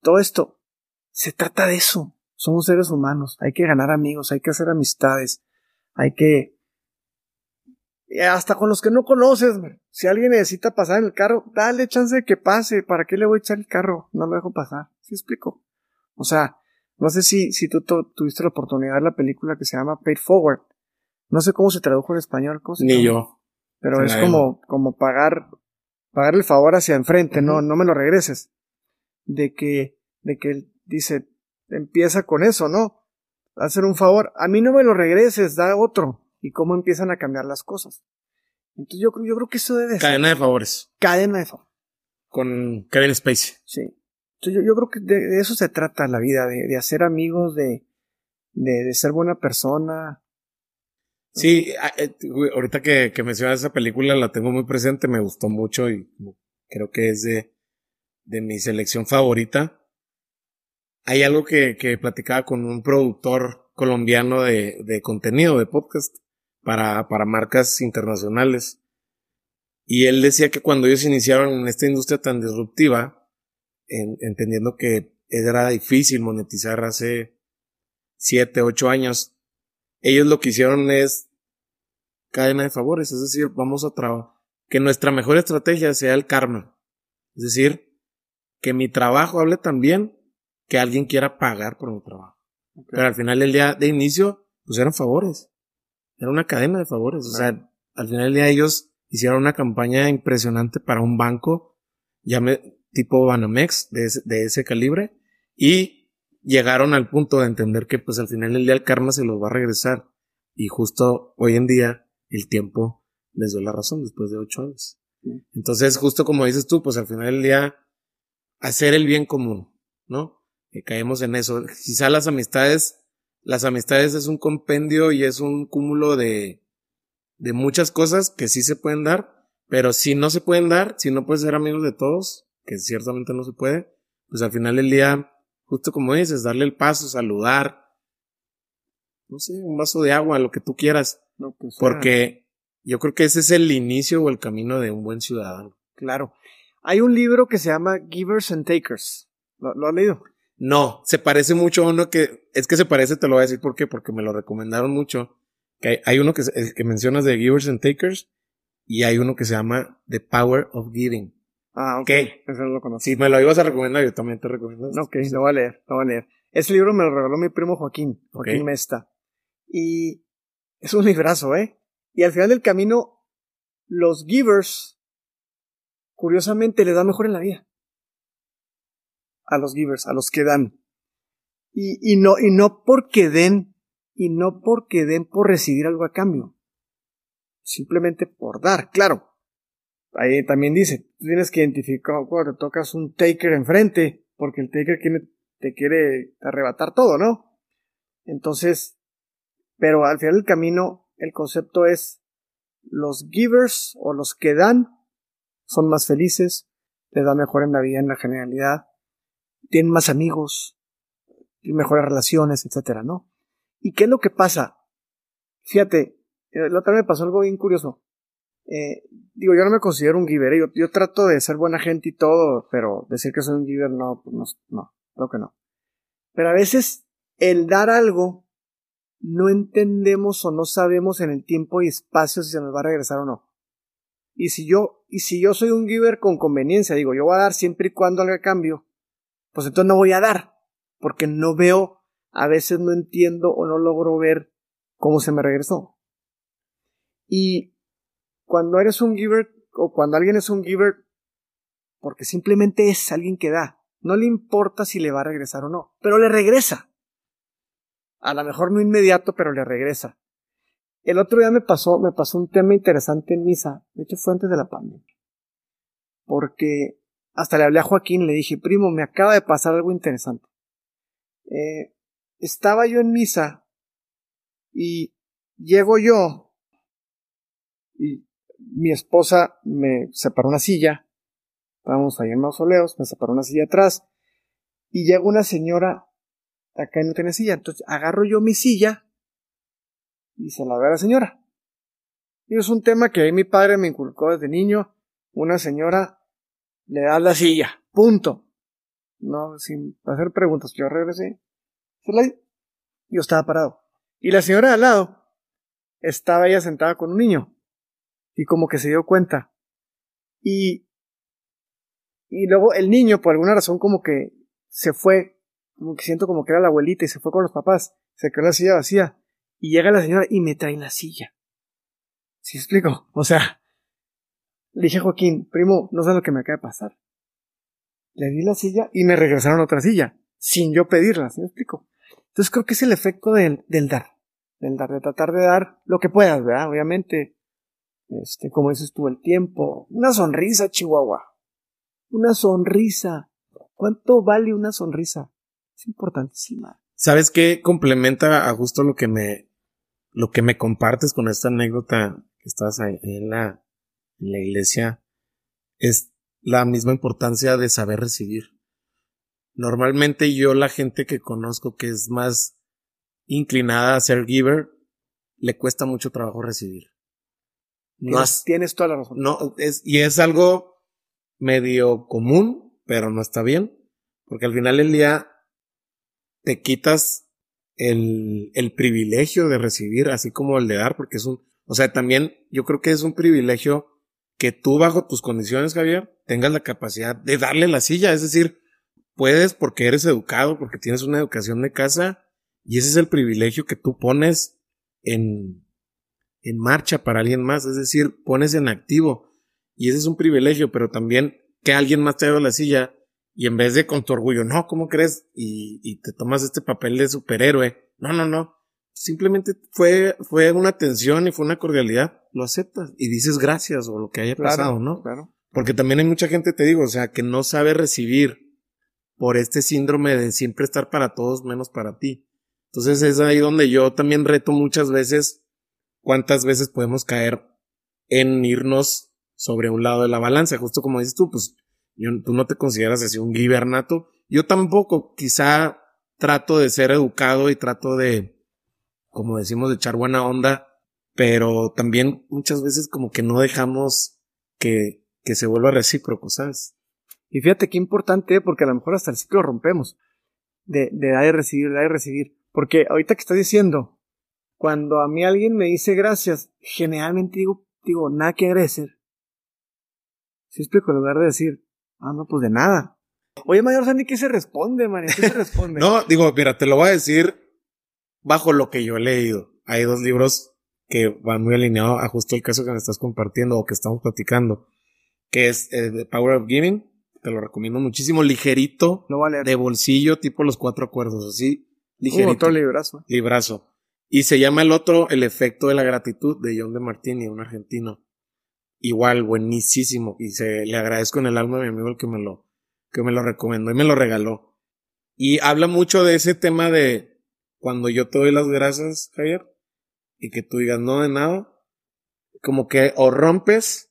S2: Todo esto, se trata de eso. Somos seres humanos, hay que ganar amigos, hay que hacer amistades, hay que hasta con los que no conoces, si alguien necesita pasar en el carro, dale chance de que pase, ¿para qué le voy a echar el carro? No lo dejo pasar, ¿sí explico? O sea, no sé si, si tú tuviste la oportunidad de ver la película que se llama Paid Forward. No sé cómo se tradujo en español.
S1: Ni yo.
S2: Pero es como, como pagar, pagar el favor hacia enfrente, no, no me lo regreses. De que, de que él dice, empieza con eso, ¿no? Hacer un favor, a mí no me lo regreses, da otro y cómo empiezan a cambiar las cosas. Entonces yo, yo creo que eso debe
S1: ser. Cadena de favores.
S2: Cadena de favores.
S1: Con Kevin Spacey.
S2: Sí. Entonces yo, yo creo que de, eso se trata la vida, de, de hacer amigos, de, de, de, ser buena persona,
S1: Sí, eh, ahorita que, que mencionas esa película la tengo muy presente, me gustó mucho y creo que es de, de mi selección favorita. Hay algo que, que platicaba con un productor colombiano de, de contenido, de podcast, para, para marcas internacionales. Y él decía que cuando ellos iniciaron en esta industria tan disruptiva, entendiendo que era difícil monetizar hace siete, ocho años, ellos lo que hicieron es cadena de favores, es decir, vamos a trabajar, que nuestra mejor estrategia sea el karma, es decir, que mi trabajo hable también que alguien quiera pagar por mi trabajo. Pero al final del día de inicio, pues eran favores, era una cadena de favores, o sea, al final del día ellos hicieron una campaña impresionante para un banco, llame, tipo Banamex, de ese, de ese calibre, y llegaron al punto de entender que pues al final del día el karma se los va a regresar. Y justo hoy en día el tiempo les dio la razón después de ocho años. Entonces, justo como dices tú, pues al final del día, hacer el bien común, ¿no? Que caemos en eso. Quizá las amistades, las amistades es un compendio y es un cúmulo de, de muchas cosas que sí se pueden dar, pero si no se pueden dar, si no puedes ser amigos de todos, que ciertamente no se puede, pues al final del día, justo como dices, darle el paso, saludar, no sé, un vaso de agua, lo que tú quieras. Pues, porque yo creo que ese es el inicio o el camino de un buen ciudadano.
S2: Claro. Hay un libro que se llama Givers and Takers. ¿Lo, has leído?
S1: No, se parece mucho a uno que, es que se parece, te lo voy a decir por qué, porque me lo recomendaron mucho. Que hay, uno que, que mencionas de Givers and Takers y hay uno que se llama The Power of Giving.
S2: Ah, ok. Eso lo conozco.
S1: Si me lo ibas a recomendar, yo también te recomiendo.
S2: Ok, lo voy a leer, lo voy a leer. Ese libro me lo regaló mi primo Joaquín, Joaquín Mesta. Y es un librazo, ¿eh? Y al final del camino, los givers, curiosamente, les da mejor en la vida. A los givers, a los que dan. Y, y, no, y no porque den, y no porque den por recibir algo a cambio. Simplemente por dar, claro. Ahí también dice, tienes que identificar cuando te tocas un taker enfrente, porque el taker te quiere arrebatar todo, ¿no? Entonces, pero al final del camino, el concepto es los givers o los que dan son más felices, les da mejor en la vida en la generalidad, tienen más amigos, tienen mejores relaciones, etcétera, ¿no? ¿Y qué es lo que pasa? Fíjate, eh, la otra vez me pasó algo bien curioso. Eh, digo, yo no me considero un giver, ¿eh? yo, yo, trato de ser buena gente y todo, pero decir que soy un giver, no, pues no, no, creo que no. Pero a veces el dar algo no entendemos o no sabemos en el tiempo y espacio si se nos va a regresar o no. Y si yo, y si yo soy un giver con conveniencia, digo, yo voy a dar siempre y cuando haga cambio, pues entonces no voy a dar, porque no veo, a veces no entiendo o no logro ver cómo se me regresó. Y cuando eres un giver, o cuando alguien es un giver, porque simplemente es alguien que da, no le importa si le va a regresar o no, pero le regresa. A lo mejor no inmediato, pero le regresa. El otro día me pasó, me pasó un tema interesante en misa. De hecho, fue antes de la pandemia. Porque hasta le hablé a Joaquín, le dije, primo, me acaba de pasar algo interesante. Eh, estaba yo en misa y llego yo y mi esposa me separó una silla. Estábamos ahí en mausoleos, me separó una silla atrás y llega una señora acá no tiene silla. Entonces agarro yo mi silla y se la doy a la señora. Y es un tema que mi padre me inculcó desde niño. Una señora le da la silla. Punto. No, sin hacer preguntas. Yo regresé. Yo estaba parado. Y la señora de al lado estaba ella sentada con un niño. Y como que se dio cuenta. Y, y luego el niño, por alguna razón, como que se fue como que siento como que era la abuelita y se fue con los papás, se quedó la silla vacía, y llega la señora y me trae la silla. ¿Sí explico? O sea, le dije a Joaquín, primo, no sé lo que me acaba de pasar. Le di la silla y me regresaron otra silla, sin yo pedirla, ¿sí me explico? Entonces creo que es el efecto del, del dar, del dar, de tratar de dar lo que puedas, ¿verdad? Obviamente, este, como dices tú, el tiempo, una sonrisa, Chihuahua, una sonrisa. ¿Cuánto vale una sonrisa? Es importantísima.
S1: ¿Sabes qué complementa a justo lo que me, lo que me compartes con esta anécdota que estás ahí en la, en la iglesia es la misma importancia de saber recibir. Normalmente yo la gente que conozco que es más inclinada a ser giver, le cuesta mucho trabajo recibir.
S2: No tienes, toda la razón.
S1: No, es, y es algo medio común, pero no está bien, porque al final del día te quitas el, el privilegio de recibir, así como el de dar, porque es un, o sea, también yo creo que es un privilegio que tú bajo tus condiciones, Javier, tengas la capacidad de darle la silla, es decir, puedes porque eres educado, porque tienes una educación de casa, y ese es el privilegio que tú pones en, en marcha para alguien más, es decir, pones en activo. Y ese es un privilegio, pero también que alguien más te haga la silla y en vez de con tu orgullo, no, ¿cómo crees? Y, y te tomas este papel de superhéroe. No, no, no. Simplemente fue, fue una atención y fue una cordialidad. Lo aceptas y dices gracias o lo que haya pasado, ¿no?
S2: Claro.
S1: Porque también hay mucha gente, te digo, o sea, que no sabe recibir por este síndrome de siempre estar para todos menos para ti. Entonces es ahí donde yo también reto muchas veces cuántas veces podemos caer en irnos sobre un lado de la balanza, justo como dices tú, pues yo, tú no te consideras así un guibernato, yo tampoco, quizá trato de ser educado y trato de, como decimos, de echar buena onda, pero también muchas veces como que no dejamos que, que se vuelva recíproco, ¿sabes?
S2: Y fíjate qué importante, porque a lo mejor hasta el ciclo rompemos, de, de dar y recibir, de dar y recibir. Porque ahorita que estás diciendo, cuando a mí alguien me dice gracias, generalmente digo, digo, nada que agradecer. Si explico, en lugar de decir, ah, no, pues de nada. Oye, Mayor Sandy, ¿qué se responde, man? ¿Qué se responde?
S1: no, digo, mira, te lo voy a decir bajo lo que yo he leído. Hay dos libros que van muy alineados a justo el caso que me estás compartiendo o que estamos platicando, que es eh, The Power of Giving. Te lo recomiendo muchísimo, ligerito,
S2: no vale.
S1: de bolsillo, tipo los cuatro acuerdos, así ligerito.
S2: otro librazo.
S1: Librazo. Y se llama el otro El efecto de la gratitud de John de Martini, un argentino. Igual, buenísimo. Y se le agradezco en el alma a mi amigo el que me lo, que me lo recomendó y me lo regaló. Y habla mucho de ese tema de cuando yo te doy las gracias, Javier, y que tú digas no de nada, como que o rompes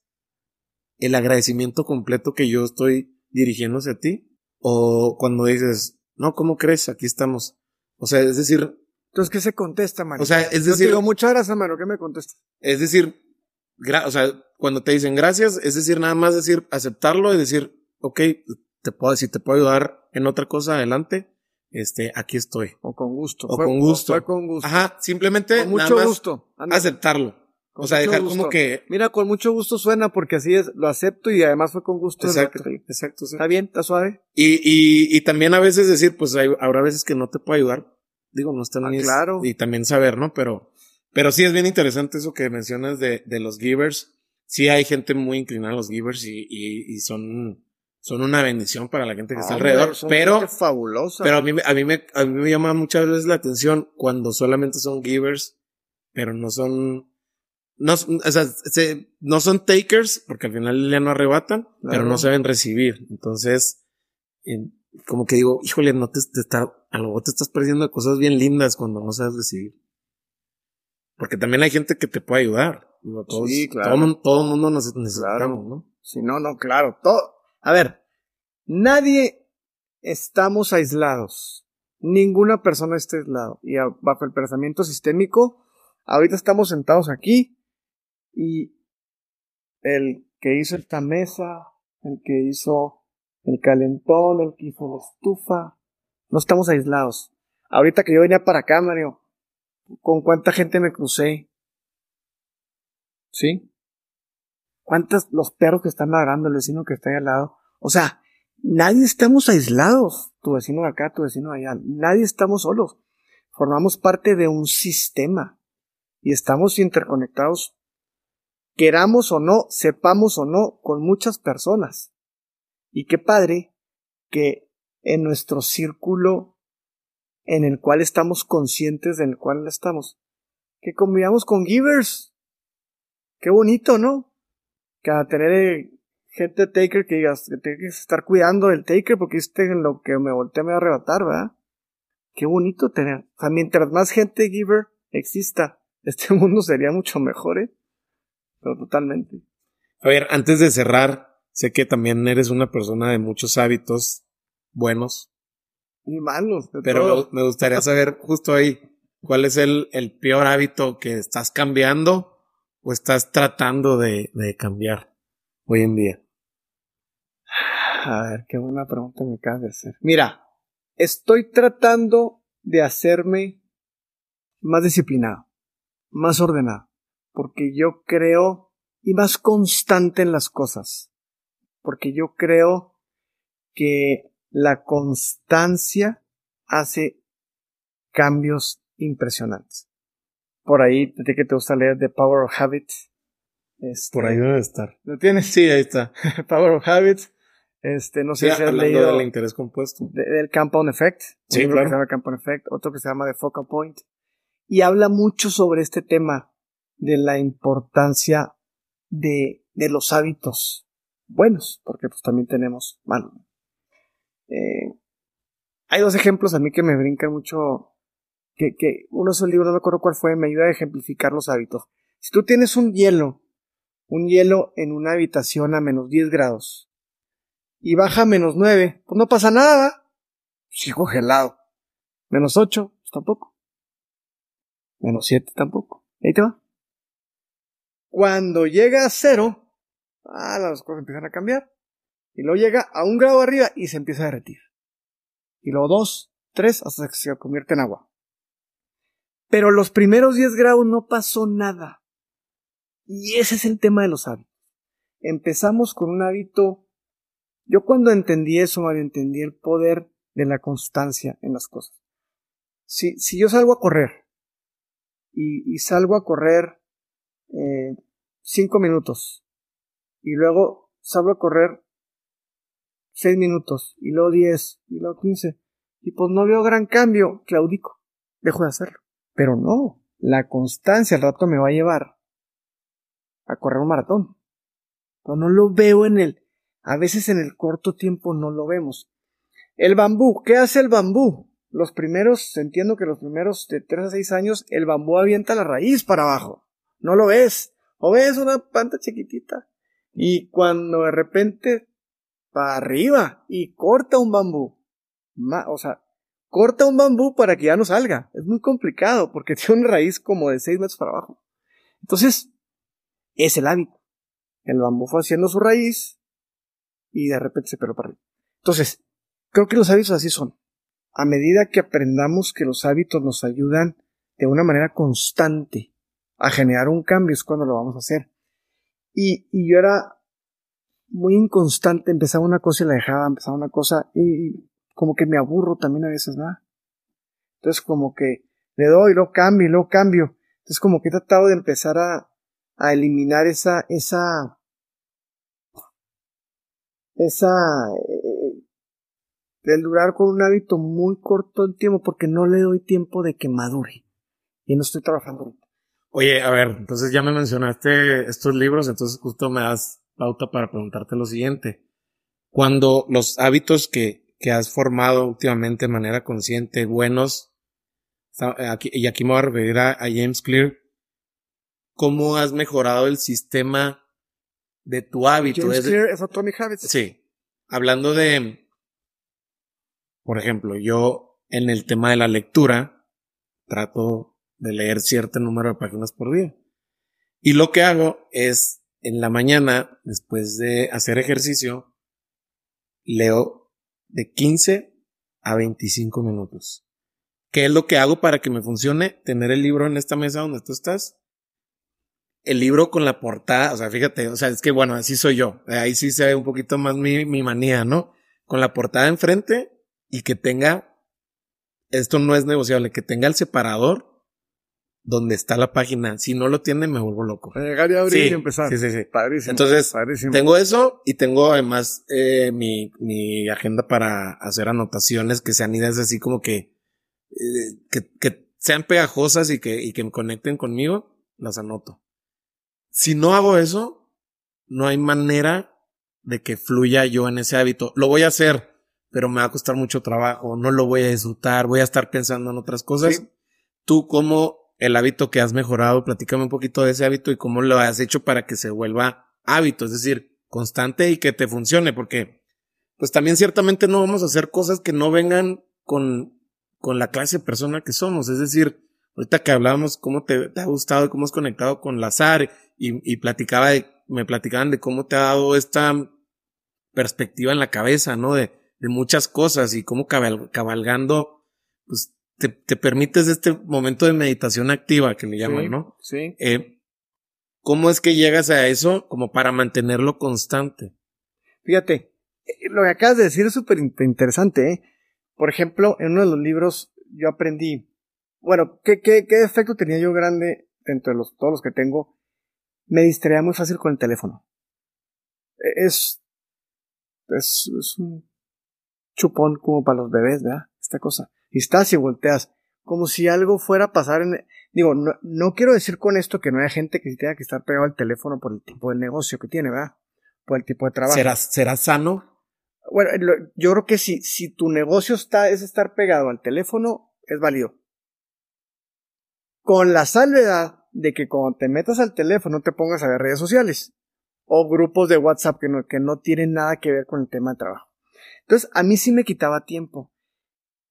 S1: el agradecimiento completo que yo estoy dirigiendo hacia ti, o cuando dices, no, ¿cómo crees? Aquí estamos. O sea, es decir.
S2: Entonces, ¿qué se contesta, mano?
S1: O sea, es decir.
S2: digo, muchas gracias, mano, ¿qué me contestas?
S1: Es decir, o sea, cuando te dicen gracias, es decir, nada más decir, aceptarlo y decir, ok, te puedo, si te puedo ayudar en otra cosa, adelante. Este, aquí estoy.
S2: O con gusto.
S1: O con gusto.
S2: Fue con gusto.
S1: Ajá, simplemente.
S2: Con mucho gusto.
S1: Aceptarlo. o sea, dejar como que.
S2: Mira, con mucho gusto suena porque así es, lo acepto y además fue con gusto.
S1: Exacto, exacto,
S2: Está bien, está suave.
S1: Y, y, y también a veces decir, pues hay, habrá veces que no te puedo ayudar, Digo, no está
S2: ah,
S1: ni
S2: claro.
S1: Y también saber, ¿no? Pero, pero sí es bien interesante eso que mencionas de, de los givers. Sí hay gente muy inclinada a los givers y, y, y son, son una bendición para la gente que está ah, alrededor. Pero,
S2: fabulosa.
S1: Pero a mí, a mí me, a mí me llama muchas veces la atención cuando solamente son givers, pero no son, no, o sea, se, no son takers, porque al final ya no arrebatan, pero no saben recibir. Entonces, como que digo, híjole, no te, te está, a lo mejor te estás perdiendo cosas bien lindas cuando no sabes decidir. Porque también hay gente que te puede ayudar.
S2: sí, claro.
S1: Todo, el mundo nos necesitamos, ¿no?
S2: Sí, no, no, claro. Todo. A ver, nadie estamos aislados. Ninguna persona está aislado. Y bajo el pensamiento sistémico, ahorita estamos sentados aquí y el que hizo esta mesa, el que hizo el calentón, el que hizo la estufa. No estamos aislados. Ahorita que yo venía para acá, Mario, ¿con cuánta gente me crucé? ¿Sí? ¿Cuántos los perros que están ladrando, el vecino que está ahí al lado? O sea, nadie estamos aislados. Tu vecino de acá, tu vecino de allá. Nadie estamos solos. Formamos parte de un sistema. Y estamos interconectados, queramos o no, sepamos o no, con muchas personas. Y qué padre que en nuestro círculo en el cual estamos conscientes del cual estamos, que convivamos con givers. Qué bonito, ¿no? Que a tener gente taker que digas que tienes que estar cuidando del taker porque este en lo que me volteé me va a arrebatar, ¿verdad? Qué bonito tener. O sea, mientras más gente giver exista este mundo sería mucho mejor, ¿eh? Pero totalmente.
S1: A ver, antes de cerrar, sé que también eres una persona de muchos hábitos buenos.
S2: Y malos.
S1: Pero me gustaría saber justo ahí, ¿cuál es el, el peor hábito que estás cambiando o estás tratando de, cambiar hoy en día?
S2: A ver, qué buena pregunta me acabas de hacer. Mira, estoy tratando de hacerme más disciplinado, más ordenado, porque yo creo, y más constante en las cosas, porque yo creo que la constancia hace cambios impresionantes. Por ahí, te que te gusta leer The Power of Habits.
S1: Este, Por ahí debe estar.
S2: ¿Lo tienes?
S1: Sí, ahí está.
S2: Power of Habits. Este, no sé si has leído.
S1: del interés compuesto.
S2: del Compound Effect.
S1: Sí,
S2: claro. que se llama Compound Effect. Otro que se llama The Focal Point. Y habla mucho sobre este tema de la importancia de, de los hábitos buenos, porque pues también tenemos malos. Eh, hay dos ejemplos a mí que me brincan mucho. Que, que uno es el libro, no me acuerdo cuál fue, me ayuda a ejemplificar los hábitos. Si tú tienes un hielo, un hielo en una habitación a menos 10 grados, y baja a menos 9, pues no pasa nada. Sigo gelado. Menos 8, pues tampoco. Menos 7 tampoco. Ahí te va. Cuando llega a 0, ah, las cosas empiezan a cambiar. Y luego llega a un grado arriba y se empieza a derretir. Y luego 2, 3, hasta que se convierte en agua. Pero los primeros 10 grados no pasó nada. Y ese es el tema de los hábitos. Empezamos con un hábito yo cuando entendí eso, Mario, entendí el poder de la constancia en las cosas. Si, si yo salgo a correr y, salgo a correr eh, cinco minutos y luego salgo a correr seis minutos y luego diez y luego quince y pues no veo gran cambio, claudico, dejo de hacerlo. Pero no, la constancia al rato me va a llevar a correr un maratón. Pero no lo veo en el, a veces en el corto tiempo no lo vemos. El bambú, ¿qué hace el bambú? Los primeros, entiendo que los primeros de 3 a 6 años, el bambú avienta la raíz para abajo. No lo ves. O ves una planta chiquitita. Y cuando de repente, para arriba, y corta un bambú. o sea, corta un bambú para que ya no salga. Es muy complicado porque tiene una raíz como de 6 metros para abajo. Entonces, es el hábito. El bambú fue haciendo su raíz, y de repente se peló para arriba. Entonces, creo que los hábitos así son. A medida que aprendamos que los hábitos nos ayudan de una manera constante a generar un cambio es cuando lo vamos a hacer. Y, y yo era muy inconstante, empezaba una cosa y la dejaba, empezaba una cosa y, como que me aburro también a veces, ¿verdad? Entonces como que le doy, lo cambio, lo cambio. Entonces como que he tratado de empezar a, eliminar esa, esa, esa eh, el durar con un hábito muy corto el tiempo porque no le doy tiempo de que madure y no estoy trabajando
S1: Oye, a ver, entonces ya me mencionaste estos libros, entonces justo me das pauta para preguntarte lo siguiente. Cuando los hábitos que, que has formado últimamente de manera consciente, buenos, aquí, y aquí me voy a referir a James Clear, ¿cómo has mejorado el sistema de tu hábito.
S2: es Atomic Habits.
S1: Sí. Hablando de, por ejemplo, yo en el tema de la lectura trato de leer cierto número de páginas por día. Y lo que hago es en la mañana, después de hacer ejercicio, leo de 15 a 25 minutos. ¿Qué es lo que hago para que me funcione? Tener el libro en esta mesa donde tú estás el libro con la portada, o sea, fíjate, o sea, es que bueno, así soy yo. Ahí sí se ve un poquito más mi, mi manía, ¿no? Con la portada enfrente y que tenga, esto no es negociable, que tenga el separador donde está la página. Si no lo tiene, me vuelvo loco.
S2: Llegar y abrir y empezar.
S1: Sí, sí, sí.
S2: Padrísimo.
S1: Entonces, tengo eso y tengo además eh, mi, mi agenda para hacer anotaciones que sean ideas así como que, eh, que, que sean pegajosas y que, y que me conecten conmigo, las anoto. Si no hago eso, no hay manera de que fluya yo en ese hábito. Lo voy a hacer, pero me va a costar mucho trabajo, no lo voy a disfrutar, voy a estar pensando en otras cosas. ¿Tú cómo el hábito que has mejorado. Platícame un poquito de ese hábito y cómo lo has hecho para que se vuelva hábito, es decir, constante y que te funcione, porque pues también ciertamente no vamos a hacer cosas que no vengan con, con la clase de persona que somos. Es decir, ahorita que hablábamos cómo te, ha gustado y cómo has conectado con Lazar y, y platicaba me platicaban de cómo te ha dado esta perspectiva en la cabeza, ¿no? De, de muchas cosas y cómo cabalgando, pues te, te, permites este momento de meditación activa que le llaman, ¿no?
S2: Sí.
S1: Eh, ¿Cómo es que llegas a eso como para mantenerlo constante?
S2: Fíjate, eh, lo que acabas de decir es súper interesante, ¿eh? Por ejemplo, en uno de los libros yo aprendí, bueno, ¿qué, qué, qué defecto tenía yo grande entre los, todos los que tengo? Me distraía muy fácil con el teléfono. E, es, es, es un chupón como para los bebés, ¿verdad? Esta cosa. Y estás y volteas, como si algo fuera a pasar en... Digo, no, no quiero decir con esto que no haya gente que tenga que estar pegado al teléfono por el tipo de negocio que tiene, ¿verdad? Por el tipo de trabajo.
S1: ¿Será, será sano?
S2: Bueno, yo creo que si, si tu negocio está, es estar pegado al teléfono, es válido. Con la salvedad de que cuando te metas al teléfono te pongas a ver redes sociales o grupos de WhatsApp que no, que no tienen nada que ver con el tema de trabajo. Entonces, a mí sí me quitaba tiempo.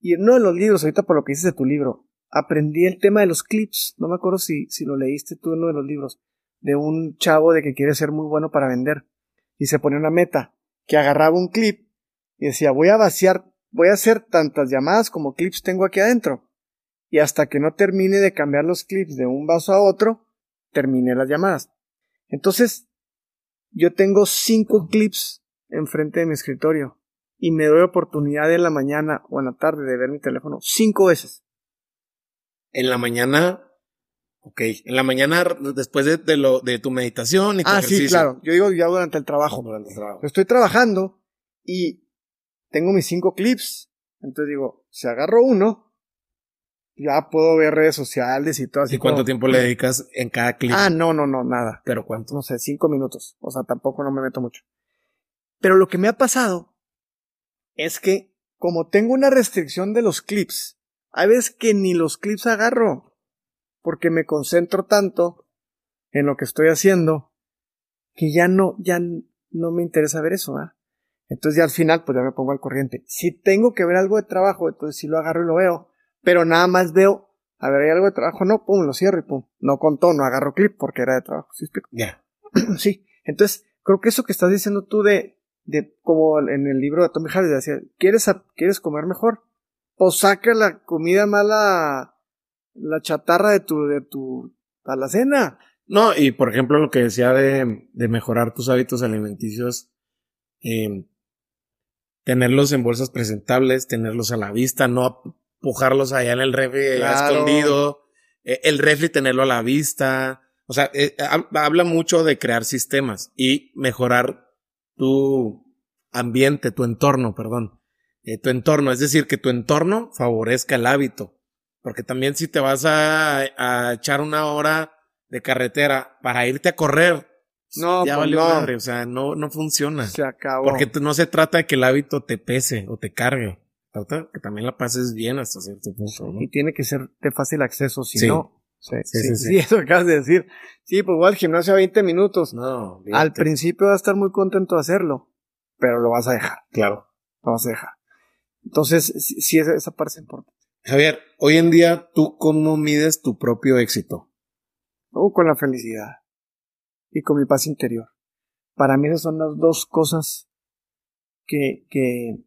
S2: Y en uno de los libros, ahorita por lo que dices de tu libro, aprendí el tema de los clips. No me acuerdo si, si lo leíste tú en uno de los libros. De un chavo de que quiere ser muy bueno para vender. Y se pone una meta. Que agarraba un clip y decía, voy a vaciar, voy a hacer tantas llamadas como clips tengo aquí adentro. Y hasta que no termine de cambiar los clips de un vaso a otro, termine las llamadas. Entonces, yo tengo cinco clips enfrente de mi escritorio y me doy oportunidad en la mañana o en la tarde de ver mi teléfono cinco veces.
S1: En la mañana, ok, en la mañana después de, lo, de tu meditación y tu
S2: Ah, sí, claro. Yo digo ya durante el trabajo.
S1: Durante el trabajo.
S2: Estoy trabajando y tengo mis cinco clips. Entonces digo, si agarro uno, ya puedo ver redes sociales y todo así.
S1: ¿Y cuánto tiempo le dedicas en cada clip?
S2: Ah, no, no, no, nada.
S1: ¿Pero cuánto?
S2: No sé, cinco minutos. O sea, tampoco no me meto mucho. Pero lo que me ha pasado es que, como tengo una restricción de los clips, hay veces que ni los clips agarro. Porque me concentro tanto en lo que estoy haciendo que ya no, ya no me interesa ver eso, ¿ah? Entonces ya al final, pues ya me pongo al corriente. Si tengo que ver algo de trabajo, entonces sí lo agarro y lo veo. Pero nada más veo, a ver, hay algo de trabajo, no, pum, lo cierro y pum. No contó, no agarro clip porque era de trabajo. ¿Sí explico?
S1: Ya.
S2: sí. Entonces, creo que eso que estás diciendo tú de, de como en el libro de Tommy Harris decía, ¿quieres, ¿quieres comer mejor? Pues saca la comida mala, la chatarra de tu, de tu alacena.
S1: No, y por ejemplo lo que decía de, de mejorar tus hábitos alimenticios, eh, tenerlos en bolsas presentables, tenerlos a la vista, no pujarlos allá en el refri escondido, eh, el refri tenerlo a la vista, o sea, eh, habla mucho de crear sistemas y mejorar tu ambiente, tu entorno, perdón, eh, tu entorno, es decir, que tu entorno favorezca el hábito, porque también si te vas a, a echar una hora de carretera para irte a correr,
S2: no,
S1: ya
S2: pues
S1: valió
S2: no.
S1: madre, o sea, no, no funciona.
S2: Se acabó.
S1: Porque no se trata de que el hábito te pese o te cargue. Trata que también la pases bien hasta cierto punto, ¿no?
S2: Y tiene que ser de fácil acceso, si
S1: Sí.
S2: no. Sí,
S1: Sí,
S2: sí, eso acabas de decir. Sí, pues igual al gimnasio a 20 minutos.
S1: No,
S2: Al principio vas a estar muy contento de hacerlo, pero lo vas a dejar.
S1: Claro.
S2: Lo vas a dejar. Entonces, sí, esa parte es importante.
S1: Javier, hoy en día, ¿tú cómo mides tu propio éxito?
S2: Uh, con la felicidad. Y con mi paz interior. Para mí esas son las dos cosas que, que,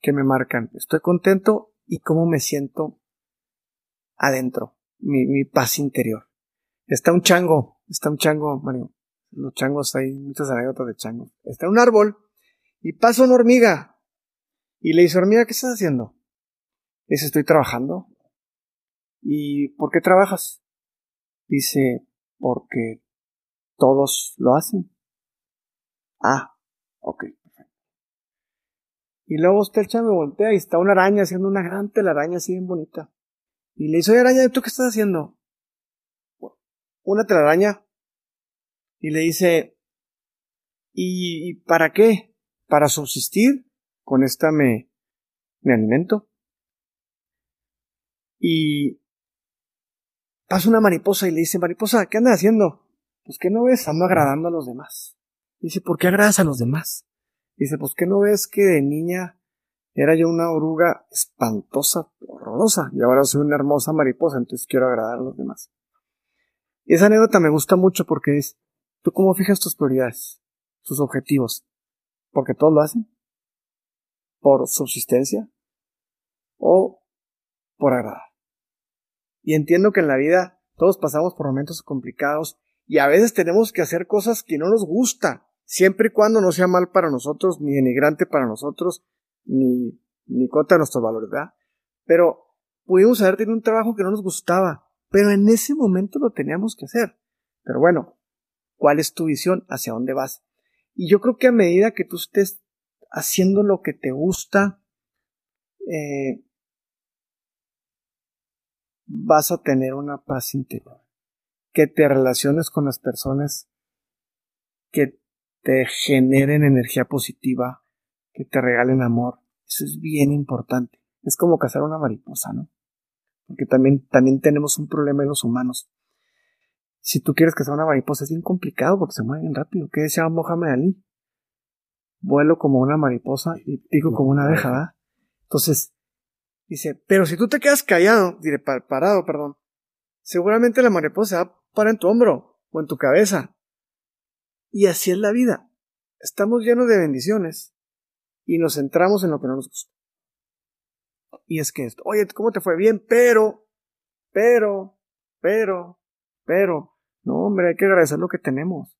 S2: que me marcan. Estoy contento y cómo me siento adentro. Mi, paz interior. Está un chango, está un chango, Mario. Los changos hay muchas anécdotas de changos. Está un árbol y pasa una hormiga. Y le dice, hormiga, ¿qué estás haciendo? Dice, estoy trabajando. ¿Y por qué trabajas? Dice, porque todos lo hacen. Ah, ok. Y luego usted el chango voltea y está una araña haciendo una gran telaraña así bien bonita. Y le dice, oye araña, ¿tú qué estás haciendo? Una telaraña. Y le dice, ¿y, para qué? Para subsistir. Con esta me, me alimento. Y pasa una mariposa y le dice, mariposa, ¿qué andas haciendo? Pues que no ves, ando agradando a los demás. Dice, ¿por qué agradas a los demás? Dice, pues que no ves que de niña era yo una oruga espantosa, horrorosa, y ahora soy una hermosa mariposa, entonces quiero agradar a los demás. Y esa anécdota me gusta mucho porque es, ¿tú cómo fijas tus prioridades, tus objetivos? Porque todos lo hacen. Por subsistencia o por agradar. Y entiendo que en la vida todos pasamos por momentos complicados y a veces tenemos que hacer cosas que no nos gustan, siempre y cuando no sea mal para nosotros, ni denigrante para nosotros, ni, ni contra nuestro valor, ¿verdad? Pero pudimos haber tenido un trabajo que no nos gustaba, pero en ese momento lo teníamos que hacer. Pero bueno, ¿cuál es tu visión? ¿Hacia dónde vas? Y yo creo que a medida que tú estés haciendo lo que te gusta, eh, vas a tener una paz interior. Que te relaciones con las personas que te generen energía positiva, que te regalen amor. Eso es bien importante. Es como cazar una mariposa, ¿no? Porque también, también tenemos un problema en los humanos. Si tú quieres cazar una mariposa es bien complicado porque se mueven rápido. ¿Qué decía Mohamed Ali? Vuelo como una mariposa y pico como una abeja, ¿verdad? Entonces, dice, pero si tú te quedas callado, diré, parado, perdón, seguramente la mariposa va a parar en tu hombro o en tu cabeza. Y así es la vida. Estamos llenos de bendiciones y nos centramos en lo que no nos gusta. Y es que esto, oye, ¿cómo te fue? Bien, pero, pero, pero, pero, no, hombre, hay que agradecer lo que tenemos.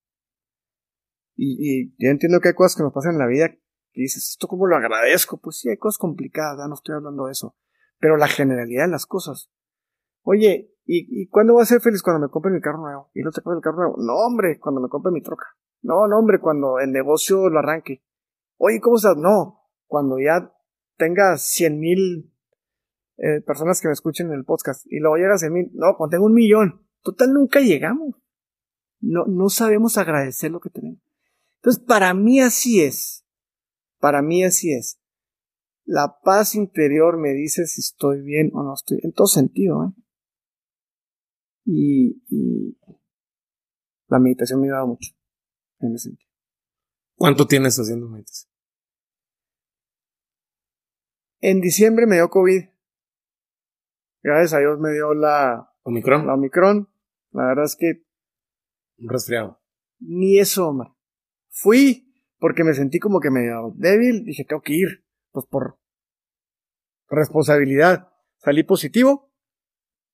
S2: Y, y yo entiendo que hay cosas que nos pasan en la vida que dices, ¿esto cómo lo agradezco? Pues sí, hay cosas complicadas, no estoy hablando de eso. Pero la generalidad de las cosas. Oye, ¿y, y cuándo voy a ser feliz cuando me compre mi carro nuevo? ¿Y no te compre el carro nuevo? No, hombre, cuando me compre mi troca. No, no, hombre, cuando el negocio lo arranque. Oye, ¿cómo estás? No, cuando ya tenga cien mil eh, personas que me escuchen en el podcast y luego llega a cien mil, no, cuando tengo un millón. Total, nunca llegamos. No, no sabemos agradecer lo que tenemos. Entonces, para mí así es. Para mí así es. La paz interior me dice si estoy bien o no estoy, en todo sentido. ¿eh? Y, y la meditación me ayuda mucho en ese sentido.
S1: ¿Cuánto tienes haciendo meditación?
S2: En diciembre me dio COVID. Gracias a Dios me dio la
S1: Omicron.
S2: La Omicron. La verdad es que.
S1: Un resfriado.
S2: Ni eso, Omar. Fui porque me sentí como que medio débil. Dije, tengo que ir. Pues por responsabilidad. Salí positivo.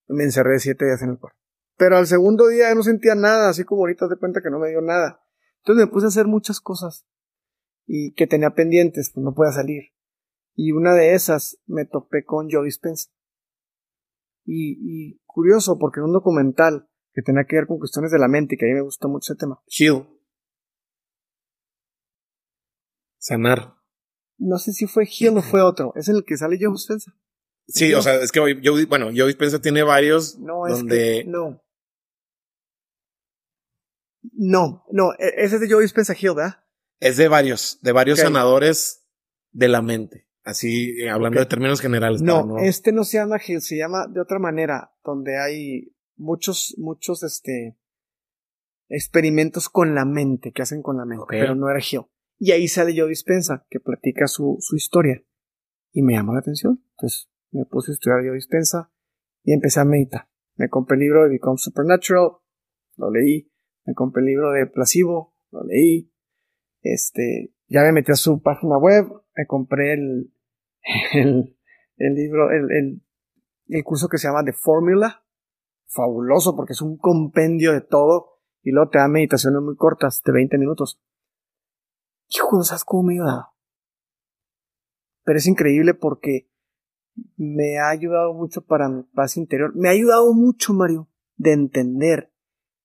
S2: Me encerré siete días en el cuarto. Pero al segundo día ya no sentía nada, así como ahorita te cuenta que no me dio nada. Entonces me puse a hacer muchas cosas. Y que tenía pendientes, pues no podía salir. Y una de esas me topé con Joe Dispenza. Y, y curioso, porque en un documental que tenía que ver con cuestiones de la mente, que a mí me gusta mucho ese tema.
S1: Heal. Sanar.
S2: No sé si fue Heal o fue otro. Es el que sale Joe Dispenza.
S1: Sí, o sea, es que yo, bueno, Joe Dispenza tiene varios
S2: No, es
S1: donde
S2: que no. No, no, e- ese es de Joe Dispenza Heal, ¿verdad?
S1: es de varios, de varios
S2: Ok.
S1: sanadores de la mente. Así, eh, hablando de términos generales.
S2: No,
S1: para
S2: este no se llama Heal, se llama de otra manera, donde hay muchos, muchos, este, experimentos con la mente, que hacen con la mente, pero no era Heal. Y ahí sale Joe Dispensa, que platica su, su historia. Y me llamó la atención. Entonces me puse a estudiar Joe Dispensa y empecé a meditar. Me compré el libro de Become Supernatural, lo leí. Me compré el libro de Placebo, lo leí. Este, ya me metí a su página web, me compré el, el, el libro, el, el, el curso que se llama The Formula. Fabuloso porque es un compendio de todo y luego te da meditaciones muy cortas de 20 minutos. Hijo, no sabes cómo me ayuda. Pero es increíble porque me ha ayudado mucho para mi paz interior. Me ha ayudado mucho, Mario, de entender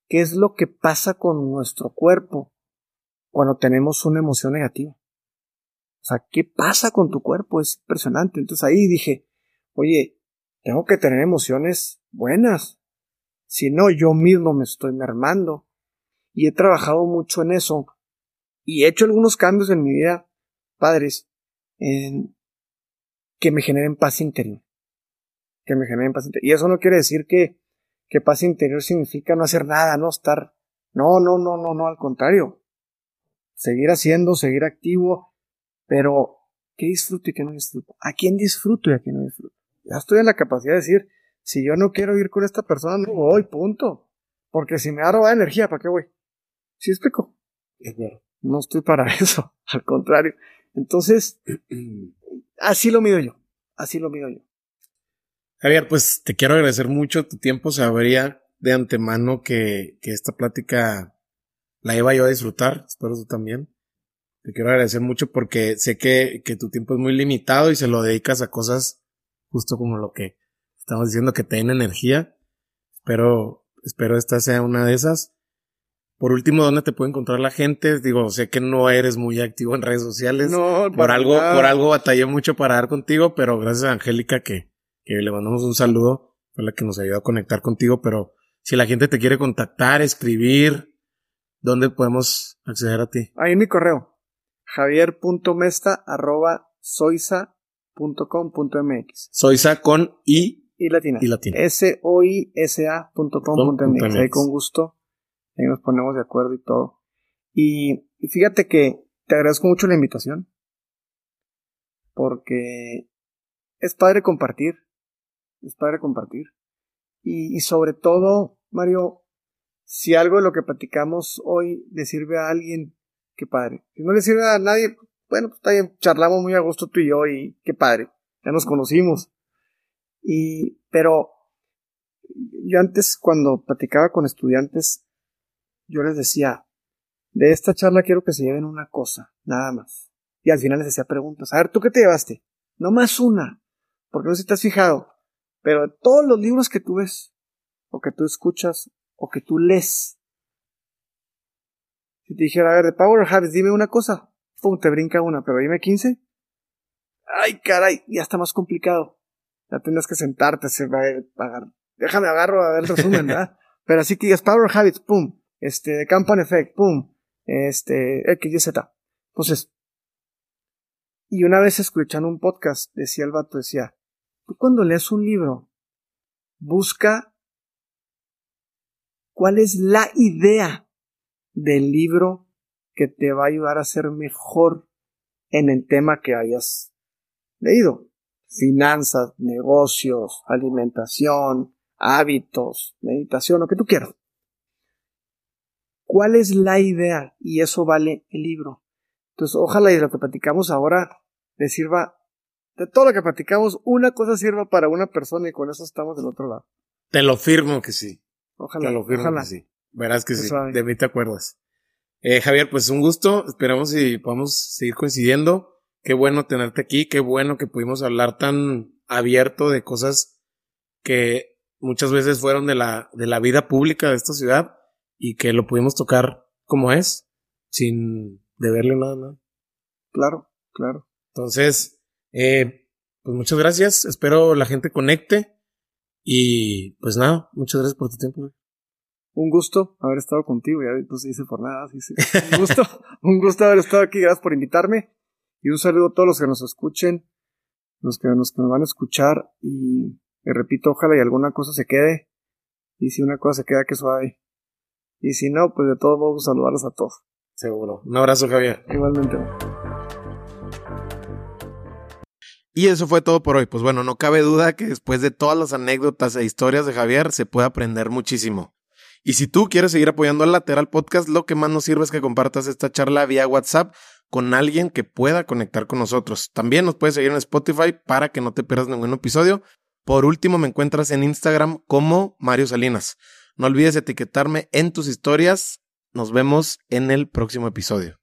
S2: qué es lo que pasa con nuestro cuerpo cuando tenemos una emoción negativa. O sea, ¿qué pasa con tu cuerpo? Es impresionante. Entonces ahí dije, oye, tengo que tener emociones buenas. Si no, yo mismo me estoy mermando. Y he trabajado mucho en eso. Y he hecho algunos cambios en mi vida, padres, en que me generen paz interior. Que me generen paz interior. Y eso no quiere decir que, que paz interior significa no hacer nada, no estar. No, no, no, no, no, al contrario. Seguir haciendo, seguir activo, pero ¿qué disfruto y qué no disfruto? ¿A quién disfruto y a quién no disfruto? Ya estoy en la capacidad de decir, si yo no quiero ir con esta persona, no voy, punto. Porque si me da energía, ¿para qué voy? ¿Sí explico? No estoy para eso, al contrario. Entonces, así lo mido yo, así lo mido yo.
S1: Javier, pues te quiero agradecer mucho tu tiempo. Sabría de antemano que, que esta plática la iba yo a disfrutar. Espero tú también. Te quiero agradecer mucho porque sé que, que tu tiempo es muy limitado y se lo dedicas a cosas justo como lo que estamos diciendo que te den energía. Espero, espero esta sea una de esas. Por último, ¿dónde te puede encontrar la gente? Digo, sé que no eres muy activo en redes sociales.
S2: No,
S1: por algo, por algo batallé mucho para dar contigo, pero gracias a Angélica que, que le mandamos un saludo, fue la que nos ayudó a conectar contigo, pero si la gente te quiere contactar, escribir, ¿dónde podemos acceder a ti?
S2: Ahí en mi correo, javier.mesta arroba soisa.com.mx.
S1: Soisa con I
S2: y latina.
S1: Y latina.
S2: S-O-I-S-A.com.mx. Ahí con gusto. Ahí nos ponemos de acuerdo y todo. Y, y fíjate que te agradezco mucho la invitación. Porque es padre compartir. Es padre compartir. Y, sobre todo, Mario, si algo de lo que platicamos hoy le sirve a alguien, qué padre. Si no le sirve a nadie, bueno, pues está charlamos muy a gusto tú y yo y qué padre, ya nos conocimos. Y, pero yo antes cuando platicaba con estudiantes, yo les decía, de esta charla quiero que se lleven una cosa, nada más. Y al final les hacía preguntas, a ver, ¿tú qué te llevaste? No más una, porque no sé si te has fijado, pero de todos los libros que tú ves, o que tú escuchas, o que tú lees, si te dijera, a ver, de Power Habits, dime una cosa, pum, te brinca una, pero dime 15. Ay, caray, ya está más complicado. Ya tendrás que sentarte, se va a pagar. Déjame agarro a ver el resumen, ¿verdad? pero así que es Power Habits, pum, este, Campan Effect, pum, este, X, Y, Z. Entonces, y una vez escuchando un podcast, decía el vato, decía, tú cuando lees un libro, busca cuál es la idea del libro que te va a ayudar a ser mejor en el tema que hayas leído. Finanzas, negocios, alimentación, hábitos, meditación, lo que tú quieras. ¿Cuál es la idea? Y eso vale el libro. Entonces, ojalá y lo que platicamos ahora le sirva, de todo lo que platicamos, una cosa sirva para una persona y con eso estamos del otro lado.
S1: Te lo firmo que sí.
S2: Ojalá.
S1: Te lo firmo
S2: ojalá.
S1: que sí. Verás que sí. De mí te acuerdas. Eh, Javier, pues un gusto. Esperamos y podamos seguir coincidiendo. Qué bueno tenerte aquí. Qué bueno que pudimos hablar tan abierto de cosas que muchas veces fueron de la, de la vida pública de esta ciudad y que lo pudimos tocar como es, sin deberle nada, nada.
S2: Claro, claro.
S1: Entonces, eh, pues muchas gracias. Espero la gente conecte. Y pues nada, muchas gracias por tu tiempo.
S2: Un gusto haber estado contigo. Ya no se dice por nada. sí, sí. Un gusto, un gusto haber estado aquí. Gracias por invitarme. Y un saludo a todos los que nos escuchen, los que nos, que nos van a escuchar. Y, y repito, ojalá y alguna cosa se quede. Y si una cosa se queda, que suave. Y si no, pues de todos modos, saludarlos a todos.
S1: Seguro. Un abrazo, Javier.
S2: Igualmente.
S1: Y eso fue todo por hoy. Pues bueno, no cabe duda que después de todas las anécdotas e historias de Javier se puede aprender muchísimo. Y si tú quieres seguir apoyando al Lateral Podcast, lo que más nos sirve es que compartas esta charla vía WhatsApp con alguien que pueda conectar con nosotros. También nos puedes seguir en Spotify para que no te pierdas ningún episodio. Por último, me encuentras en Instagram como Mario Salinas. No olvides etiquetarme en tus historias. Nos vemos en el próximo episodio.